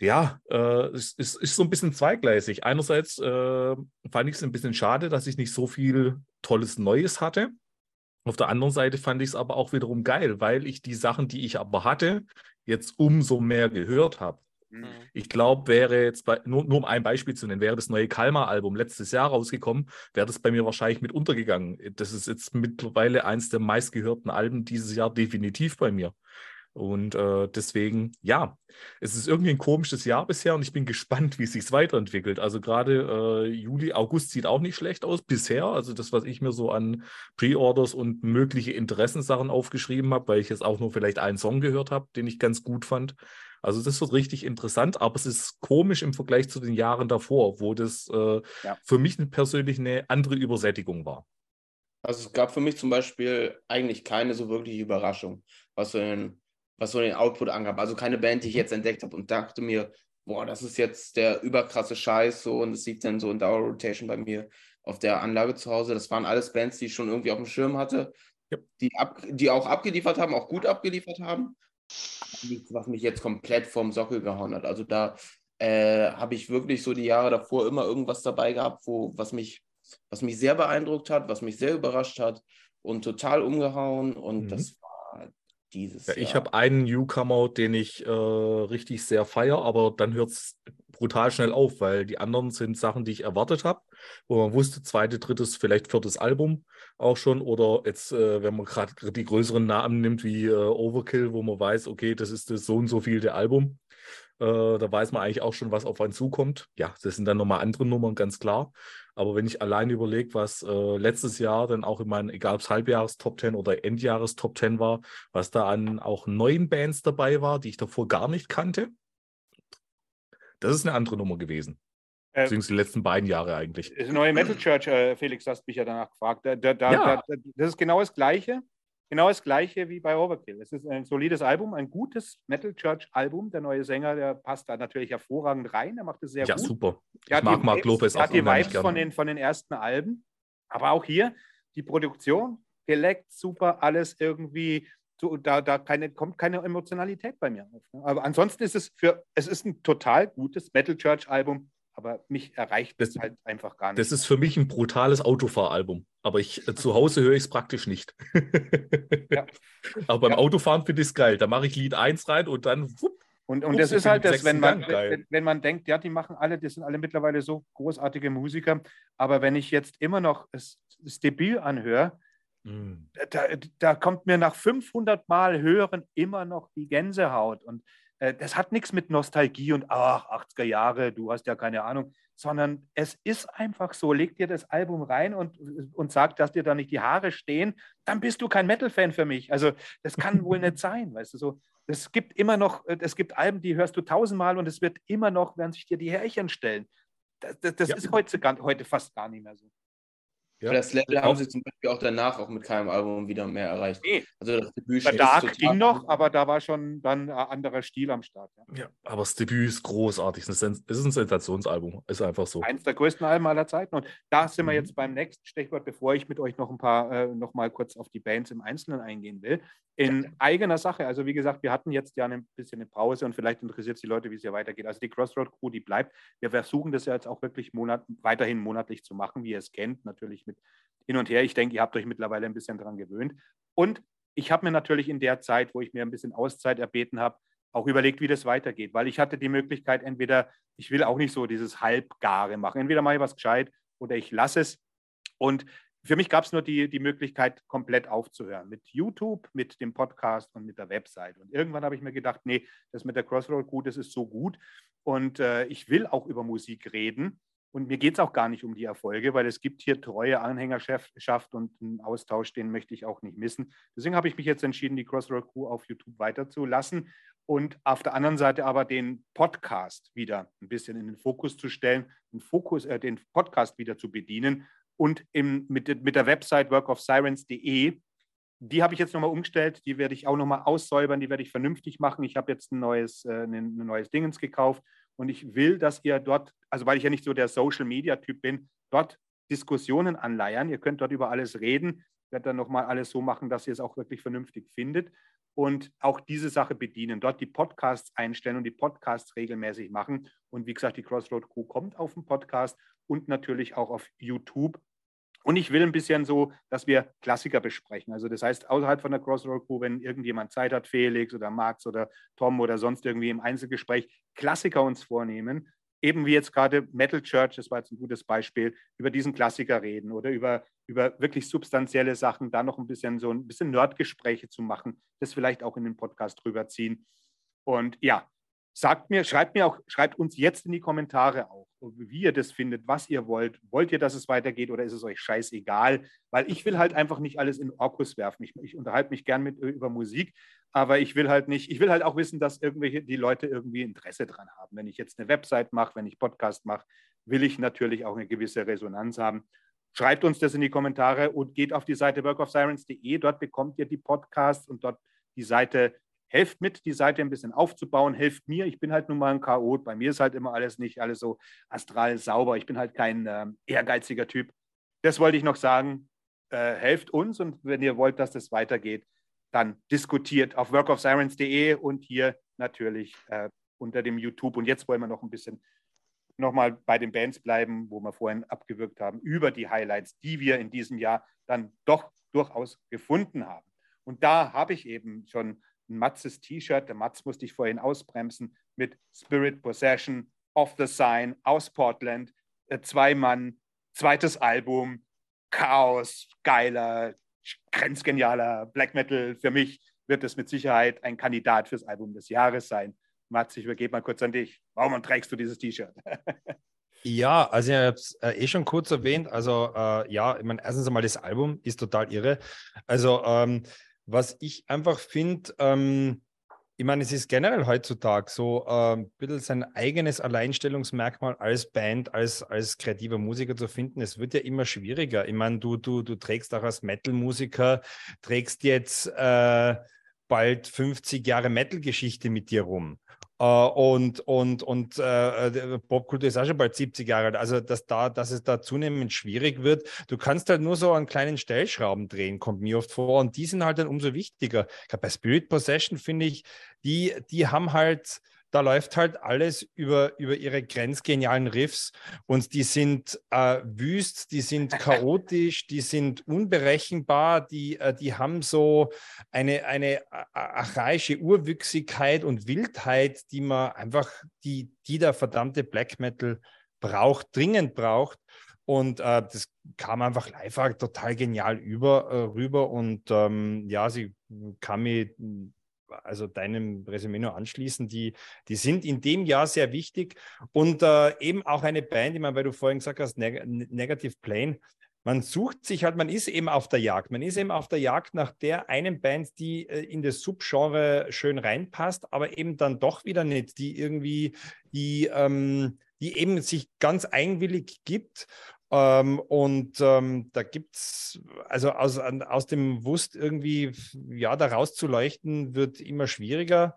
ja, äh, es, es, ist so ein bisschen zweigleisig. Einerseits äh, fand ich es ein bisschen schade, dass ich nicht so viel tolles Neues hatte. Auf der anderen Seite fand ich es aber auch wiederum geil, weil ich die Sachen, die ich aber hatte, jetzt umso mehr gehört habe. Mhm. Ich glaube, wäre jetzt bei, nur, nur um ein Beispiel zu nennen, wäre das neue Kalmar-Album letztes Jahr rausgekommen, wäre das bei mir wahrscheinlich mit untergegangen. Das ist jetzt mittlerweile eins der meistgehörten Alben dieses Jahr definitiv bei mir. Und äh, deswegen, ja, es ist irgendwie ein komisches Jahr bisher und ich bin gespannt, wie es sich weiterentwickelt. Also gerade äh, Juli, August sieht auch nicht schlecht aus bisher. Also das, was ich mir so an Pre-Orders und mögliche Interessensachen aufgeschrieben habe, weil ich jetzt auch nur vielleicht einen Song gehört habe, den ich ganz gut fand. Also das wird richtig interessant, aber es ist komisch im Vergleich zu den Jahren davor, wo das äh, ja. für mich persönlich eine andere Übersättigung war. Also es gab für mich zum Beispiel eigentlich keine so wirkliche Überraschung, was in was so den Output angab. Also keine Band, die ich mhm. jetzt entdeckt habe und dachte mir, boah, das ist jetzt der überkrasse Scheiß so und es liegt dann so in Dauer Rotation bei mir auf der Anlage zu Hause. Das waren alles Bands, die ich schon irgendwie auf dem Schirm hatte, ja. die, ab, die auch abgeliefert haben, auch gut abgeliefert haben. Nichts, was mich jetzt komplett vom Sockel gehauen hat. Also da äh, habe ich wirklich so die Jahre davor immer irgendwas dabei gehabt, wo, was, mich, was mich sehr beeindruckt hat, was mich sehr überrascht hat und total umgehauen. Und mhm. das dieses ja, Ich habe einen Newcomer, den ich äh, richtig sehr feiere, aber dann hört es brutal schnell auf, weil die anderen sind Sachen, die ich erwartet habe, wo man wusste, zweite, drittes, vielleicht viertes Album auch schon. Oder jetzt, äh, wenn man gerade die größeren Namen nimmt wie äh, Overkill, wo man weiß, okay, das ist das so und so viel der Album. Äh, da weiß man eigentlich auch schon, was auf einen zukommt. Ja, das sind dann nochmal andere Nummern, ganz klar. Aber wenn ich allein überlege, was äh, letztes Jahr dann auch in meinen, egal ob es Halbjahres-Top 10 oder Endjahres-Top 10 war, was da an auch neuen Bands dabei war, die ich davor gar nicht kannte, das ist eine andere Nummer gewesen. Äh, Beziehungsweise die letzten beiden Jahre eigentlich. Das neue Metal Church, äh, Felix, hast mich ja danach gefragt. Da, da, ja. da, das ist genau das Gleiche genau das gleiche wie bei Overkill. Es ist ein solides Album, ein gutes Metal Church Album. Der neue Sänger, der passt da natürlich hervorragend rein. Er macht es sehr ja, gut. Ja, super. Ich er mag Mark Lopez auch. Er hat die Vibes von den, von den ersten Alben. Aber auch hier die Produktion, geleckt, super, alles irgendwie. So, da da keine, kommt keine Emotionalität bei mir auf. Ne? Aber ansonsten ist es für, es ist ein total gutes Metal Church Album aber mich erreicht das halt einfach gar nicht. Das ist für mich ein brutales Autofahralbum. Aber ich, äh, zu Hause höre ich es praktisch nicht. ja. Aber beim ja. Autofahren finde ich es geil. Da mache ich Lied 1 rein und dann wupp, und, und das ist halt das, wenn man, wenn, wenn, man denkt, ja, die machen alle, die sind alle mittlerweile so großartige Musiker, aber wenn ich jetzt immer noch das, das Debüt anhöre, mm. da, da, kommt mir nach 500 Mal hören immer noch die Gänsehaut. Und das hat nichts mit Nostalgie und ach, 80er Jahre, du hast ja keine Ahnung, sondern es ist einfach so, leg dir das Album rein und, und sag, dass dir da nicht die Haare stehen, dann bist du kein Metal-Fan für mich. Also das kann wohl nicht sein, weißt du so. Es gibt immer noch, äh, es gibt Alben, die hörst du tausendmal und es wird immer noch, werden sich dir die Härchen stellen. Das, das, das ja. ist heute, heute fast gar nicht mehr so. Ja. Das Level haben sie zum Beispiel auch danach auch mit keinem Album wieder mehr erreicht. Nee. Also das Debüt Dark ging noch, aber da war schon dann ein anderer Stil am Start. Ja, ja aber das Debüt ist großartig. Es ist ein Sensationsalbum. Ist einfach so. Eins der größten Alben aller Zeiten. Und da sind wir mhm. jetzt beim nächsten Stichwort, bevor ich mit euch noch ein paar, äh, noch mal kurz auf die Bands im Einzelnen eingehen will. In ja. eigener Sache. Also wie gesagt, wir hatten jetzt ja ein bisschen eine Pause und vielleicht interessiert es die Leute, wie es hier weitergeht. Also die Crossroad Crew, die bleibt. Wir versuchen das ja jetzt auch wirklich monat, weiterhin monatlich zu machen, wie ihr es kennt. Natürlich mit hin und her. Ich denke, ihr habt euch mittlerweile ein bisschen daran gewöhnt. Und ich habe mir natürlich in der Zeit, wo ich mir ein bisschen Auszeit erbeten habe, auch überlegt, wie das weitergeht, weil ich hatte die Möglichkeit, entweder, ich will auch nicht so dieses Halbgare machen, entweder mache ich was gescheit oder ich lasse es. Und für mich gab es nur die, die Möglichkeit, komplett aufzuhören mit YouTube, mit dem Podcast und mit der Website. Und irgendwann habe ich mir gedacht, nee, das mit der Crossroad gut, das ist so gut. Und äh, ich will auch über Musik reden. Und mir geht es auch gar nicht um die Erfolge, weil es gibt hier treue Anhängerschaft und einen Austausch, den möchte ich auch nicht missen. Deswegen habe ich mich jetzt entschieden, die Crossroad Crew auf YouTube weiterzulassen und auf der anderen Seite aber den Podcast wieder ein bisschen in den Fokus zu stellen, den, Fokus, äh, den Podcast wieder zu bedienen und im, mit, mit der Website workofsirens.de die habe ich jetzt nochmal umgestellt, die werde ich auch nochmal aussäubern, die werde ich vernünftig machen. Ich habe jetzt ein neues, äh, ein, ein neues Dingens gekauft und ich will, dass ihr dort, also weil ich ja nicht so der Social-Media-Typ bin, dort Diskussionen anleiern. Ihr könnt dort über alles reden. Ich werde dann nochmal alles so machen, dass ihr es auch wirklich vernünftig findet und auch diese Sache bedienen. Dort die Podcasts einstellen und die Podcasts regelmäßig machen. Und wie gesagt, die Crossroad Crew kommt auf den Podcast und natürlich auch auf YouTube. Und ich will ein bisschen so, dass wir Klassiker besprechen. Also das heißt, außerhalb von der Crossroad Crew, wenn irgendjemand Zeit hat, Felix oder Max oder Tom oder sonst irgendwie im Einzelgespräch, Klassiker uns vornehmen, eben wie jetzt gerade Metal Church, das war jetzt ein gutes Beispiel, über diesen Klassiker reden oder über, über wirklich substanzielle Sachen, da noch ein bisschen so ein bisschen Nerdgespräche zu machen, das vielleicht auch in den Podcast rüberziehen. Und ja, sagt mir, schreibt mir auch, schreibt uns jetzt in die Kommentare auch, wie ihr das findet, was ihr wollt. Wollt ihr, dass es weitergeht oder ist es euch scheißegal? Weil ich will halt einfach nicht alles in Orkus werfen. Ich, ich unterhalte mich gern mit über Musik, aber ich will halt nicht, ich will halt auch wissen, dass irgendwelche die Leute irgendwie Interesse dran haben. Wenn ich jetzt eine Website mache, wenn ich Podcast mache, will ich natürlich auch eine gewisse Resonanz haben. Schreibt uns das in die Kommentare und geht auf die Seite workofsirens.de. Dort bekommt ihr die Podcasts und dort die Seite helft mit, die Seite ein bisschen aufzubauen, helft mir. Ich bin halt nun mal ein Chaot. Bei mir ist halt immer alles nicht alles so astral sauber. Ich bin halt kein äh, ehrgeiziger Typ. Das wollte ich noch sagen. Äh, helft uns und wenn ihr wollt, dass das weitergeht, dann diskutiert auf workofsirens.de und hier natürlich äh, unter dem YouTube. Und jetzt wollen wir noch ein bisschen nochmal bei den Bands bleiben, wo wir vorhin abgewürgt haben, über die Highlights, die wir in diesem Jahr dann doch durchaus gefunden haben. Und da habe ich eben schon ein Matzes T-Shirt, der Matz musste ich vorhin ausbremsen, mit Spirit Possession, Off the Sign aus Portland, äh, zwei Mann, zweites Album, Chaos, geiler, grenzgenialer Black Metal. Für mich wird es mit Sicherheit ein Kandidat fürs Album des Jahres sein. Matz, ich übergebe mal kurz an dich. Warum trägst du dieses T-Shirt? Ja, also ich habe es äh, eh schon kurz erwähnt. Also äh, ja, ich meine, erstens einmal das Album ist total irre. Also ähm, was ich einfach finde, ähm, ich meine, es ist generell heutzutage so äh, ein bisschen sein eigenes Alleinstellungsmerkmal als Band, als, als kreativer Musiker zu finden. Es wird ja immer schwieriger. Ich meine, du, du, du trägst auch als Metal-Musiker, trägst jetzt äh, bald 50 Jahre Metal-Geschichte mit dir rum. Uh, und und, und uh, Popkultur ist auch schon bald 70 Jahre alt. Also, dass, da, dass es da zunehmend schwierig wird. Du kannst halt nur so an kleinen Stellschrauben drehen, kommt mir oft vor. Und die sind halt dann umso wichtiger. Bei Spirit Possession finde ich, die, die haben halt da läuft halt alles über, über ihre grenzgenialen Riffs und die sind äh, wüst, die sind chaotisch, die sind unberechenbar, die, äh, die haben so eine, eine archaische Urwüchsigkeit und Wildheit, die man einfach, die, die der verdammte Black Metal braucht, dringend braucht. Und äh, das kam einfach live total genial über, äh, rüber. Und ähm, ja, sie kam mir also deinem Resümee nur anschließen, die, die sind in dem Jahr sehr wichtig und äh, eben auch eine Band, ich meine, weil du vorhin gesagt hast, Neg Negative Plane, man sucht sich halt, man ist eben auf der Jagd. Man ist eben auf der Jagd nach der einen Band, die äh, in das Subgenre schön reinpasst, aber eben dann doch wieder nicht, die irgendwie die ähm, die eben sich ganz eigenwillig gibt. Ähm, und ähm, da gibt es, also aus, aus dem Wust irgendwie, ja, da rauszuleuchten, wird immer schwieriger.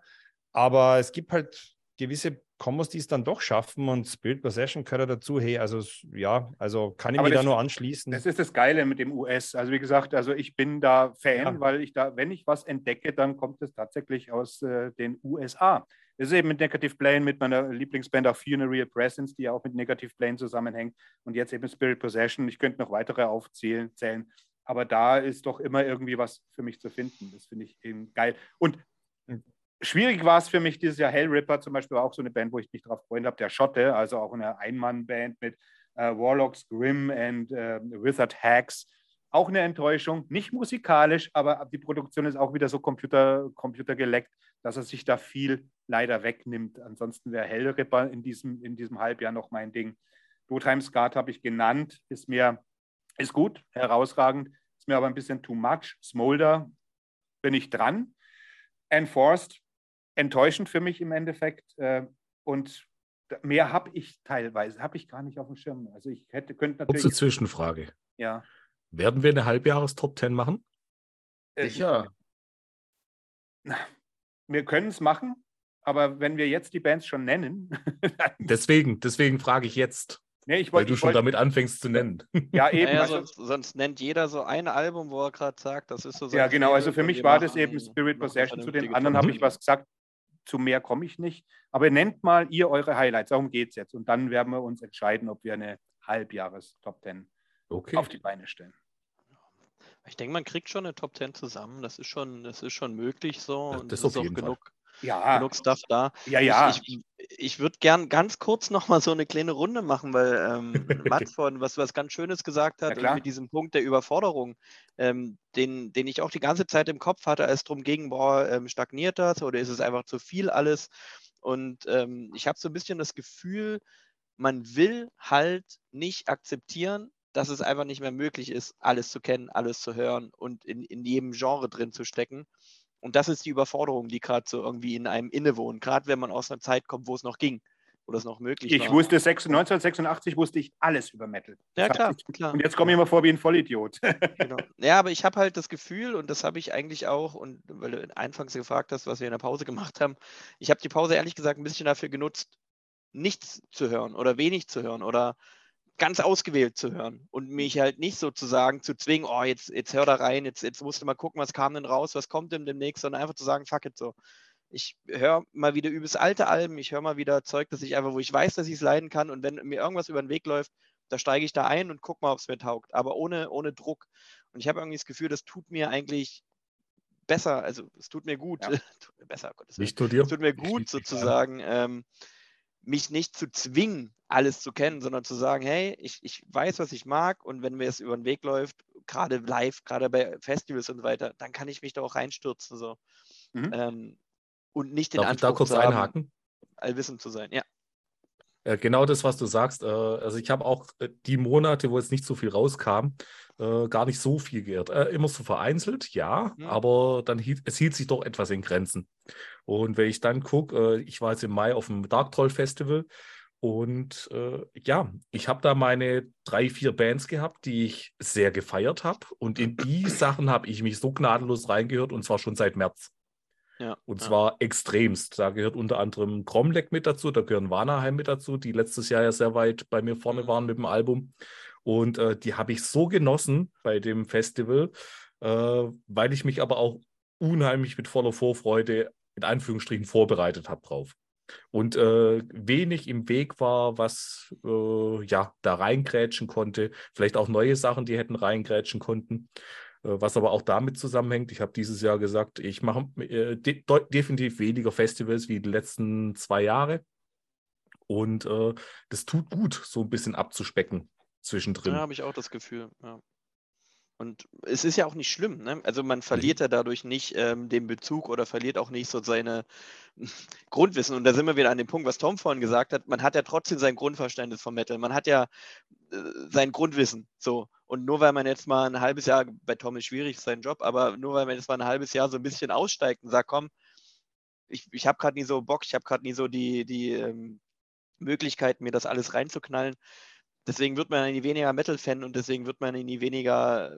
Aber es gibt halt gewisse Kombos, die es dann doch schaffen und Spirit Possession gehört dazu. Hey, also ja, also kann ich Aber mich das, da nur anschließen. Das ist das Geile mit dem US. Also wie gesagt, also ich bin da Fan, ja. weil ich da, wenn ich was entdecke, dann kommt es tatsächlich aus äh, den USA. Das ist eben mit Negative Plane, mit meiner Lieblingsband auch Funeral Presence, die ja auch mit Negative Plane zusammenhängt. Und jetzt eben Spirit Possession. Ich könnte noch weitere aufzählen, zählen. Aber da ist doch immer irgendwie was für mich zu finden. Das finde ich eben geil. Und schwierig war es für mich dieses Jahr. Hellripper zum Beispiel war auch so eine Band, wo ich mich darauf gefreut habe. Der Schotte, also auch eine Einmann-Band mit äh, Warlocks, Grimm und äh, Wizard Hacks. Auch eine Enttäuschung, nicht musikalisch, aber die Produktion ist auch wieder so Computer, computergeleckt, dass er sich da viel leider wegnimmt. Ansonsten wäre Hellripper in diesem, in diesem Halbjahr noch mein Ding. Dotheim Skat habe ich genannt, ist mir, ist gut, herausragend, ist mir aber ein bisschen too much. Smolder bin ich dran. Enforced enttäuschend für mich im Endeffekt. Äh, und mehr habe ich teilweise, habe ich gar nicht auf dem Schirm. Also ich hätte, könnte natürlich. Kurze Zwischenfrage. Ja. Werden wir eine Halbjahres-Top 10 machen? Äh, Sicher. Wir können es machen, aber wenn wir jetzt die Bands schon nennen. deswegen, deswegen frage ich jetzt. Nee, ich wollt, weil du schon wollt, damit anfängst zu nennen. Ja, eben. Naja, also, sonst, sonst, nennt jeder so ein Album, wo er gerade sagt, das ist so. Ja, genau. Also für mich war das eben Spirit Possession. Zu den anderen habe ich was gesagt zu mehr komme ich nicht. Aber nennt mal ihr eure Highlights, darum geht es jetzt. Und dann werden wir uns entscheiden, ob wir eine Halbjahres-Top 10 okay. auf die Beine stellen. Ich denke, man kriegt schon eine Top 10 zusammen. Das ist schon, das ist schon möglich so. Das, und das ist auch genug, ja. genug Stuff da. Ja, ja. Ich, ich, ich würde gern ganz kurz nochmal so eine kleine Runde machen, weil ähm, Mats von was, was ganz Schönes gesagt hat ja, mit diesem Punkt der Überforderung, ähm, den, den ich auch die ganze Zeit im Kopf hatte, als es darum ging, boah, ähm, stagniert das oder ist es einfach zu viel alles? Und ähm, ich habe so ein bisschen das Gefühl, man will halt nicht akzeptieren, dass es einfach nicht mehr möglich ist, alles zu kennen, alles zu hören und in, in jedem Genre drin zu stecken. Und das ist die Überforderung, die gerade so irgendwie in einem innewohnt, gerade wenn man aus einer Zeit kommt, wo es noch ging, wo das noch möglich ich war. Ich wusste 1986 wusste ich alles über Metal. Ja, klar, klar. Und jetzt komme ich immer vor wie ein Vollidiot. genau. Ja, aber ich habe halt das Gefühl, und das habe ich eigentlich auch, und weil du anfangs gefragt hast, was wir in der Pause gemacht haben, ich habe die Pause ehrlich gesagt ein bisschen dafür genutzt, nichts zu hören oder wenig zu hören oder ganz ausgewählt zu hören und mich halt nicht sozusagen zu zwingen, oh, jetzt, jetzt hör da rein, jetzt, jetzt musst du mal gucken, was kam denn raus, was kommt denn demnächst, sondern einfach zu sagen, fuck it so. Ich höre mal wieder übelst alte Alben, ich höre mal wieder Zeug, dass ich einfach, wo ich weiß, dass ich es leiden kann und wenn mir irgendwas über den Weg läuft, da steige ich da ein und guck mal, ob es mir taugt, aber ohne, ohne Druck. Und ich habe irgendwie das Gefühl, das tut mir eigentlich besser, also es tut mir gut, ja. tut mir besser, Gottes Nicht nur dir. Es tut mir gut sozusagen, ähm, mich nicht zu zwingen, alles zu kennen, sondern zu sagen, hey, ich, ich weiß, was ich mag und wenn mir es über den Weg läuft, gerade live, gerade bei Festivals und so weiter, dann kann ich mich da auch reinstürzen. So. Mhm. Ähm, und nicht den Darf Anspruch ich da kurz zu haben, einhaken? allwissend zu sein, ja. Äh, genau das, was du sagst. Äh, also ich habe auch äh, die Monate, wo jetzt nicht so viel rauskam, gar nicht so viel geirrt. Immer so vereinzelt, ja, mhm. aber dann hielt, es hielt sich doch etwas in Grenzen. Und wenn ich dann gucke, ich war jetzt im Mai auf dem Dark Troll Festival und ja, ich habe da meine drei, vier Bands gehabt, die ich sehr gefeiert habe. Und in die Sachen habe ich mich so gnadenlos reingehört und zwar schon seit März. Ja, und zwar extremst. Da gehört unter anderem Cromlech mit dazu, da gehören Vanaheim mit dazu, die letztes Jahr ja sehr weit bei mir vorne mhm. waren mit dem Album. Und äh, die habe ich so genossen bei dem Festival, äh, weil ich mich aber auch unheimlich mit voller Vorfreude in Anführungsstrichen vorbereitet habe drauf. Und äh, wenig im Weg war, was äh, ja da reingrätschen konnte. Vielleicht auch neue Sachen, die hätten reingrätschen konnten. Äh, was aber auch damit zusammenhängt, ich habe dieses Jahr gesagt, ich mache äh, de definitiv weniger Festivals wie die letzten zwei Jahre. Und äh, das tut gut, so ein bisschen abzuspecken zwischendrin. Ja, habe ich auch das Gefühl. Ja. Und es ist ja auch nicht schlimm. Ne? Also man verliert ja dadurch nicht ähm, den Bezug oder verliert auch nicht so seine Grundwissen. Und da sind wir wieder an dem Punkt, was Tom vorhin gesagt hat. Man hat ja trotzdem sein Grundverständnis vom Metal. Man hat ja äh, sein Grundwissen. So. Und nur weil man jetzt mal ein halbes Jahr, bei Tom ist schwierig, sein Job, aber nur weil man jetzt mal ein halbes Jahr so ein bisschen aussteigt und sagt, komm, ich, ich habe gerade nie so Bock, ich habe gerade nie so die, die, ähm, Möglichkeiten, mir das alles reinzuknallen. Deswegen wird man nie weniger Metal-Fan und deswegen wird man nie weniger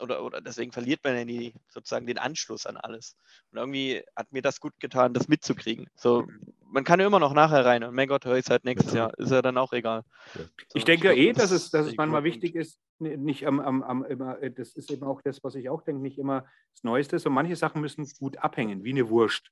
oder, oder deswegen verliert man ja nie sozusagen den Anschluss an alles. Und irgendwie hat mir das gut getan, das mitzukriegen. So, man kann ja immer noch nachher rein und mein Gott, höre ich es halt nächstes Jahr. Ist ja dann auch egal. So, ich denke ich glaub, eh, dass es, dass es manchmal wichtig ist, nicht am, am, am immer, äh, das ist eben auch das, was ich auch denke, nicht immer das Neueste. So manche Sachen müssen gut abhängen, wie eine Wurst.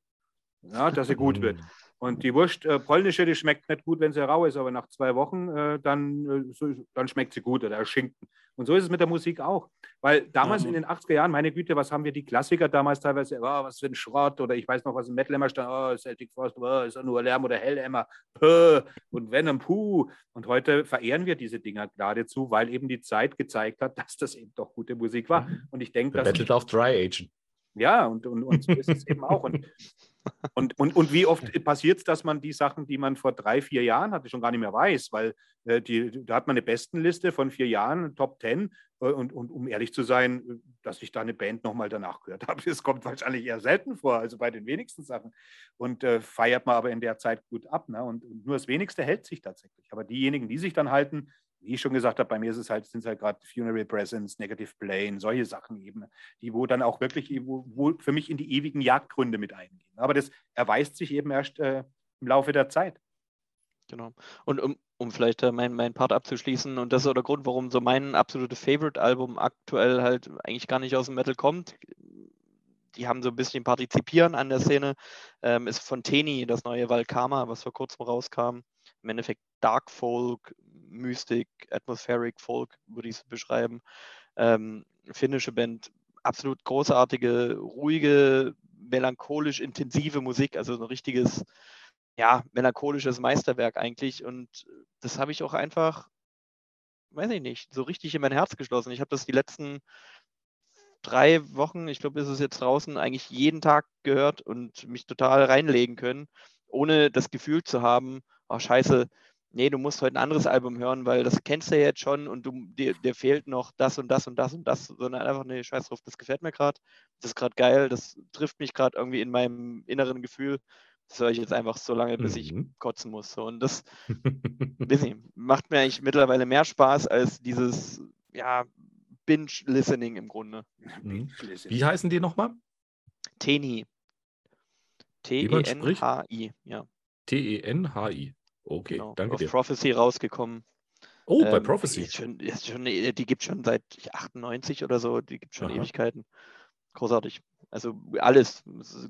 Ja, dass sie gut wird. Und die Wurst, äh, polnische, die schmeckt nicht gut, wenn sie rau ist, aber nach zwei Wochen, äh, dann, äh, so, dann schmeckt sie gut oder Schinken. Und so ist es mit der Musik auch. Weil damals mhm. in den 80er Jahren, meine Güte, was haben wir die Klassiker damals teilweise, oh, was für ein Schrott oder ich weiß noch, was im Metal stand, oh, Celtic Frost, oh, ist ja nur Lärm oder Hellemmer, und Venom, puh. Und heute verehren wir diese Dinger geradezu, weil eben die Zeit gezeigt hat, dass das eben doch gute Musik war. Und ich denke, dass. Battle of Dry Agent. Ja, und, und, und so ist es eben auch. Und, und, und, und wie oft passiert es, dass man die Sachen, die man vor drei, vier Jahren hatte, schon gar nicht mehr weiß, weil äh, die, da hat man eine Bestenliste von vier Jahren, Top Ten. Äh, und, und um ehrlich zu sein, dass ich da eine Band nochmal danach gehört habe, das kommt wahrscheinlich eher selten vor, also bei den wenigsten Sachen. Und äh, feiert man aber in der Zeit gut ab. Ne? Und, und nur das Wenigste hält sich tatsächlich. Aber diejenigen, die sich dann halten, wie ich schon gesagt habe, bei mir ist es halt, sind es halt gerade Funeral Presence, Negative Plane, solche Sachen eben, die wo dann auch wirklich wo, wo für mich in die ewigen Jagdgründe mit eingehen. Aber das erweist sich eben erst äh, im Laufe der Zeit. Genau. Und um, um vielleicht äh, meinen mein Part abzuschließen, und das ist auch der Grund, warum so mein absolutes Favorite-Album aktuell halt eigentlich gar nicht aus dem Metal kommt. Die haben so ein bisschen partizipieren an der Szene, ähm, ist von Teni, das neue Valkama, was vor kurzem rauskam. Im Endeffekt Dark Folk, Mystic, Atmospheric Folk, würde ich es beschreiben. Ähm, finnische Band, absolut großartige, ruhige, melancholisch intensive Musik, also ein richtiges, ja, melancholisches Meisterwerk eigentlich. Und das habe ich auch einfach, weiß ich nicht, so richtig in mein Herz geschlossen. Ich habe das die letzten drei Wochen, ich glaube, ist es jetzt draußen, eigentlich jeden Tag gehört und mich total reinlegen können, ohne das Gefühl zu haben, oh scheiße, nee, du musst heute ein anderes Album hören, weil das kennst du ja jetzt schon und du, dir, dir fehlt noch das und das und das und das, sondern einfach, nee, scheiß drauf, das gefällt mir gerade, das ist gerade geil, das trifft mich gerade irgendwie in meinem inneren Gefühl. Das höre ich jetzt einfach so lange, bis mhm. ich kotzen muss. So. Und das nicht, macht mir eigentlich mittlerweile mehr Spaß als dieses, ja, Binge-Listening im Grunde. Mhm. Wie heißen die nochmal? Teni. T-E-N-H-I, ja. T-E-N-H-I. Okay, genau, danke auf dir. Prophecy rausgekommen. Oh, bei ähm, Prophecy. Ist schon, ist schon, die gibt es schon seit 98 oder so, die gibt es schon Aha. Ewigkeiten. Großartig. Also alles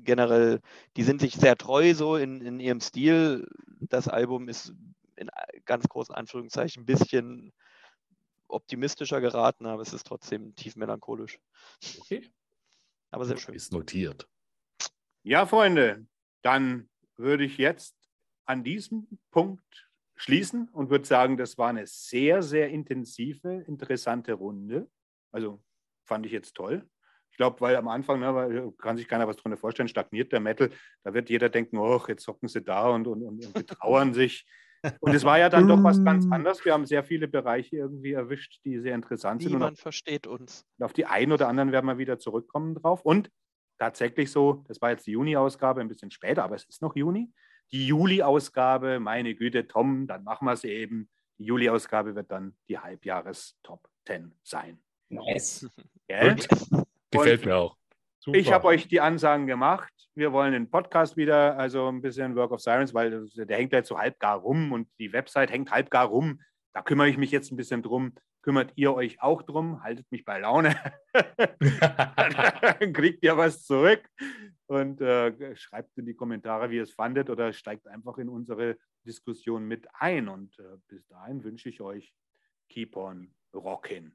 generell, die sind sich sehr treu so in, in ihrem Stil. Das Album ist in ganz großen Anführungszeichen ein bisschen optimistischer geraten, aber es ist trotzdem tief melancholisch. Okay. Aber sehr schön. Ist notiert. Ja, Freunde, dann würde ich jetzt an diesem Punkt schließen und würde sagen, das war eine sehr, sehr intensive, interessante Runde. Also fand ich jetzt toll. Ich glaube, weil am Anfang ne, kann sich keiner was drunter vorstellen, stagniert der Metal. Da wird jeder denken, oh, jetzt hocken sie da und, und, und, und betrauern sich. Und es war ja dann doch was ganz anderes. Wir haben sehr viele Bereiche irgendwie erwischt, die sehr interessant sind. Niemand versteht uns. Auf die einen oder anderen werden wir wieder zurückkommen drauf. Und tatsächlich so, das war jetzt die Juni-Ausgabe, ein bisschen später, aber es ist noch Juni die Juli-Ausgabe, meine Güte, Tom, dann machen wir es eben. Die Juli-Ausgabe wird dann die Halbjahres-Top 10 sein. Nice. Gefällt mir auch. Super. Ich habe euch die Ansagen gemacht. Wir wollen den Podcast wieder, also ein bisschen Work of Sirens, weil der hängt jetzt so halb gar rum und die Website hängt halb gar rum. Da kümmere ich mich jetzt ein bisschen drum. Kümmert ihr euch auch drum? Haltet mich bei Laune. Dann kriegt ihr was zurück und äh, schreibt in die Kommentare, wie ihr es fandet oder steigt einfach in unsere Diskussion mit ein. Und äh, bis dahin wünsche ich euch Keep on Rockin'.